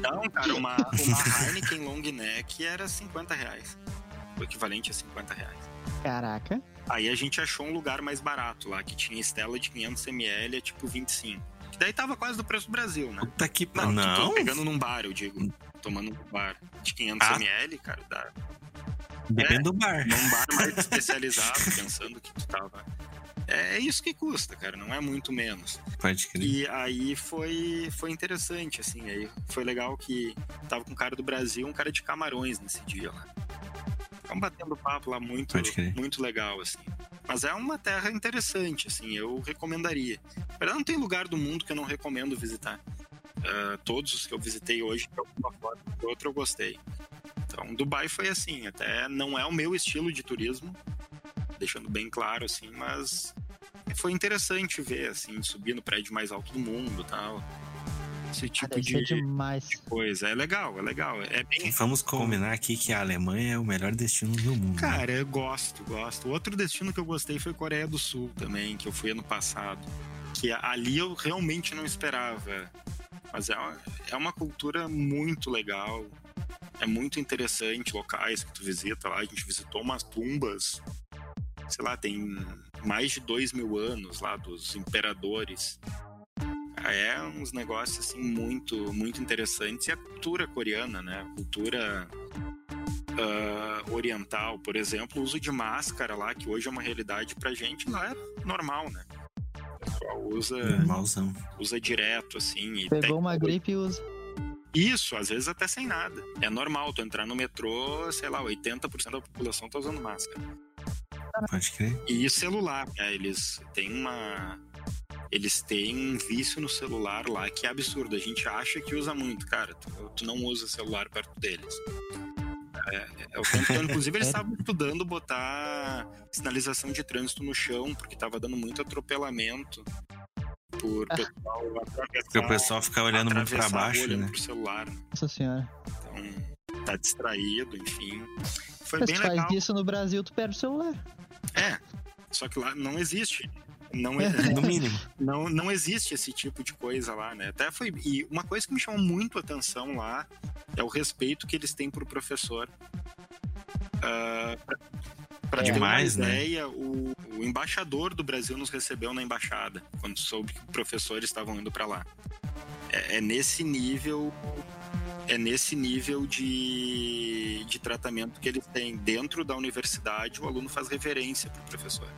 Não, cara, uma, uma Heineken long neck era 50 reais. O equivalente a 50 reais. Caraca. Aí a gente achou um lugar mais barato lá, que tinha estela de 500ml, é tipo 25. Que daí tava quase do preço do Brasil, né? Puta que Não, pariu. Não, pegando num bar, eu digo. Tomando num bar de 500ml, cara, dá. Depende do bar. Num bar mais especializado, pensando que tu tava. É isso que custa, cara, não é muito menos. Pode crer. E aí foi, foi interessante, assim. Aí foi legal que tava com um cara do Brasil, um cara de camarões nesse dia lá. Ficamos batendo papo lá muito, muito legal, assim. Mas é uma terra interessante, assim, eu recomendaria. Na verdade, não tem lugar do mundo que eu não recomendo visitar. Ah, todos os que eu visitei hoje, de alguma forma ou outra, eu gostei. Então, Dubai foi assim, até não é o meu estilo de turismo, deixando bem claro, assim, mas foi interessante ver, assim, subir no prédio mais alto do mundo e tal. Esse tipo ser de, demais. de coisa. É legal, é legal. É bem. Vamos combinar aqui que a Alemanha é o melhor destino do mundo. né? Cara, eu gosto, gosto. Outro destino que eu gostei foi Coreia do Sul também, que eu fui ano passado. Que ali eu realmente não esperava. Mas é uma, é uma cultura muito legal. É muito interessante locais que tu visita lá. A gente visitou umas tumbas, sei lá, tem mais de dois mil anos lá dos imperadores. É uns negócios assim muito, muito interessantes. E a cultura coreana, né? A cultura ah, oriental, por exemplo, o uso de máscara lá, que hoje é uma realidade pra gente, lá é normal, né? O pessoal usa, Normalzão. usa direto, assim. E Pegou uma gripe e usa. Isso, às vezes até sem nada. É normal tu entrar no metrô, sei lá, 80% da população tá usando máscara. Pode crer. E celular, né? Eles têm uma. Eles têm um vício no celular lá que é absurdo. A gente acha que usa muito, cara. Tu, tu não usa celular perto deles. É, é o tempo todo. Inclusive, eles estavam estudando botar sinalização de trânsito no chão, porque tava dando muito atropelamento por pessoal atravessar, Porque o pessoal fica olhando muito pra baixo, né? pro celular. Nossa senhora. Então, tá distraído, enfim. Foi Mas bem legal. faz isso no Brasil, tu perde o celular. É, só que lá não existe. Não, é, No mínimo. não, não existe esse tipo de coisa lá, né? Até foi. E uma coisa que me chamou muito a atenção lá é o respeito que eles têm pro professor. Ah, pra, te ter uma demais, né? ideia, o, o embaixador do Brasil nos recebeu na embaixada, quando soube que professores estavam indo para lá. É, é nesse nível. É nesse nível de, de tratamento que eles têm. Dentro da universidade, o aluno faz reverência pro professor.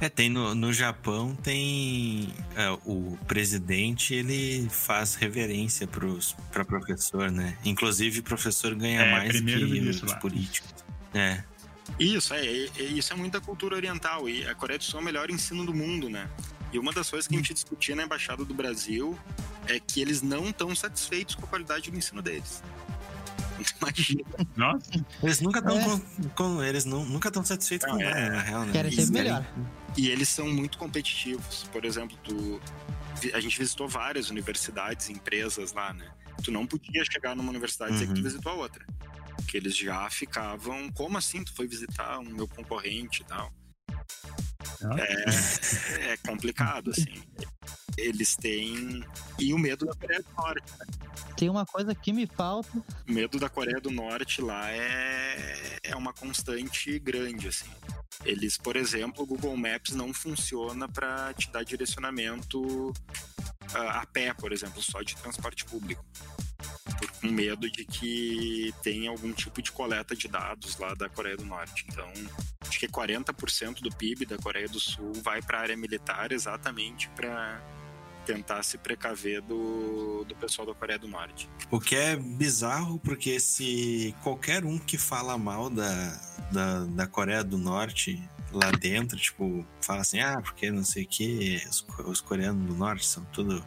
É, tem no, no Japão, tem é, o presidente, ele faz reverência pra professor, né? Inclusive, o professor ganha É, mais que os políticos. É, Isso, é, é- é- isso é muita cultura oriental. E a Coreia do Sul é o melhor ensino do mundo, né? E uma das coisas que a gente discutia na Embaixada do Brasil é que eles não estão satisfeitos com a qualidade do ensino deles. Imagina. Nossa, eles nunca estão É. com, com- eles nu- nunca estão satisfeitos Não, com é. nada, na real, né? Querem sempre melhor. E eles são muito competitivos. Por exemplo, tu, a gente visitou várias universidades e empresas lá, né? Tu não podia chegar numa universidade e dizer que tu Uhum. visitou a outra. Porque eles já ficavam, como assim tu foi visitar o meu concorrente e tal? É, é complicado, assim. Eles têm. E o medo da Coreia do Norte. Tem uma coisa que me falta. O medo da Coreia do Norte lá é, é uma constante grande, assim. Eles, por exemplo, o Google Maps não funciona para te dar direcionamento ah, a pé, por exemplo, só de transporte público. Com medo de que tenha algum tipo de coleta de dados lá da Coreia do Norte. Então, acho que 40% do PIB da Coreia do Sul vai para a área militar exatamente para tentar se precaver do, do pessoal da Coreia do Norte. O que é bizarro, porque se qualquer um que fala mal da, da, da Coreia do Norte lá dentro, tipo, fala assim, ah, porque não sei o que, os, os coreanos do norte são tudo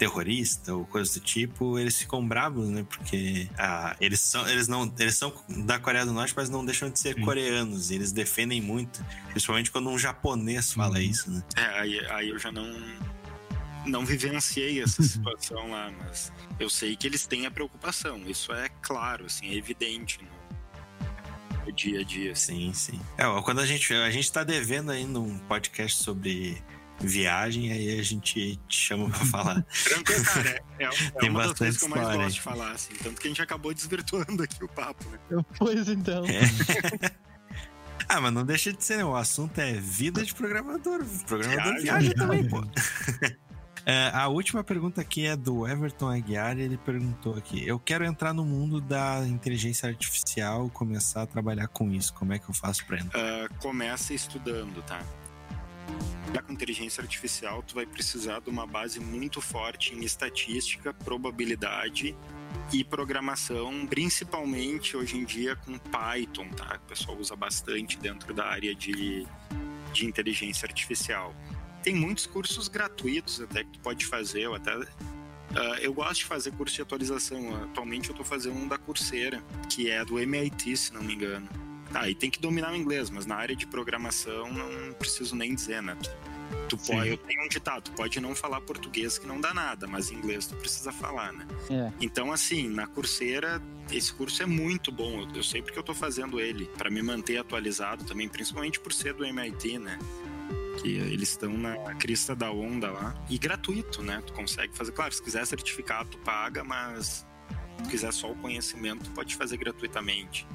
terrorista ou coisa do tipo, eles ficam bravos, né? Porque ah, eles são eles não eles são da Coreia do Norte, mas não deixam de ser Sim. coreanos. E eles defendem muito, principalmente quando um japonês fala uhum. isso, né? É, aí, aí eu já não não vivenciei essa situação lá, mas eu sei que eles têm a preocupação. Isso é claro, assim, é evidente no, no dia a dia. Sim, sim. É, quando a gente a gente está devendo ainda um podcast sobre viagem, aí a gente te chama pra falar. Tranquilo, cara. É, é, é Tem uma das coisas que eu mais gosto de falar, assim. Tanto que a gente acabou desvirtuando aqui o papo, né? Pois então. É. ah, mas não deixa de ser, né? O assunto é vida de programador. Programador viagem, viagem também, pô. É, a última pergunta aqui é do Everton Aguiar. Ele perguntou aqui: Eu quero entrar no mundo da inteligência artificial, começar a trabalhar com isso. Como é que eu faço para entrar? Uh, começa estudando, tá? Já com inteligência artificial, tu vai precisar de uma base muito forte em estatística, probabilidade e programação, principalmente hoje em dia com Python, tá? O pessoal usa bastante dentro da área de, de inteligência artificial. Tem muitos cursos gratuitos até que tu pode fazer, eu até Uh, eu gosto de fazer curso de atualização. Atualmente eu estou fazendo um da Coursera, que é do MIT, se não me engano. Tá, e tem que dominar o inglês, mas na área de programação não preciso nem dizer, né? Tu pode, eu tenho um ditado, tu pode não falar português que não dá nada, mas inglês tu precisa falar, né? É. Então, assim, na Coursera, esse curso é muito bom. Eu, eu sei porque eu tô fazendo ele, para me manter atualizado também, principalmente por ser do MIT, né? Que eles estão na crista da onda lá. E gratuito, né? Tu consegue fazer. Claro, se quiser certificado, tu paga, mas se quiser só o conhecimento, tu pode fazer gratuitamente.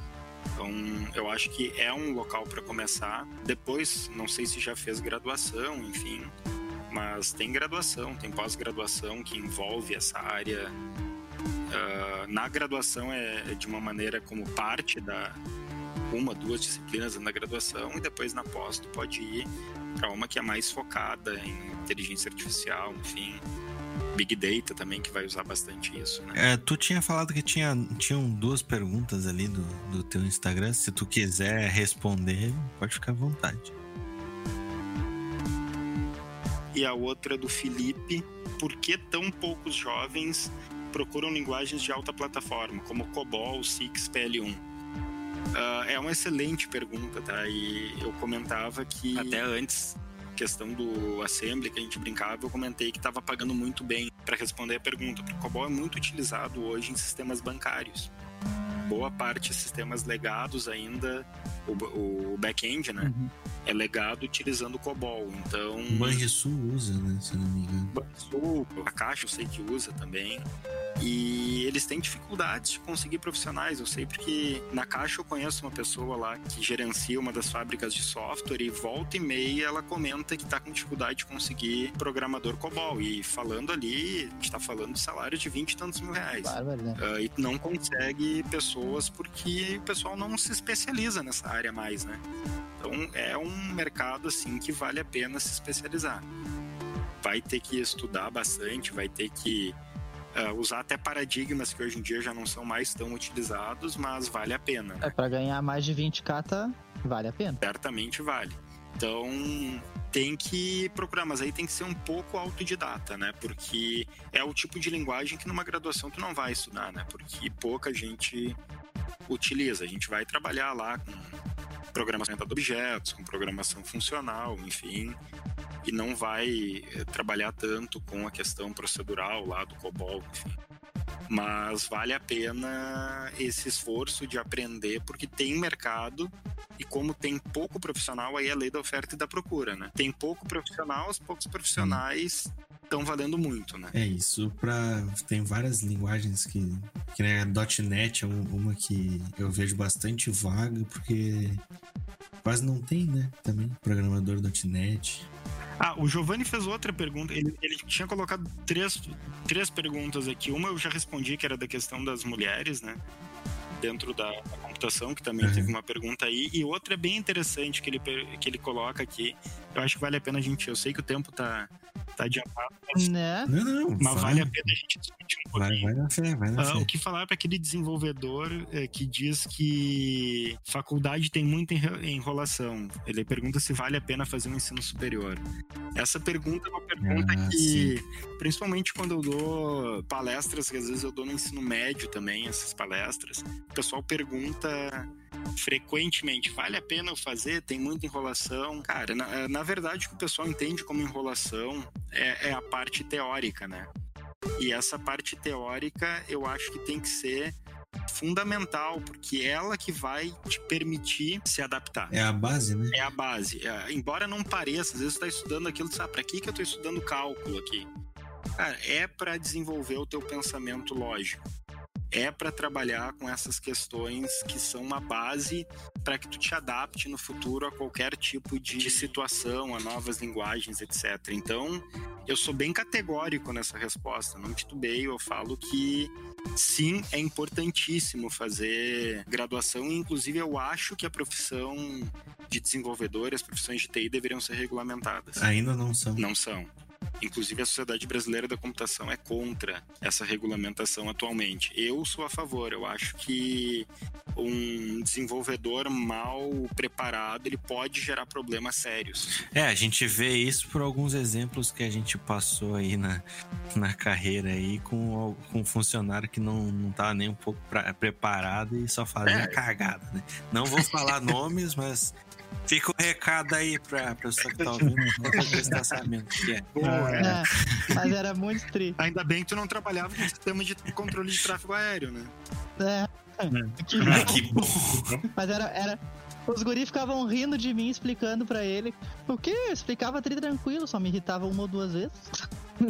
Então, eu acho que é um local para começar. Depois, não sei se já fez graduação, enfim, mas tem graduação, tem pós-graduação que envolve essa área. Uh, na graduação é, é de uma maneira como parte da uma, duas disciplinas na graduação e depois na pós tu pode ir para uma que é mais focada em inteligência artificial, enfim, Big Data também, que vai usar bastante isso, né? É, tu tinha falado que tinha, tinham duas perguntas ali do, do teu Instagram. Se tu quiser responder, pode ficar à vontade. E a outra do Felipe. Por que tão poucos jovens procuram linguagens de alta plataforma, como COBOL, Six, PL1? Uh, é uma excelente pergunta, tá? E eu comentava que até antes questão do assembly que a gente brincava, eu comentei que estava pagando muito bem para responder a pergunta, porque o COBOL é muito utilizado hoje em sistemas bancários. Boa parte de sistemas legados ainda, o, o back-end, né? Uhum. É legado utilizando o COBOL. Então. O Banrisul usa, né? Se não me engano. Banrisul, a Caixa eu sei que usa também. E eles têm dificuldades de conseguir profissionais. Eu sei porque na Caixa eu conheço uma pessoa lá que gerencia uma das fábricas de software e volta e meia ela comenta que está com dificuldade de conseguir programador COBOL. E falando ali, a gente está falando de salário de 20 e tantos mil reais. Bárbaro, né? Uh, e não consegue pessoas porque o pessoal não se especializa nessa área mais, né? Então é um mercado assim que vale a pena se especializar. Vai ter que estudar bastante, vai ter que uh, usar até paradigmas que hoje em dia já não são mais tão utilizados, mas vale a pena. Né? É, para ganhar mais de 20k, tá, vale a pena. Certamente vale. Então, tem que procurar, mas aí tem que ser um pouco autodidata, né? Porque é o tipo de linguagem que numa graduação tu não vai estudar, né? Porque pouca gente utiliza. A gente vai trabalhar lá com programação de objetos, com programação funcional, enfim, e não vai eh, trabalhar tanto com a questão procedural lá do COBOL, enfim. Mas vale a pena esse esforço de aprender, porque tem mercado e como tem pouco profissional, aí é a lei da oferta e da procura, né? Tem pouco profissional, os poucos profissionais estão valendo muito, né? É isso, para tem várias linguagens que, que né, .NET é uma que eu vejo bastante vaga, porque quase não tem, né? Também, programador .NET. Ah, o Giovanni fez outra pergunta. Ele, ele, tinha colocado três, três perguntas aqui. Uma eu já respondi, que era da questão das mulheres, né? Dentro da, da computação, que também uhum. teve uma pergunta aí. E outra é bem interessante que ele, que ele coloca aqui. Eu acho que vale a pena a gente. Eu sei que o tempo tá, tá adiantado. Mas... Né? Não, não, mas vai. vale a pena a gente discutir um pouquinho. Vai, vai na fé, vai na ah, fé. O que falar para aquele desenvolvedor é, que diz que faculdade tem muita enrolação. Ele pergunta se vale a pena fazer um ensino superior. Essa pergunta é uma pergunta ah, que, sim. principalmente quando eu dou palestras, que às vezes eu dou no ensino médio também, essas palestras, o pessoal pergunta frequentemente, vale a pena eu fazer? Tem muita enrolação? Cara, na, na verdade, o que o pessoal entende como enrolação é, é a parte teórica, né? E essa parte teórica eu acho que tem que ser fundamental, porque é ela que vai te permitir se adaptar. É a base, né? É a base. É, embora não pareça, às vezes você está estudando aquilo, sabe, para que, que eu estou estudando cálculo aqui? Cara, é para desenvolver o teu pensamento lógico é para trabalhar com essas questões que são uma base para que tu te adapte no futuro a qualquer tipo de situação, a novas linguagens, etc. Então, eu sou bem categórico nessa resposta, não titubeio, eu falo que sim, é importantíssimo fazer graduação, e inclusive eu acho que a profissão de desenvolvedor, as profissões de TI deveriam ser regulamentadas. Ainda não são. Não são. Inclusive, a Sociedade Brasileira da Computação é contra essa regulamentação atualmente. Eu sou a favor. Eu acho que um desenvolvedor mal preparado ele pode gerar problemas sérios. É, a gente vê isso por alguns exemplos que a gente passou aí na, na carreira aí com, com um funcionário que não, não tava nem um pouco pra, preparado e só fazia é. cagada, né? Não vou falar nomes, mas Fica o recado aí pra pessoa que tá ouvindo, prestar sabendo que é. é. Mas era muito triste. Ainda bem que tu não trabalhava com sistema de controle de tráfego aéreo, né? É. é. Que, ah, que bom. Mas era, era, os guris ficavam rindo de mim, explicando para ele. O quê? Eu explicava tri tranquilo, só me irritava uma ou duas vezes.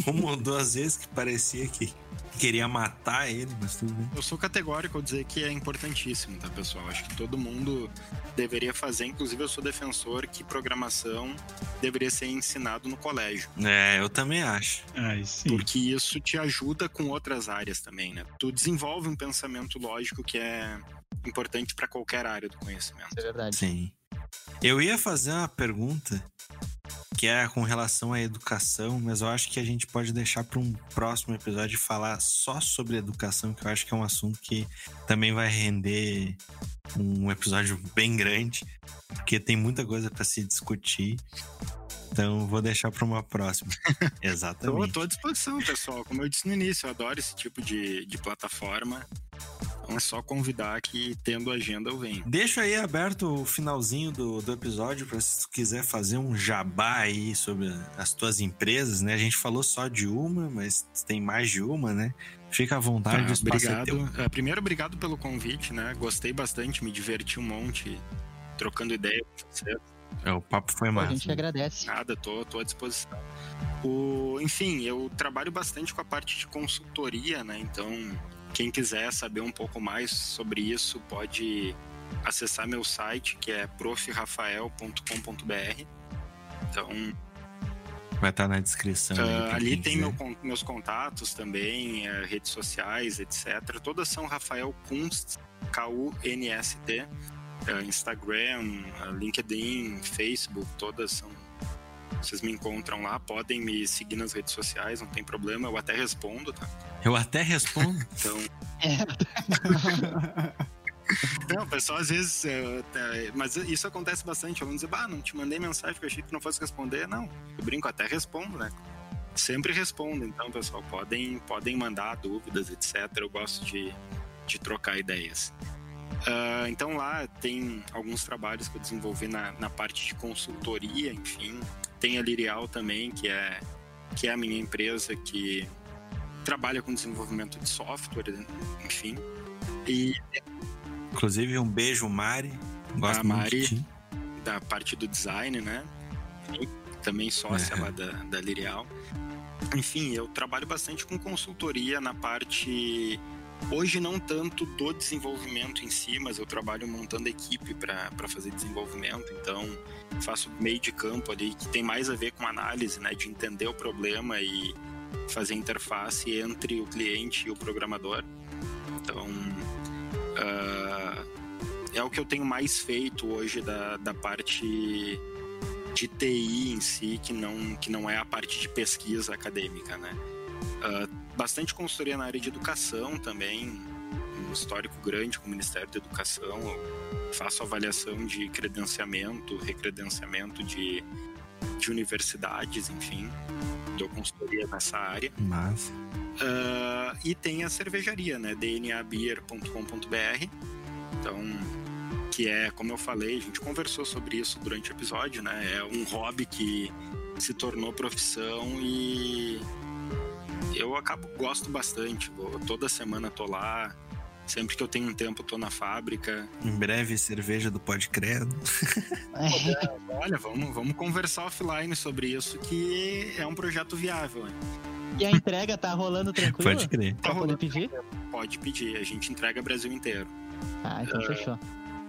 Uma ou duas vezes que parecia que queria matar ele, mas tudo bem. Eu sou categórico ao dizer que é importantíssimo, tá, pessoal? Acho que todo mundo deveria fazer, inclusive eu sou defensor que programação deveria ser ensinado no colégio. É, eu também acho. Ah, Porque isso te ajuda com outras áreas também, né? Tu desenvolve um pensamento lógico que é importante para qualquer área do conhecimento. É verdade. Sim. Eu ia fazer uma pergunta que é com relação à educação, mas eu acho que a gente pode deixar para um próximo episódio falar só sobre educação, que eu acho que é um assunto que também vai render um episódio bem grande, porque tem muita coisa para se discutir. Então, vou deixar para uma próxima. Exatamente. Estou à disposição, pessoal. Como eu disse no início, eu adoro esse tipo de, de plataforma. Então é só convidar que, tendo agenda, eu venho. Deixa aí aberto o finalzinho do, do episódio para se tu quiser fazer um jabá aí sobre as tuas empresas, né? A gente falou só de uma, mas tem mais de uma, né? Fica à vontade. Ah, obrigado. É, primeiro, obrigado pelo convite, né? Gostei bastante, me diverti um monte trocando ideia com você. É, o papo foi massa. A gente agradece. Nada, tô, tô à disposição. O, enfim, eu trabalho bastante com a parte de consultoria, né? Então, quem quiser saber um pouco mais sobre isso, pode acessar meu site, que é profrafael.com.br. Então. Vai estar na descrição. Uh, ali tem meu, meus contatos também, uh, redes sociais, etc. Todas são Rafael Kunst, K-U-N-S-T. Uh, Instagram, LinkedIn, Facebook, todas são vocês me encontram lá, podem me seguir nas redes sociais, não tem problema, eu até respondo, tá? Eu até respondo? então. Não, o pessoal às vezes. É, é, mas isso acontece bastante. Alunos dizem, ah, não te mandei mensagem porque eu achei que não fosse responder. Não, eu brinco, até respondo, né? Sempre respondo. Então, pessoal, podem, podem mandar dúvidas, etc. Eu gosto de, de trocar ideias. Uh, então lá tem alguns trabalhos que eu desenvolvi na, na parte de consultoria, enfim. Tem a Lirial também, que é, que é a minha empresa que trabalha com desenvolvimento de software, enfim. E inclusive um beijo Mari, gosto a Mari da parte do design, né? E também sócia é. lá da, da Lirial. Enfim, eu trabalho bastante com consultoria na parte Hoje não tanto do desenvolvimento em si, mas eu trabalho montando equipe para fazer desenvolvimento, então faço meio de campo ali que tem mais a ver com análise, né, de entender o problema e fazer interface entre o cliente e o programador. Então uh, é o que eu tenho mais feito hoje da, da parte de TI em si, que não, que não é a parte de pesquisa acadêmica, né? Uh, bastante consultoria na área de educação também, um histórico grande com o Ministério da Educação. Eu faço avaliação de credenciamento, recredenciamento de, de universidades, enfim. Dou consultoria nessa área. Mas. Uh, e tem a cervejaria, né? dnabeer.com.br. Então, que é, como eu falei, a gente conversou sobre isso durante o episódio, né? É um hobby que se tornou profissão e eu acabo gosto bastante. Toda semana tô lá, sempre que eu tenho um tempo tô na fábrica. Em breve cerveja do Pode Credo. Olha, vamos, vamos conversar offline sobre isso que é um projeto viável. Né? E a entrega tá rolando tranquilo? Pode crer. Tá rolando pedir? Pode pedir, a gente entrega Brasil inteiro. Ah, então uh, fechou.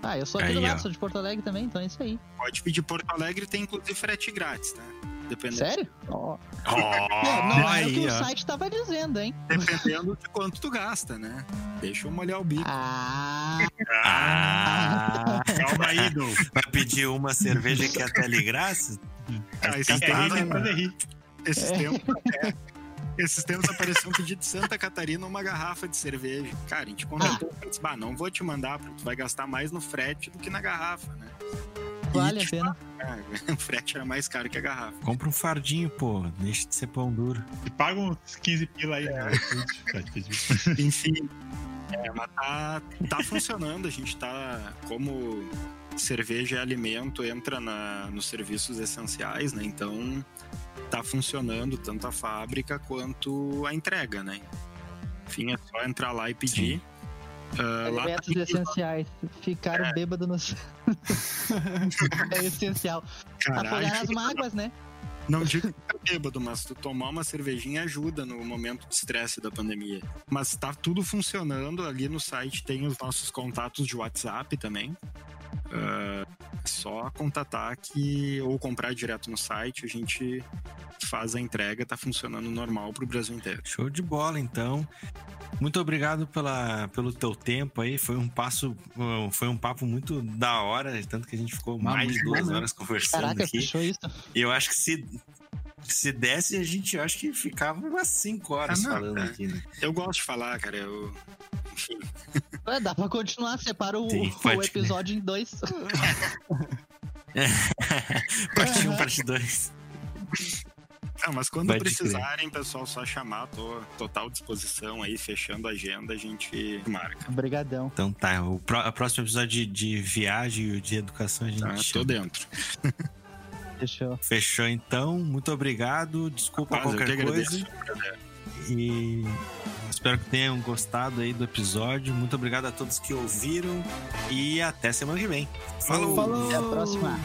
Ah, eu sou aqui aí, do lado, sou de Porto Alegre também, então é isso aí. Pode pedir Porto Alegre, tem inclusive frete grátis, tá? Dependendo. Sério? Oh. Oh, não é o que o site tava dizendo, hein? Dependendo de quanto tu gasta, né? Deixa eu molhar o bico. Ah! ah. Calma aí, Du. Vai pedir uma cerveja que é até lhe graça? Ah, esses tempos, esses tempos, é. Esses tempos apareceu um pedido de Santa Catarina uma garrafa de cerveja. Cara, a gente conversou, ah. disse, bah, não vou te mandar, porque tu vai gastar mais no frete do que na garrafa, né? Vale a pena. É, o frete era mais caro que a garrafa. Compra um fardinho, pô. Deixa de ser pão duro. E paga uns 15 pila aí, né? Enfim. É, mas tá, tá funcionando. A gente tá. Como cerveja é alimento, entra na, nos serviços essenciais, né? Então tá funcionando tanto a fábrica quanto a entrega, né? Enfim, é só entrar lá e pedir. Sim. Uh, Alimentos tá... essenciais. Ficar é. bêbado no. é essencial. Caralho. Apoiar nas mágoas, né? Não digo que tá bêbado, mas tu tomar uma cervejinha ajuda no momento de estresse da pandemia. Mas tá tudo funcionando. Ali no site tem os nossos contatos de WhatsApp também. Uh, é só contatar que ou comprar direto no site, a gente faz a entrega, tá funcionando normal pro Brasil inteiro. Show de bola, então. Muito obrigado pela, pelo teu tempo aí. Foi um passo, foi um papo muito da hora, tanto que a gente ficou mais de duas horas conversando Caraca, aqui. Fechou isso. E eu acho que se se desse, a gente acho que ficava umas 5 horas ah, não, falando é. aqui, né? Eu gosto de falar, cara. Eu... Enfim. É, dá pra continuar, separa o, Sim, o episódio em dois. parte 1, um, parte 2. Não, mas quando Pode precisarem, pessoal, só chamar, tô total disposição aí, fechando a agenda, a gente marca. Obrigadão. Então tá, o, pro, o próximo episódio de, de viagem e de educação a gente. Ah, tô dentro. Fechou. Fechou então, muito obrigado. Desculpa Rapaz, qualquer coisa. E espero que tenham gostado aí do episódio. Muito obrigado a todos que ouviram e até semana que vem. Falou! Falou. Até a próxima.